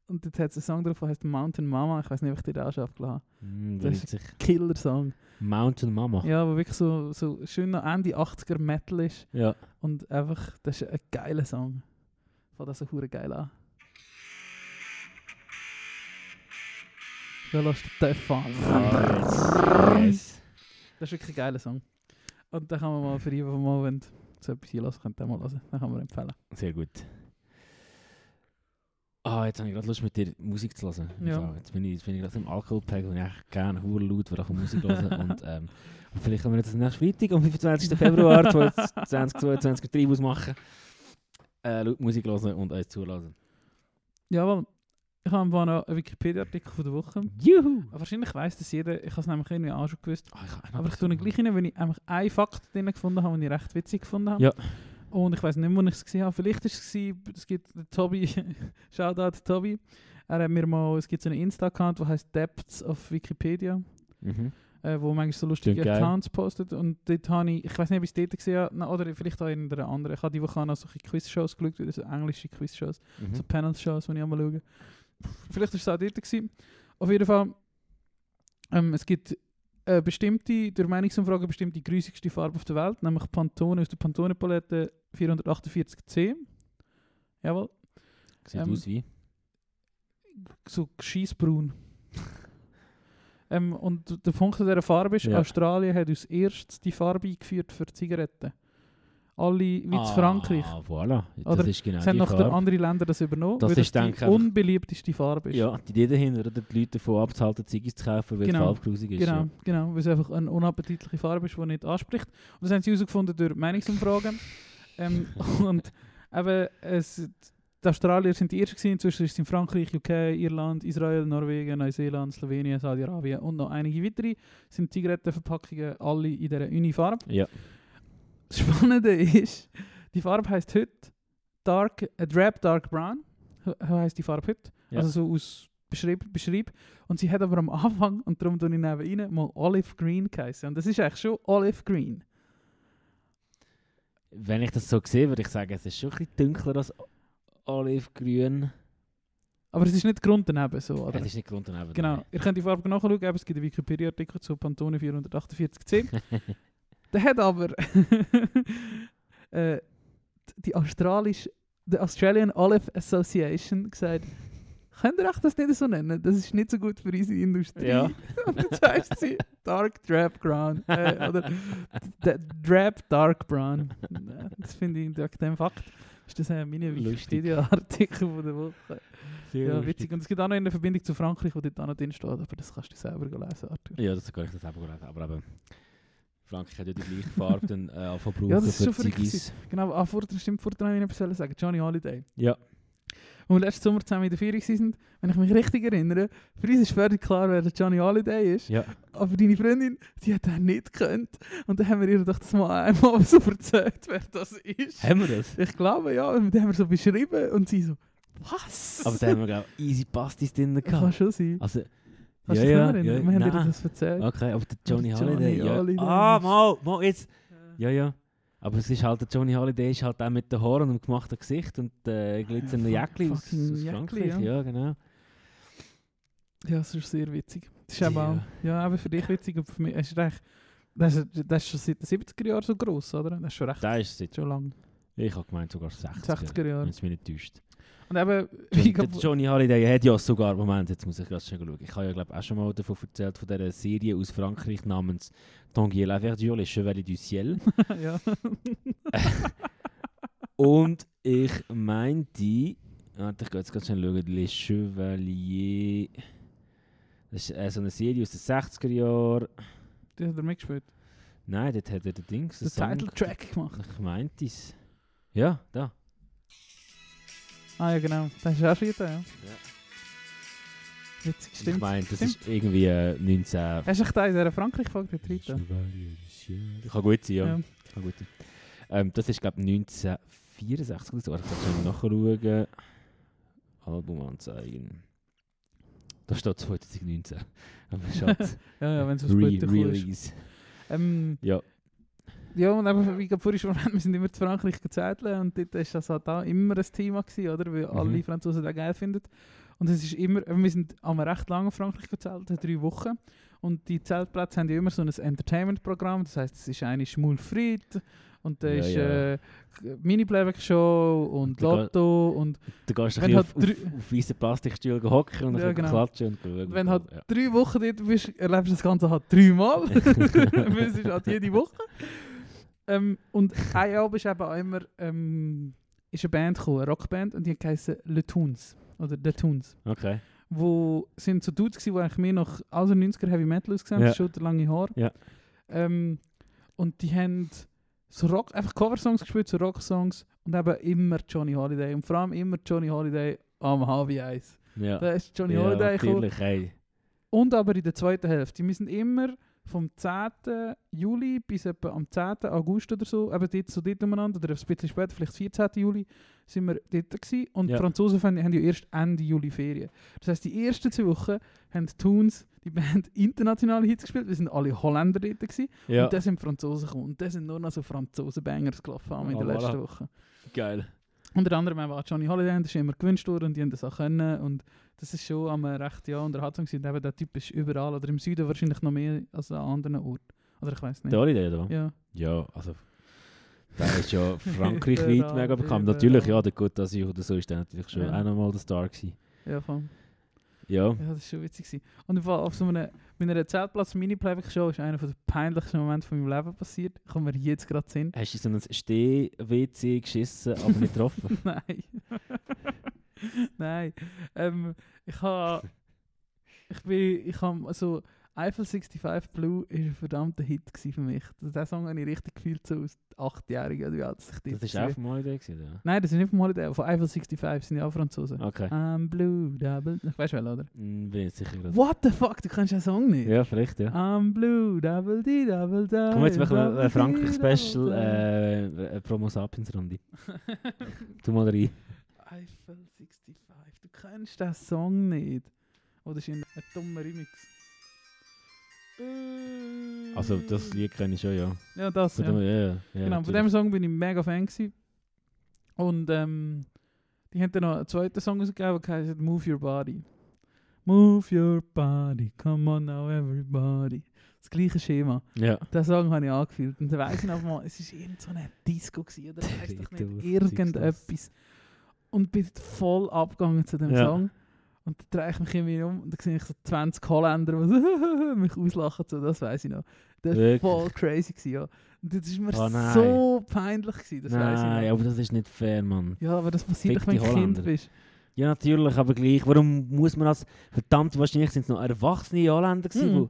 [SPEAKER 6] Und dort hat es einen Song drauf, der heißt Mountain Mama. Ich weiß nicht, ob ich dir den auch schon abgeladen habe.
[SPEAKER 5] Mm,
[SPEAKER 6] Das
[SPEAKER 5] das
[SPEAKER 6] ist-
[SPEAKER 5] sich
[SPEAKER 6] Killer-Song.
[SPEAKER 5] Mountain Mama.
[SPEAKER 6] Ja, aber wirklich so, so schön noch Ende 80er Metal ist.
[SPEAKER 5] Ja.
[SPEAKER 6] Und einfach, das ist ein geiler Song. Fängt das so hure geil an. Da lässt du Töpfe an.
[SPEAKER 5] Yes.
[SPEAKER 6] Das ist wirklich ein geiler Song. Und den kann man mal für jeden, mal wenn so etwas hier hören, könnt ihr mal hören. Den kann man empfehlen.
[SPEAKER 5] Sehr gut. Ah, jetzt habe ich gerade Lust, mit dir Musik zu hören.
[SPEAKER 6] Ja.
[SPEAKER 5] Jetzt bin ich, jetzt bin ich gerade im Alkoholpack und ich gerne hure laut von Musik hören. *laughs* und ähm, und vielleicht können wir das nächsten Freitag am 25. Februar *laughs* 2022 drei ausmachen. Äh, laut Musik hören und uns zulassen.
[SPEAKER 6] Jawohl. Ich habe noch einen Wikipedia-Artikel von der Woche.
[SPEAKER 5] Juhu!
[SPEAKER 6] Wahrscheinlich weiss das jeder. Ich habe es nämlich irgendwie auch schon gewusst.
[SPEAKER 5] Ah, ich
[SPEAKER 6] Aber ich tue ihn gleich rein, wenn ich einfach einen Fakt drin gefunden habe, den ich recht witzig gefunden habe.
[SPEAKER 5] Ja.
[SPEAKER 6] Und ich weiß nicht, wo ich es gesehen habe. Vielleicht ist es es gibt Tobi, *laughs* Shoutout Tobi. Er hat mir mal, es gibt so einen Insta-Account, der heißt Depths of Wikipedia,
[SPEAKER 5] Mhm.
[SPEAKER 6] äh, wo manchmal so lustige
[SPEAKER 5] geil.
[SPEAKER 6] Accounts postet. Und dort habe ich, ich weiß nicht, ob ich es dort gesehen habe, oder vielleicht auch in einer anderen. Ich habe die Woche auch noch solche Quiz-Shows geschaut, also englische Quiz-Shows.
[SPEAKER 5] Mhm.
[SPEAKER 6] So Panel-Shows, die ich einmal schaue. Vielleicht war es auch dort. Gewesen. Auf jeden Fall, ähm, es gibt eine bestimmte, durch Meinungsumfrage bestimmte grusigste Farbe auf der Welt, nämlich Pantone aus der Pantone-Palette 448C. Jawohl,
[SPEAKER 5] Sieht
[SPEAKER 6] ähm,
[SPEAKER 5] aus wie.
[SPEAKER 6] so scheissbraun. *laughs* ähm, und der Punkt an dieser Farbe ist,
[SPEAKER 5] Ja.
[SPEAKER 6] Australien hat als erstes die Farbe eingeführt für Zigaretten. Alle wie in Frankreich.
[SPEAKER 5] Ah, voilà.
[SPEAKER 6] Oder
[SPEAKER 5] Das ist genau
[SPEAKER 6] Es haben noch andere Länder das übernommen,
[SPEAKER 5] Das
[SPEAKER 6] weil
[SPEAKER 5] ist,
[SPEAKER 6] das die unbeliebteste Farbe ist.
[SPEAKER 5] Ja, die Idee dahinter, oder? Die Leute davon abzuhalten, Ziggis zu kaufen, weil
[SPEAKER 6] Genau.
[SPEAKER 5] die Farbe grusig ist.
[SPEAKER 6] Genau,
[SPEAKER 5] Ja.
[SPEAKER 6] genau, weil es einfach eine unappetitliche Farbe ist, die nicht anspricht. Und das haben sie herausgefunden durch Meinungsumfragen. *laughs* ähm, und eben, es, die Australier sind die Ersten gewesen, inzwischen ist es in Frankreich, UK, Irland, Israel, Norwegen, Neuseeland, Slowenien, Saudi-Arabien und noch einige weitere sind Zigarettenverpackungen alle in dieser Unifarbe.
[SPEAKER 5] Ja.
[SPEAKER 6] Das Spannende ist, die Farbe heisst heute Dark, äh, Drab Dark Brown, so heisst die Farbe heute.
[SPEAKER 5] Ja.
[SPEAKER 6] Also so aus Beschreib, Beschreib. Und sie hat aber am Anfang, und darum tue ich neben rein, mal Olive Green geheißen. Und das ist eigentlich schon Olive Green.
[SPEAKER 5] Wenn ich das so sehe, würde ich sagen, es ist schon ein bisschen dunkler als Olive-Grün.
[SPEAKER 6] Aber es ist nicht Grund daneben so, oder?
[SPEAKER 5] Es ist nicht Grund daneben.
[SPEAKER 6] Genau, ihr könnt die Farbe nachschauen, es gibt einen Wikipedia-Artikel zu Pantone 448c. *laughs* *laughs* Der hat aber *laughs* äh, die australische, die Australian Olive Association gesagt, könnt ihr euch das nicht so nennen? Das ist nicht so gut für unsere Industrie.
[SPEAKER 5] Ja. *laughs*
[SPEAKER 6] Und jetzt heisst sie Dark Drab Brown. Äh, oder Drab Dark Brown. Das finde ich, wegen dem Fakt ist das meine. Wikipedia-Artikel der Woche.
[SPEAKER 5] Sehr
[SPEAKER 6] Ja,
[SPEAKER 5] lustig.
[SPEAKER 6] witzig. Und es gibt auch noch eine Verbindung zu Frankreich, wo dort auch noch drin steht, aber das kannst du selber lesen, Arthur.
[SPEAKER 5] Ja, das kann ich das selber lesen. Aber eben, Frankreich hat ja die gleiche Farbe dann äh, verbrauchen
[SPEAKER 6] Ja, das ist schon verrückt. Genau, ah, vorher, stimmt, vorher wollte ich noch etwas sagen. Johnny Holiday.
[SPEAKER 5] Ja.
[SPEAKER 6] Als wir letzten Sommer zusammen in der Ferien waren, wenn ich mich richtig erinnere, für uns ist völlig klar, wer der Johnny Holiday ist.
[SPEAKER 5] Ja.
[SPEAKER 6] Aber deine Freundin, die hat den nicht gekannt. Und dann haben wir ihr doch das mal einmal *laughs* so erzählt, wer das ist.
[SPEAKER 5] Haben wir das?
[SPEAKER 6] Ich glaube, ja. Und dann haben wir so beschrieben und sie so, was?
[SPEAKER 5] Aber da haben wir, ich, easy Pastis drin
[SPEAKER 6] Kann
[SPEAKER 5] gehabt.
[SPEAKER 6] schon sein.
[SPEAKER 5] Also,
[SPEAKER 6] Kannst
[SPEAKER 5] ja,
[SPEAKER 6] du
[SPEAKER 5] ja,
[SPEAKER 6] erinnern?
[SPEAKER 5] ja,
[SPEAKER 6] wir haben dir das erzählt.
[SPEAKER 5] Okay, aber der Johnny
[SPEAKER 6] Johnny
[SPEAKER 5] Holiday. ja.
[SPEAKER 6] Holiday
[SPEAKER 5] Ah, mal, mal, jetzt. Ja, ja. Aber es ist halt, der Johnny Holiday ist halt auch mit den Haaren und dem gemachten Gesicht und äh, glitzernden
[SPEAKER 6] Ja,
[SPEAKER 5] Jäckli aus, aus Frankreich.
[SPEAKER 6] ja.
[SPEAKER 5] Ja. genau.
[SPEAKER 6] Ja, das ist sehr witzig. Das ist eben
[SPEAKER 5] Ja.
[SPEAKER 6] auch, ja, aber für dich witzig, aber für mich es ist echt, das ist, das ist schon seit den 70er Jahren so gross, oder? Das ist schon recht,
[SPEAKER 5] Da ist es seit,
[SPEAKER 6] schon lang.
[SPEAKER 5] ich habe gemeint sogar 60er.
[SPEAKER 6] 60er Jahre.
[SPEAKER 5] Wenn es mich nicht täuscht.
[SPEAKER 6] Und eben, wie
[SPEAKER 5] der Johnny Holiday hat ja sogar, Moment, jetzt muss ich ganz schnell schauen. Ich habe ja glaube auch schon mal davon erzählt, von dieser Serie aus Frankreich namens Tanguy la Verdure, Les Chevaliers du Ciel. *laughs*
[SPEAKER 6] ja. *laughs*
[SPEAKER 5] Und ich meinte, warte, ich gehe jetzt ganz schnell schauen, Les Chevaliers. Das ist äh, so eine Serie aus den 60er Jahren.
[SPEAKER 6] Die hat er mitgespielt.
[SPEAKER 5] Nein, dort hat er den Dings.
[SPEAKER 6] Den Titeltrack gemacht.
[SPEAKER 5] Ich meinte es. Ja, da.
[SPEAKER 6] Ah ja, genau. Das ist auch schon da, ja. Witzig,
[SPEAKER 5] Ich
[SPEAKER 6] stimmt.
[SPEAKER 5] meine, das
[SPEAKER 6] Stimmt.
[SPEAKER 5] ist irgendwie äh, 19.
[SPEAKER 6] Hast du echt da in dieser Frankreich-Folge drin?
[SPEAKER 5] Kann gut sein, ja.
[SPEAKER 6] Ja.
[SPEAKER 5] Kann gut sein. Ähm, das ist, glaube ich, 1964 oder so. Ich kann nachschauen. Album anzeigen. Da steht 2019. Aber schade. *laughs*
[SPEAKER 6] Ja, ja, wenn es so
[SPEAKER 5] Re
[SPEAKER 6] später.
[SPEAKER 5] Release.
[SPEAKER 6] Ähm,
[SPEAKER 5] Ja.
[SPEAKER 6] Ja, und eben, wie ich vorhin schon *laughs* erwähnt, wir sind immer zu Frankreich gezettelt und dort war das halt auch immer ein Thema, gewesen, oder? Weil
[SPEAKER 5] Mhm.
[SPEAKER 6] alle Franzosen das geil finden. Und es ist immer, wir sind einmal recht lange in Frankreich gezeltet, drei Wochen. Und die Zeltplätze haben ja immer so ein Entertainment-Programm, das heisst, es ist eine Schmulfried und da
[SPEAKER 5] Ja,
[SPEAKER 6] ist
[SPEAKER 5] ja.
[SPEAKER 6] äh, Mini-Playback-Show und Lotto und
[SPEAKER 5] Da gehst du
[SPEAKER 6] Wenn halt
[SPEAKER 5] auf, auf, auf weißen Plastikstühlen hocken und
[SPEAKER 6] Ja,
[SPEAKER 5] dann
[SPEAKER 6] genau.
[SPEAKER 5] klatschen und schauen.
[SPEAKER 6] wenn halt
[SPEAKER 5] ja.
[SPEAKER 6] drei Wochen dort bist, erlebst du das Ganze halt dreimal. *laughs* *laughs* Weil es ist halt jede Woche. Ähm, und ein Abend ist eben auch immer ähm, ist eine Band gekommen, eine Rockband, und die heißen Le Toons. Oder The Toons.
[SPEAKER 5] Okay.
[SPEAKER 6] Wo sind so Dudes gewesen, die eigentlich mehr nach also 90er Heavy Metal ausgesehen haben,
[SPEAKER 5] Ja.
[SPEAKER 6] schon lange Haare.
[SPEAKER 5] Ja.
[SPEAKER 6] Ähm, und die haben so Rock, einfach Coversongs gespielt, so Rocksongs und eben immer Johnny Holiday. Und vor allem immer Johnny Holiday am HB1.
[SPEAKER 5] Ja.
[SPEAKER 6] Da ist Johnny
[SPEAKER 5] ja,
[SPEAKER 6] Holiday gekommen.
[SPEAKER 5] Hey.
[SPEAKER 6] Und aber in der zweiten Hälfte. Wir sind immer vom 10. Juli bis etwa am 10. August oder so, eben dort, so dort umeinander, oder ein bisschen später, vielleicht 14. Juli, sind wir dort gewesen. Und
[SPEAKER 5] Ja.
[SPEAKER 6] die Franzosen haben, haben ja erst Ende Juli Ferien. Das heisst, die ersten zwei Wochen haben die Toons, die Band, *laughs* internationale Hits gespielt. Wir sind alle Holländer dort gewesen.
[SPEAKER 5] Ja.
[SPEAKER 6] Und dann sind Franzosen gekommen. Und dann sind nur noch so Franzosen-Bangers gelaufen haben in
[SPEAKER 5] Ah,
[SPEAKER 6] den letzten
[SPEAKER 5] voilà.
[SPEAKER 6] Wochen.
[SPEAKER 5] Geil.
[SPEAKER 6] Unter anderem auch Johnny Holiday, das ist immer gewünscht worden und die haben das auch können. Und das ist schon am recht ja unterhaltsam gewesen. Eben der Typ ist überall, oder im Süden wahrscheinlich noch mehr als an anderen Orten. Oder ich weiß nicht.
[SPEAKER 5] Der Holiday, oder?
[SPEAKER 6] Ja.
[SPEAKER 5] Ja, also. Der ist ja *laughs* frankreichweit mega bekannt. Natürlich, ja, der Côte d'Azur oder so ist der natürlich schon
[SPEAKER 6] Ja.
[SPEAKER 5] auch nochmal der Star gewesen.
[SPEAKER 6] ja, voll.
[SPEAKER 5] Ja.
[SPEAKER 6] Ja, das war schon witzig. gewesen. Und im Fall auf so einer, bei einer Zeltplatz-Mini-Playback-Show ist einer der peinlichsten Momente von meinem Leben passiert. Kommen wir jetzt gerade Sinn.
[SPEAKER 5] Hast du so ein Steh-WC geschissen, aber nicht getroffen? *laughs*
[SPEAKER 6] Nein. *laughs* *laughs* Nein. Ähm, ich habe. Ich bin. Ich habe. Also, Eiffel 65 Blue ist ein verdammter Hit für mich. Also, diesen Song habe ich richtig gefühlt, so als Achtjähriger. oder Wie alt ich
[SPEAKER 5] Das war auch vom Holiday, ja?
[SPEAKER 6] Nein, das ist nicht vom Holiday. Von Eiffel 65 sind ja auch Franzosen.
[SPEAKER 5] Okay.
[SPEAKER 6] I'm blue, double. Ich weiß wel, oder?
[SPEAKER 5] Hm, bin ich sicher gerade.
[SPEAKER 6] What the fuck? Du kennst den Song nicht?
[SPEAKER 5] Ja, vielleicht, ja.
[SPEAKER 6] I'm blue, double D, double D.
[SPEAKER 5] Komm, jetzt machen wir ein Frankreich-Special, äh, Promo Sapiens-Runde. *laughs* Tu mal rein.
[SPEAKER 6] Eiffel 65. Du kennst den Song nicht. Oder ist ein, ein dummer Remix? Äh.
[SPEAKER 5] Also, das Lied kenne ich schon, ja.
[SPEAKER 6] Ja, das.
[SPEAKER 5] Von
[SPEAKER 6] Ja.
[SPEAKER 5] dem- ja, ja, ja,
[SPEAKER 6] genau, von dem Song bin ich mega Fan. Gewesen. Und ähm, die haben dann noch einen zweiten Song rausgegeben, der heißt Move Your Body. Move your body, come on now everybody. Das gleiche Schema.
[SPEAKER 5] Ja.
[SPEAKER 6] Den Song habe ich angefühlt. Und dann weiss ich noch mal, es war irgend so Disco gewesen, oder weiss doch nicht, irgendetwas. Und bin voll abgegangen zu dem
[SPEAKER 5] Ja.
[SPEAKER 6] Song. Und dann drehe ich mich irgendwie um und dann sehe ich so 20 Holländer, die *laughs* mich auslachen. So, das weiß ich noch. Das war voll crazy. Gewesen, ja. Und das war mir
[SPEAKER 5] Oh
[SPEAKER 6] so peinlich. Gewesen, das weiß ich noch.
[SPEAKER 5] Nein, aber das ist nicht fair, Mann.
[SPEAKER 6] Ja, aber das passiert doch, wenn du Kind bist.
[SPEAKER 5] Ja, natürlich, aber gleich. Warum muss man als... Verdammt, wahrscheinlich sind es noch erwachsene Holländer gewesen,
[SPEAKER 6] Mhm.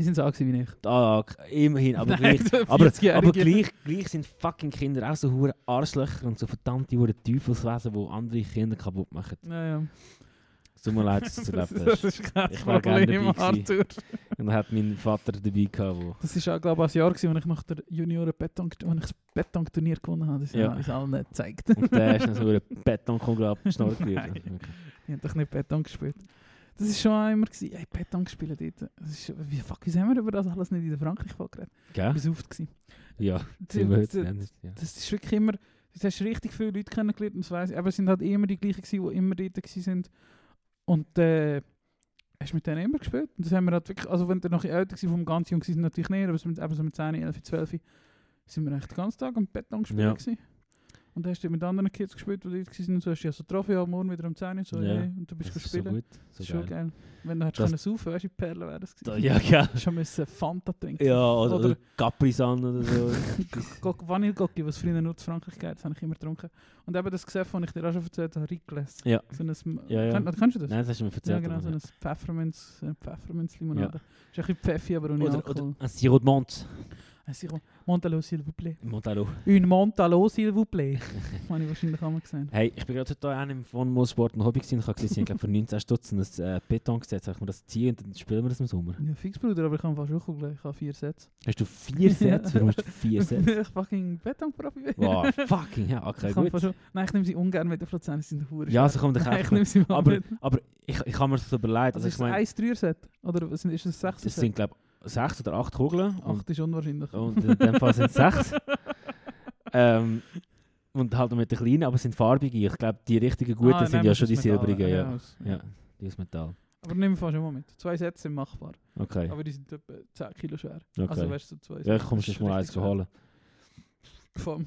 [SPEAKER 6] *laughs* Die sind so gewesen wie ich.
[SPEAKER 5] Ah, immerhin, aber
[SPEAKER 6] Nein,
[SPEAKER 5] gleich... Aber,
[SPEAKER 6] 40-Jährige.
[SPEAKER 5] aber gleich, gleich sind fucking Kinder auch so hure Arschlöcher und so verdammte hure Teufelswesen, die andere Kinder kaputt machen.
[SPEAKER 6] Ja, ja.
[SPEAKER 5] Es tut mir leid, dass du es
[SPEAKER 6] Das,
[SPEAKER 5] erlebt
[SPEAKER 6] das
[SPEAKER 5] hast.
[SPEAKER 6] ist kein
[SPEAKER 5] Ich war
[SPEAKER 6] Problem. Arthur.
[SPEAKER 5] Und dann hat mein Vater dabei gehabt, wo...
[SPEAKER 6] Das war auch, glaube ich, ein Jahr, gewesen, als ich nach der Junioren Beton, als ich das Beton-Turnier gewonnen habe. Das
[SPEAKER 5] Ja.
[SPEAKER 6] habe ich allen nicht gezeigt.
[SPEAKER 5] Und der ist dann so gewesen.
[SPEAKER 6] Nein.
[SPEAKER 5] Okay.
[SPEAKER 6] Die haben doch nicht Beton gespielt. Das war schon immer, gewesen. Hey, Beton gespielt dort. Das ist, wie, fuck, wieso haben wir über das alles nicht in der frankreich geredet?
[SPEAKER 5] Gell?
[SPEAKER 6] Ich oft. gewesen.
[SPEAKER 5] Ja,
[SPEAKER 6] Das, das, das ist wirklich immer, du hast richtig viele Leute kennengelernt und das weiss ich. Aber es sind halt immer die gleichen gewesen, die immer dort sind. Und äh, hast du mit denen immer gespielt? Und das haben wir halt wirklich, also wenn du noch älter warst, vom ganz jung sind natürlich nicht, aber so mit, eben so mit 10, 11, 12 sind wir eigentlich den ganzen Tag am Beton gespielt
[SPEAKER 5] Ja.
[SPEAKER 6] gewesen. Und dann hast du mit anderen Kids gespielt, die dort waren und so hast du ja so getroffen, ja, morgen wieder um 10 und so,
[SPEAKER 5] Ja.
[SPEAKER 6] hey, und du bist
[SPEAKER 5] Das
[SPEAKER 6] gespielt.
[SPEAKER 5] so gut,
[SPEAKER 6] Das
[SPEAKER 5] so
[SPEAKER 6] schon
[SPEAKER 5] geil.
[SPEAKER 6] geil. Wenn du hättest können saufen, weißt du, Perlen wäre das
[SPEAKER 5] Da-
[SPEAKER 6] gewesen.
[SPEAKER 5] Ja, gell.
[SPEAKER 6] Schon müssen Fanta trinken.
[SPEAKER 5] Ja, oder,
[SPEAKER 6] Oder-
[SPEAKER 5] oder Capri-Sun oder so. *laughs*
[SPEAKER 6] Vanillegocki, was früher nur zu Frankreich gab, das habe ich immer getrunken. Und eben das Gesöff, das ich dir auch schon erzählt habe, Ricles.
[SPEAKER 5] Ja.
[SPEAKER 6] So ein,
[SPEAKER 5] Ja, ja.
[SPEAKER 6] Kenn, kennst du das?
[SPEAKER 5] Nein, das hast du mir
[SPEAKER 6] ja,
[SPEAKER 5] erzählt.
[SPEAKER 6] genau, so ein Pfefferminz, eine Pfefferminz-Limonade. Ist ein bisschen Pfeffi, aber ohne
[SPEAKER 5] Oder,
[SPEAKER 6] Alkohol.
[SPEAKER 5] oder ein Sirop
[SPEAKER 6] Montalo, s'il vous plaît.
[SPEAKER 5] Montalo.
[SPEAKER 6] Un Montalo, s'il vous plaît. *laughs* habe ich wahrscheinlich auch mal gesehen.
[SPEAKER 5] Hey, ich bin gerade heute hier im von Mosport und Hobby gesehen. Ich habe gesehen, sie haben glaub, für 19 Stutz ein äh, Beton gesetzt. Ich mir das ziehen und dann spielen wir das im Sommer?
[SPEAKER 6] Ja, fix, Bruder, aber ich kann fast auch. Ich habe vier Sets.
[SPEAKER 5] Hast du vier Sets? *laughs* Warum hast du vier Sets?
[SPEAKER 6] ich fucking Betonprofi bin.
[SPEAKER 5] Wow, fucking, ja, okay,
[SPEAKER 6] Ich
[SPEAKER 5] gut.
[SPEAKER 6] Nein, ich nehme sie ungern mit Luzern, sie sind hure
[SPEAKER 5] Ja,
[SPEAKER 6] ich
[SPEAKER 5] kaufen.
[SPEAKER 6] nehme sie mal
[SPEAKER 5] Aber, aber ich, ich habe mir das so überlegt.
[SPEAKER 6] Also
[SPEAKER 5] Also
[SPEAKER 6] ist
[SPEAKER 5] ich
[SPEAKER 6] es ein
[SPEAKER 5] meine,
[SPEAKER 6] 1-3er-Set? Oder ist es ein 6er-Set?
[SPEAKER 5] es sind glaube ich sechs oder acht Kugeln.
[SPEAKER 6] Acht ist unwahrscheinlich.
[SPEAKER 5] und in dem Fall sind es sechs. *laughs* ähm, und halt mit den kleinen, aber es sind farbige. Ich glaube, die richtigen guten
[SPEAKER 6] Ah,
[SPEAKER 5] sind ja schon die
[SPEAKER 6] Metall,
[SPEAKER 5] silbrigen. Ja,
[SPEAKER 6] aus-
[SPEAKER 5] ja, die aus Metall.
[SPEAKER 6] Aber nimm fast schon mal mit. Zwei Sätze sind machbar.
[SPEAKER 5] Okay,
[SPEAKER 6] Aber die sind etwa 10 Kilo schwer.
[SPEAKER 5] okay.
[SPEAKER 6] Also weißt du, zwei
[SPEAKER 5] ja,
[SPEAKER 6] Sätze,
[SPEAKER 5] kommst du
[SPEAKER 6] das ist
[SPEAKER 5] mal eins
[SPEAKER 6] schwer.
[SPEAKER 5] holen.
[SPEAKER 6] Voll.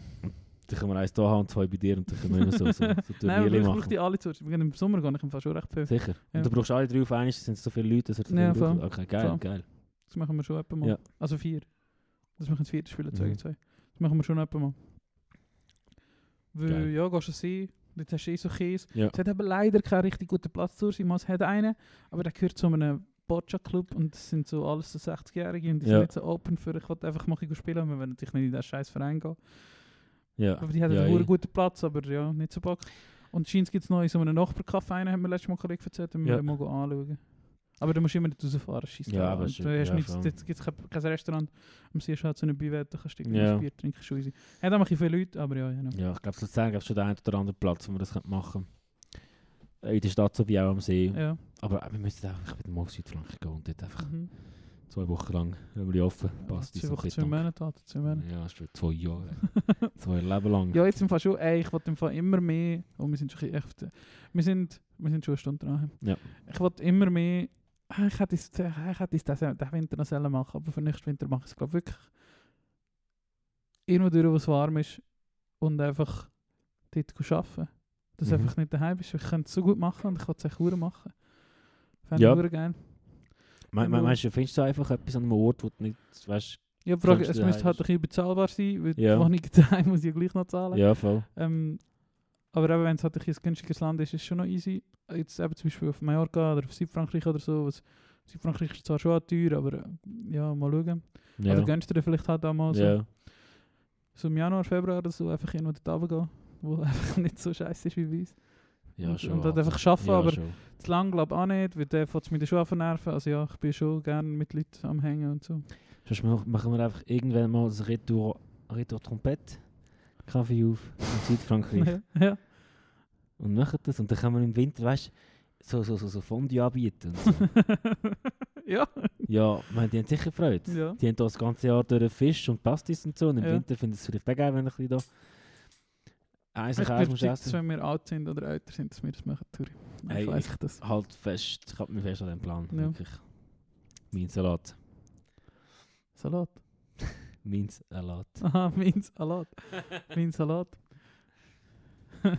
[SPEAKER 5] Dann können wir eins hier haben und zwei bei dir und dann können wir immer so, so, so *laughs*
[SPEAKER 6] Nein, ich brauche die alle zu. Wir gehen Im Sommer gehe ich im Fall schon recht viel.
[SPEAKER 5] Sicher.
[SPEAKER 6] Ja.
[SPEAKER 5] Und du brauchst alle drei auf einmal, sind so viele Leute. dass er
[SPEAKER 6] Ja.
[SPEAKER 5] Okay, geil, geil.
[SPEAKER 6] Das machen wir schon etwa mal.
[SPEAKER 5] Ja.
[SPEAKER 6] Also vier. Das machen wir das vierte Spielen, zwei
[SPEAKER 5] Mhm.
[SPEAKER 6] zwei. Das machen wir schon etwa mal. Weil,
[SPEAKER 5] Geil.
[SPEAKER 6] ja, gehst du sehen, jetzt hast du eh so Käse.
[SPEAKER 5] Ja.
[SPEAKER 6] Es hat aber leider keinen richtig guten Platz zu sein. Es hat einen, aber der gehört zu einem Boccia-Club und das sind so alles so 60-Jährige und die
[SPEAKER 5] Ja.
[SPEAKER 6] sind nicht so open für, ich wollte einfach mal spielen, wir wollen natürlich nicht in diesen scheiß Verein gehen.
[SPEAKER 5] Ja.
[SPEAKER 6] Aber die haben
[SPEAKER 5] ja,
[SPEAKER 6] einen
[SPEAKER 5] ja.
[SPEAKER 6] guten Platz, aber ja, nicht so Bock. Und scheint gibt es noch in so einem Nachbarcafé, einen haben wir letztes Mal Kollege erzählt, den wir
[SPEAKER 5] Ja.
[SPEAKER 6] ja. mal anschauen. Aber da musst du immer nicht rausfahren, scheiss
[SPEAKER 5] Ja, aber
[SPEAKER 6] Und
[SPEAKER 5] ist-
[SPEAKER 6] Du hast
[SPEAKER 5] ja,
[SPEAKER 6] nichts,
[SPEAKER 5] voll.
[SPEAKER 6] jetzt gibt es kein, kein Restaurant, am See halt so eine Bivette, da kannst du irgendwie
[SPEAKER 5] Ja.
[SPEAKER 6] ein Bier trinken, schon easy. Hat auch ein bisschen viele Leute, aber ja, ja.
[SPEAKER 5] Ja, ich glaube, Luzern gibt es schon den einen oder anderen Platz, wo man das könnte machen könnte. In der Stadt sowie auch am See.
[SPEAKER 6] ja.
[SPEAKER 5] Aber äh, wir müssen einfach wieder mal auf Südfrankreich gehen und dort einfach
[SPEAKER 6] Mhm.
[SPEAKER 5] zwei Wochen lang irgendwie offen. Passt
[SPEAKER 6] Zwei Wochen, zwei Monate, halt, zwei Monate.
[SPEAKER 5] Ja, das ist schon zwei Jahre. *laughs* zwei Leben lang.
[SPEAKER 6] Ja, jetzt im Fall schon, ey, ich wollte im Fall immer mehr, oh, wir sind schon ein bisschen echt, wir sind, wir sind schon eine Stunde dran.
[SPEAKER 5] Ja.
[SPEAKER 6] Ich wollte immer mehr, ich hätte es, ich hätte es diesen diesen Winter noch selber machen, aber für nächsten Winter mache ich es, glaube wirklich irgendwo durch, wo es warm ist und einfach dort arbeiten. Dass
[SPEAKER 5] Mhm.
[SPEAKER 6] einfach nicht daheim bist. Ich könnte es so gut machen und ich wollte es echt machen. Fände
[SPEAKER 5] Ja.
[SPEAKER 6] ich geil.
[SPEAKER 5] Me me
[SPEAKER 6] Genau.
[SPEAKER 5] meinst du, findest du einfach etwas an einem Ort, wo du nicht weißt?
[SPEAKER 6] Ja, Frage, es müsste halt ein bisschen bezahlbar sein, weil
[SPEAKER 5] Ja.
[SPEAKER 6] die Wohnung *laughs* daheim muss ich ja gleich noch zahlen.
[SPEAKER 5] Ja, voll.
[SPEAKER 6] Ähm, aber eben, wenn es halt ein, ein günstiges Land ist, ist es schon noch easy. Jetzt eben zum Beispiel auf Mallorca oder auf Südfrankreich oder so. Was, Südfrankreich ist zwar schon teuer, aber äh, ja, mal schauen.
[SPEAKER 5] Ja.
[SPEAKER 6] Oder gönnst du dir vielleicht halt auch mal so,
[SPEAKER 5] ja.
[SPEAKER 6] so im Januar, Februar oder so einfach irgendwo dort runtergehen, wo *laughs* einfach nicht so scheiße ist wie bei uns.
[SPEAKER 5] ja,
[SPEAKER 6] und,
[SPEAKER 5] schon.
[SPEAKER 6] und halt einfach arbeiten,
[SPEAKER 5] ja,
[SPEAKER 6] aber
[SPEAKER 5] schon.
[SPEAKER 6] zu lang glaube ich auch nicht, weil der fängt mich dann schon zu nerven. Also ja, ich bin schon gerne mit Leuten am Hängen und so.
[SPEAKER 5] Sonst mach- machen wir einfach irgendwann mal das Retour, Retour Trompette Kaffee auf in Südfrankreich
[SPEAKER 6] ja, ja.
[SPEAKER 5] und machen das. Und dann kann man im Winter, weißt so, so, so, so Fondue anbieten. So. *laughs*
[SPEAKER 6] ja.
[SPEAKER 5] ja, man, die haben sicher Freude.
[SPEAKER 6] ja.
[SPEAKER 5] Die haben da das ganze Jahr durch Fisch und Pastis und so. Und im
[SPEAKER 6] Ja.
[SPEAKER 5] Winter finden sie es vielleicht auch geil, wenn ein bisschen da Eis
[SPEAKER 6] Ich bin
[SPEAKER 5] musst essen.
[SPEAKER 6] wenn wir alt sind oder älter sind, dass wir das machen, Turi.
[SPEAKER 5] Hey,
[SPEAKER 6] weiss
[SPEAKER 5] ich-
[SPEAKER 6] das.
[SPEAKER 5] Halt fest, ich hab mir fest an den Plan.
[SPEAKER 6] Ja.
[SPEAKER 5] Wirklich. Mein Salat.
[SPEAKER 6] Salat.
[SPEAKER 5] Mein Salat. *laughs*
[SPEAKER 6] Aha, mein Salat. mein Salat. *laughs*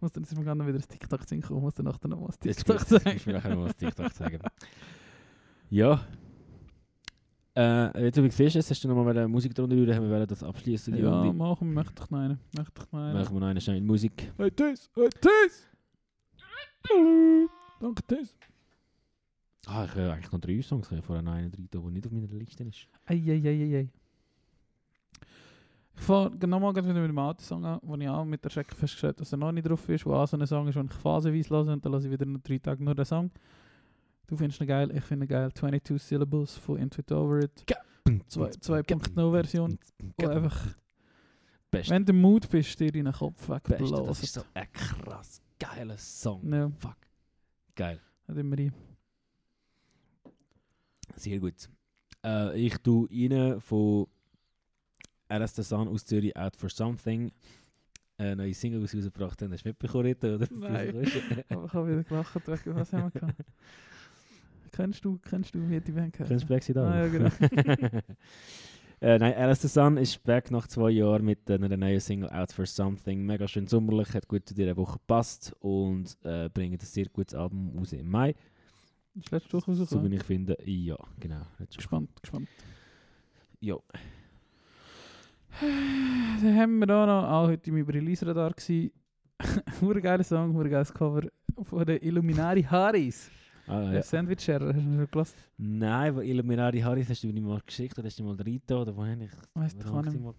[SPEAKER 6] muss dann ist mir gerade wieder ein TikTok kommen, muss dann nachher noch
[SPEAKER 5] Jetzt
[SPEAKER 6] TikTok
[SPEAKER 5] gut,
[SPEAKER 6] sagen.
[SPEAKER 5] Ich will nachher noch was TikTok sagen. Ja. Äh, jetzt, wie du siehst, hast du noch mal eine Musik drunter rühren, haben wir das abschließen.
[SPEAKER 6] Ja,
[SPEAKER 5] Runde.
[SPEAKER 6] machen wir, möchte ich noch einen. Möchte ich noch einen.
[SPEAKER 5] Machen wir noch eine schnelle Musik.
[SPEAKER 6] Hey Tess, hey Tess! Danke Tess.
[SPEAKER 5] Ah, ich habe eigentlich noch drei Songs. Vorher noch einen drin, der nicht auf meiner Liste ist.
[SPEAKER 6] Ei, ei, ei, ei, ei. Ich fange nochmal wieder mit dem alten Song an, wo ich auch mit der Schrecken festgestellt habe, dass er noch nicht drauf ist, wo auch so ein Song ist, den ich phasenweise höre und dann lasse ich wieder noch drei Tage nur den Song. Du findest ihn geil, ich finde ihn geil. 22 Syllables von Into It Over It. Zwei- 2.0 Version, wo einfach,
[SPEAKER 5] Beste,
[SPEAKER 6] wenn du im Mood bist, dir in den Kopf
[SPEAKER 5] Beste. Das ist
[SPEAKER 6] wegblasen.
[SPEAKER 5] so ein krass geiler Song.
[SPEAKER 6] Ja,
[SPEAKER 5] Fuck. Geil.
[SPEAKER 6] hat immer rein.
[SPEAKER 5] Sehr gut. Äh, ich tue rein von Sun aus Zürich Out for Something. Eine neue Single, die sie rausgebracht haben. Hast du mitbekommen, Rita, oder?
[SPEAKER 6] Nein. *laughs* Aber ich habe wieder gelacht, was haben wir gehabt? *laughs* Kennst du, kennst du, wie die Band
[SPEAKER 5] Kennst
[SPEAKER 6] heißt?
[SPEAKER 5] du Black Side
[SPEAKER 6] Ah, ja, genau. *laughs*
[SPEAKER 5] äh, nein, Alice the Sun ist back nach zwei Jahren mit einer neuen Single Out for Something. Mega schön sommerlich, hat gut zu dieser Woche gepasst und äh, bringt ein sehr gutes Album raus im Mai.
[SPEAKER 6] Das letzte Woche
[SPEAKER 5] So
[SPEAKER 6] rausgekommen.
[SPEAKER 5] wie ich finde, ja, genau.
[SPEAKER 6] Gespannt, gespannt.
[SPEAKER 5] Ja, *sighs*
[SPEAKER 6] Dann haben wir da noch, auch heute im Release-Radar gsi. *laughs* Hure geiler Song, hure geiles Cover von den Illuminati Haris.
[SPEAKER 5] ah,
[SPEAKER 6] Ja. Sandwich Sharer, hast du schon gelassen?
[SPEAKER 5] Nein, weil Illuminati Harris hast du mir mal geschickt oder hast du mal Rita oder wohin ich
[SPEAKER 6] Weißt du,
[SPEAKER 5] ich mal?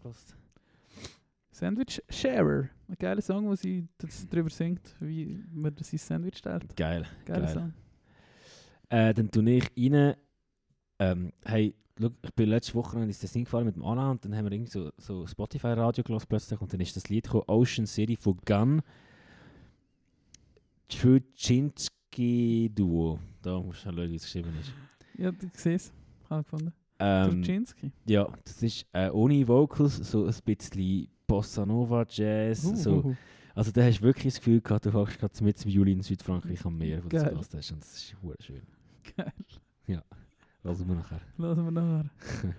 [SPEAKER 6] Sandwich Sharer. Ein geiler Song, wo sie darüber singt, wie man sein Sandwich stellt.
[SPEAKER 5] Geil.
[SPEAKER 6] Geiler
[SPEAKER 5] Geil.
[SPEAKER 6] Song.
[SPEAKER 5] Äh, dann tue ich rein. Ähm, hey, schau, ich bin letzte Woche ins Tessin gefahren mit dem Anna und dann haben wir irgendwie so, so Spotify-Radio gelassen plötzlich und dann ist das Lied gekommen, Ocean City von Gun. Truczynski Duo. Da musst du schauen, wie es geschrieben ist.
[SPEAKER 6] Ja, du siehst es. Habe ich gefunden.
[SPEAKER 5] Ähm, ja, das ist äh, ohne Vocals, so ein bisschen Bossa Nova Jazz.
[SPEAKER 6] Uh,
[SPEAKER 5] so.
[SPEAKER 6] uh, uh.
[SPEAKER 5] Also da hast du wirklich das Gefühl gehabt, du fährst gerade mit im Juli in Südfrankreich am Meer, wo du das hast und das ist schön.
[SPEAKER 6] Geil.
[SPEAKER 5] Lassen wir nachher.
[SPEAKER 6] Lassen wir nachher. *laughs*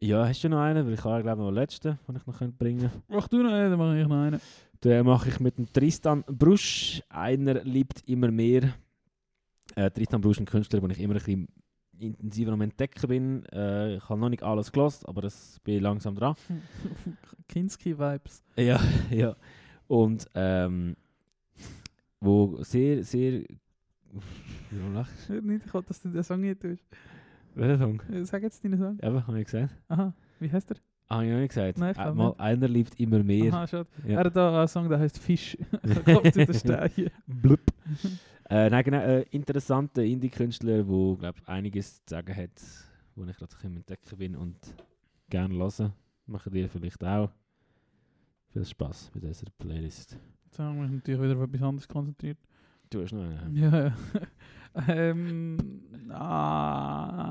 [SPEAKER 5] Ja, hast du noch einen? Weil ich habe glaube ich noch einen letzten, den ich noch könnte bringen
[SPEAKER 6] Mach du noch einen, dann mache ich noch einen.
[SPEAKER 5] Den mache ich mit dem Tristan Brusch. Einer liebt immer mehr. Äh, Tristan Brusch ist ein Künstler, den ich immer ein bisschen intensiver am Entdecken bin. Äh, ich habe noch nicht alles gelost, aber das bin ich langsam dran. *laughs*
[SPEAKER 6] Kinski-Vibes.
[SPEAKER 5] Ja, *laughs* ja. Und ähm, wo sehr, sehr. Warum lachst
[SPEAKER 6] Nicht, ich wollte, dass du den Song nicht tust.
[SPEAKER 5] du? Welcher Song?
[SPEAKER 6] Äh, Sag jetzt deinen Song.
[SPEAKER 5] Eben, habe ich gesagt.
[SPEAKER 6] Aha, wie heißt der?
[SPEAKER 5] Ah, habe ich noch nicht gesagt.
[SPEAKER 6] Nein, ich
[SPEAKER 5] Äh, mal, einer liebt immer mehr.
[SPEAKER 6] Aha, schade.
[SPEAKER 5] Ja.
[SPEAKER 6] Er hat da einen Song, der heißt Fisch. *laughs* Kommt in der Steine. *laughs*
[SPEAKER 5] Blub. äh, nein, genau, äh, interessanter Indie-Künstler, der glaub, einiges zu sagen hat, wo ich gerade im Entdecken bin und gerne hören. Machen dir vielleicht auch. Viel Spaß mit dieser Playlist.
[SPEAKER 6] Jetzt haben wir uns natürlich wieder auf etwas anderes konzentriert.
[SPEAKER 5] Du hast noch einen.
[SPEAKER 6] Ja, *laughs* ähm, ah,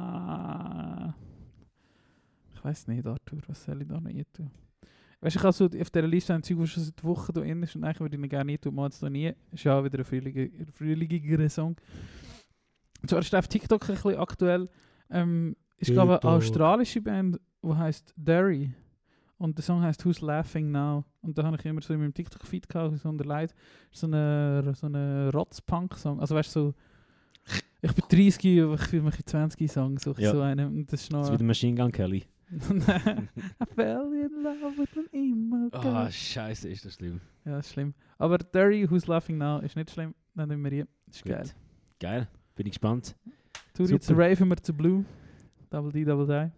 [SPEAKER 6] ich weiß nicht, Arthur, was soll ich da noch hier tun? Weißt du, ich habe so auf dieser Liste ein Zeug, das schon seit Wochen da drin ist und eigentlich würde ich ihn gerne nie tun, mal jetzt noch nie. Ist ja auch wieder ein frühlinger Song. Und zwar ist auf TikTok ein bisschen aktuell. Ähm, ist, glaube eine australische Band, die heißt Derry. Und der Song heißt Who's Laughing Now. Und da habe ich immer so in meinem TikTok-Feed gehabt, so unter Leid, so eine, so eine Rotz-Punk-Song. Also weißt du, so, ich bin 30, aber ich fühle mich in 20 Song. So,
[SPEAKER 5] Ja.
[SPEAKER 6] so eine, und das ist
[SPEAKER 5] Das ist
[SPEAKER 6] noch...
[SPEAKER 5] wie der Machine Gun Kelly. *laughs*
[SPEAKER 6] I fell in love with an emo girl.
[SPEAKER 5] Ah, scheiße, ist das schlimm.
[SPEAKER 6] Ja, das ist schlimm. Aber Dirty Who's Laughing Now ist nicht schlimm. Dann nehmen wir hier. Ist
[SPEAKER 5] Gut.
[SPEAKER 6] geil.
[SPEAKER 5] Geil, bin ich gespannt.
[SPEAKER 6] Tu jetzt
[SPEAKER 5] Super.
[SPEAKER 6] raven wir zu Blue. Double D, Double Die.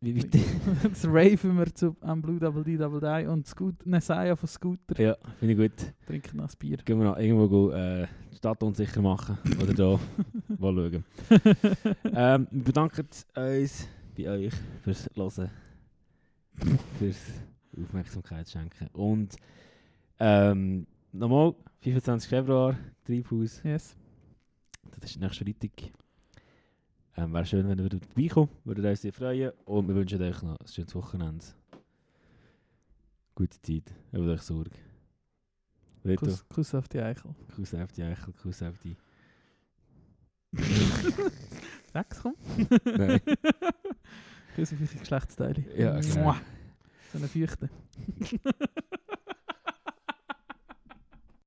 [SPEAKER 5] Wie weit? *laughs*
[SPEAKER 6] Jetzt raven wir zu am Blue Double D, Double Die und Scoot, Nesaya von Scooter.
[SPEAKER 5] ja, finde ich gut.
[SPEAKER 6] Trinken noch ein Bier.
[SPEAKER 5] Gehen wir noch irgendwo äh, die Stadt unsicher machen. Oder da. *laughs* Mal schauen. *laughs* ähm, wir bedanken uns bei euch fürs Hören. fürs Aufmerksamkeit schenken. Und ähm, nochmal, 25. Februar, Treibhaus.
[SPEAKER 6] Yes.
[SPEAKER 5] Das ist nächste Freitag. Ähm, Wäre schön, wenn ihr würdet vorbeikommen würdet uns sehr freuen. Und wir wünschen euch noch ein schönes Wochenende. Gute Zeit. Habt euch Sorge. Reto,
[SPEAKER 6] Kuss, Kuss auf die Eichel.
[SPEAKER 5] Kuss auf die Eichel, Kuss auf die... *laughs*
[SPEAKER 6] Sechs, komm.
[SPEAKER 5] Nein. *laughs*
[SPEAKER 6] Kuss auf eure Geschlechtsteile.
[SPEAKER 5] Ja, genau.
[SPEAKER 6] So eine Feuchte. *laughs*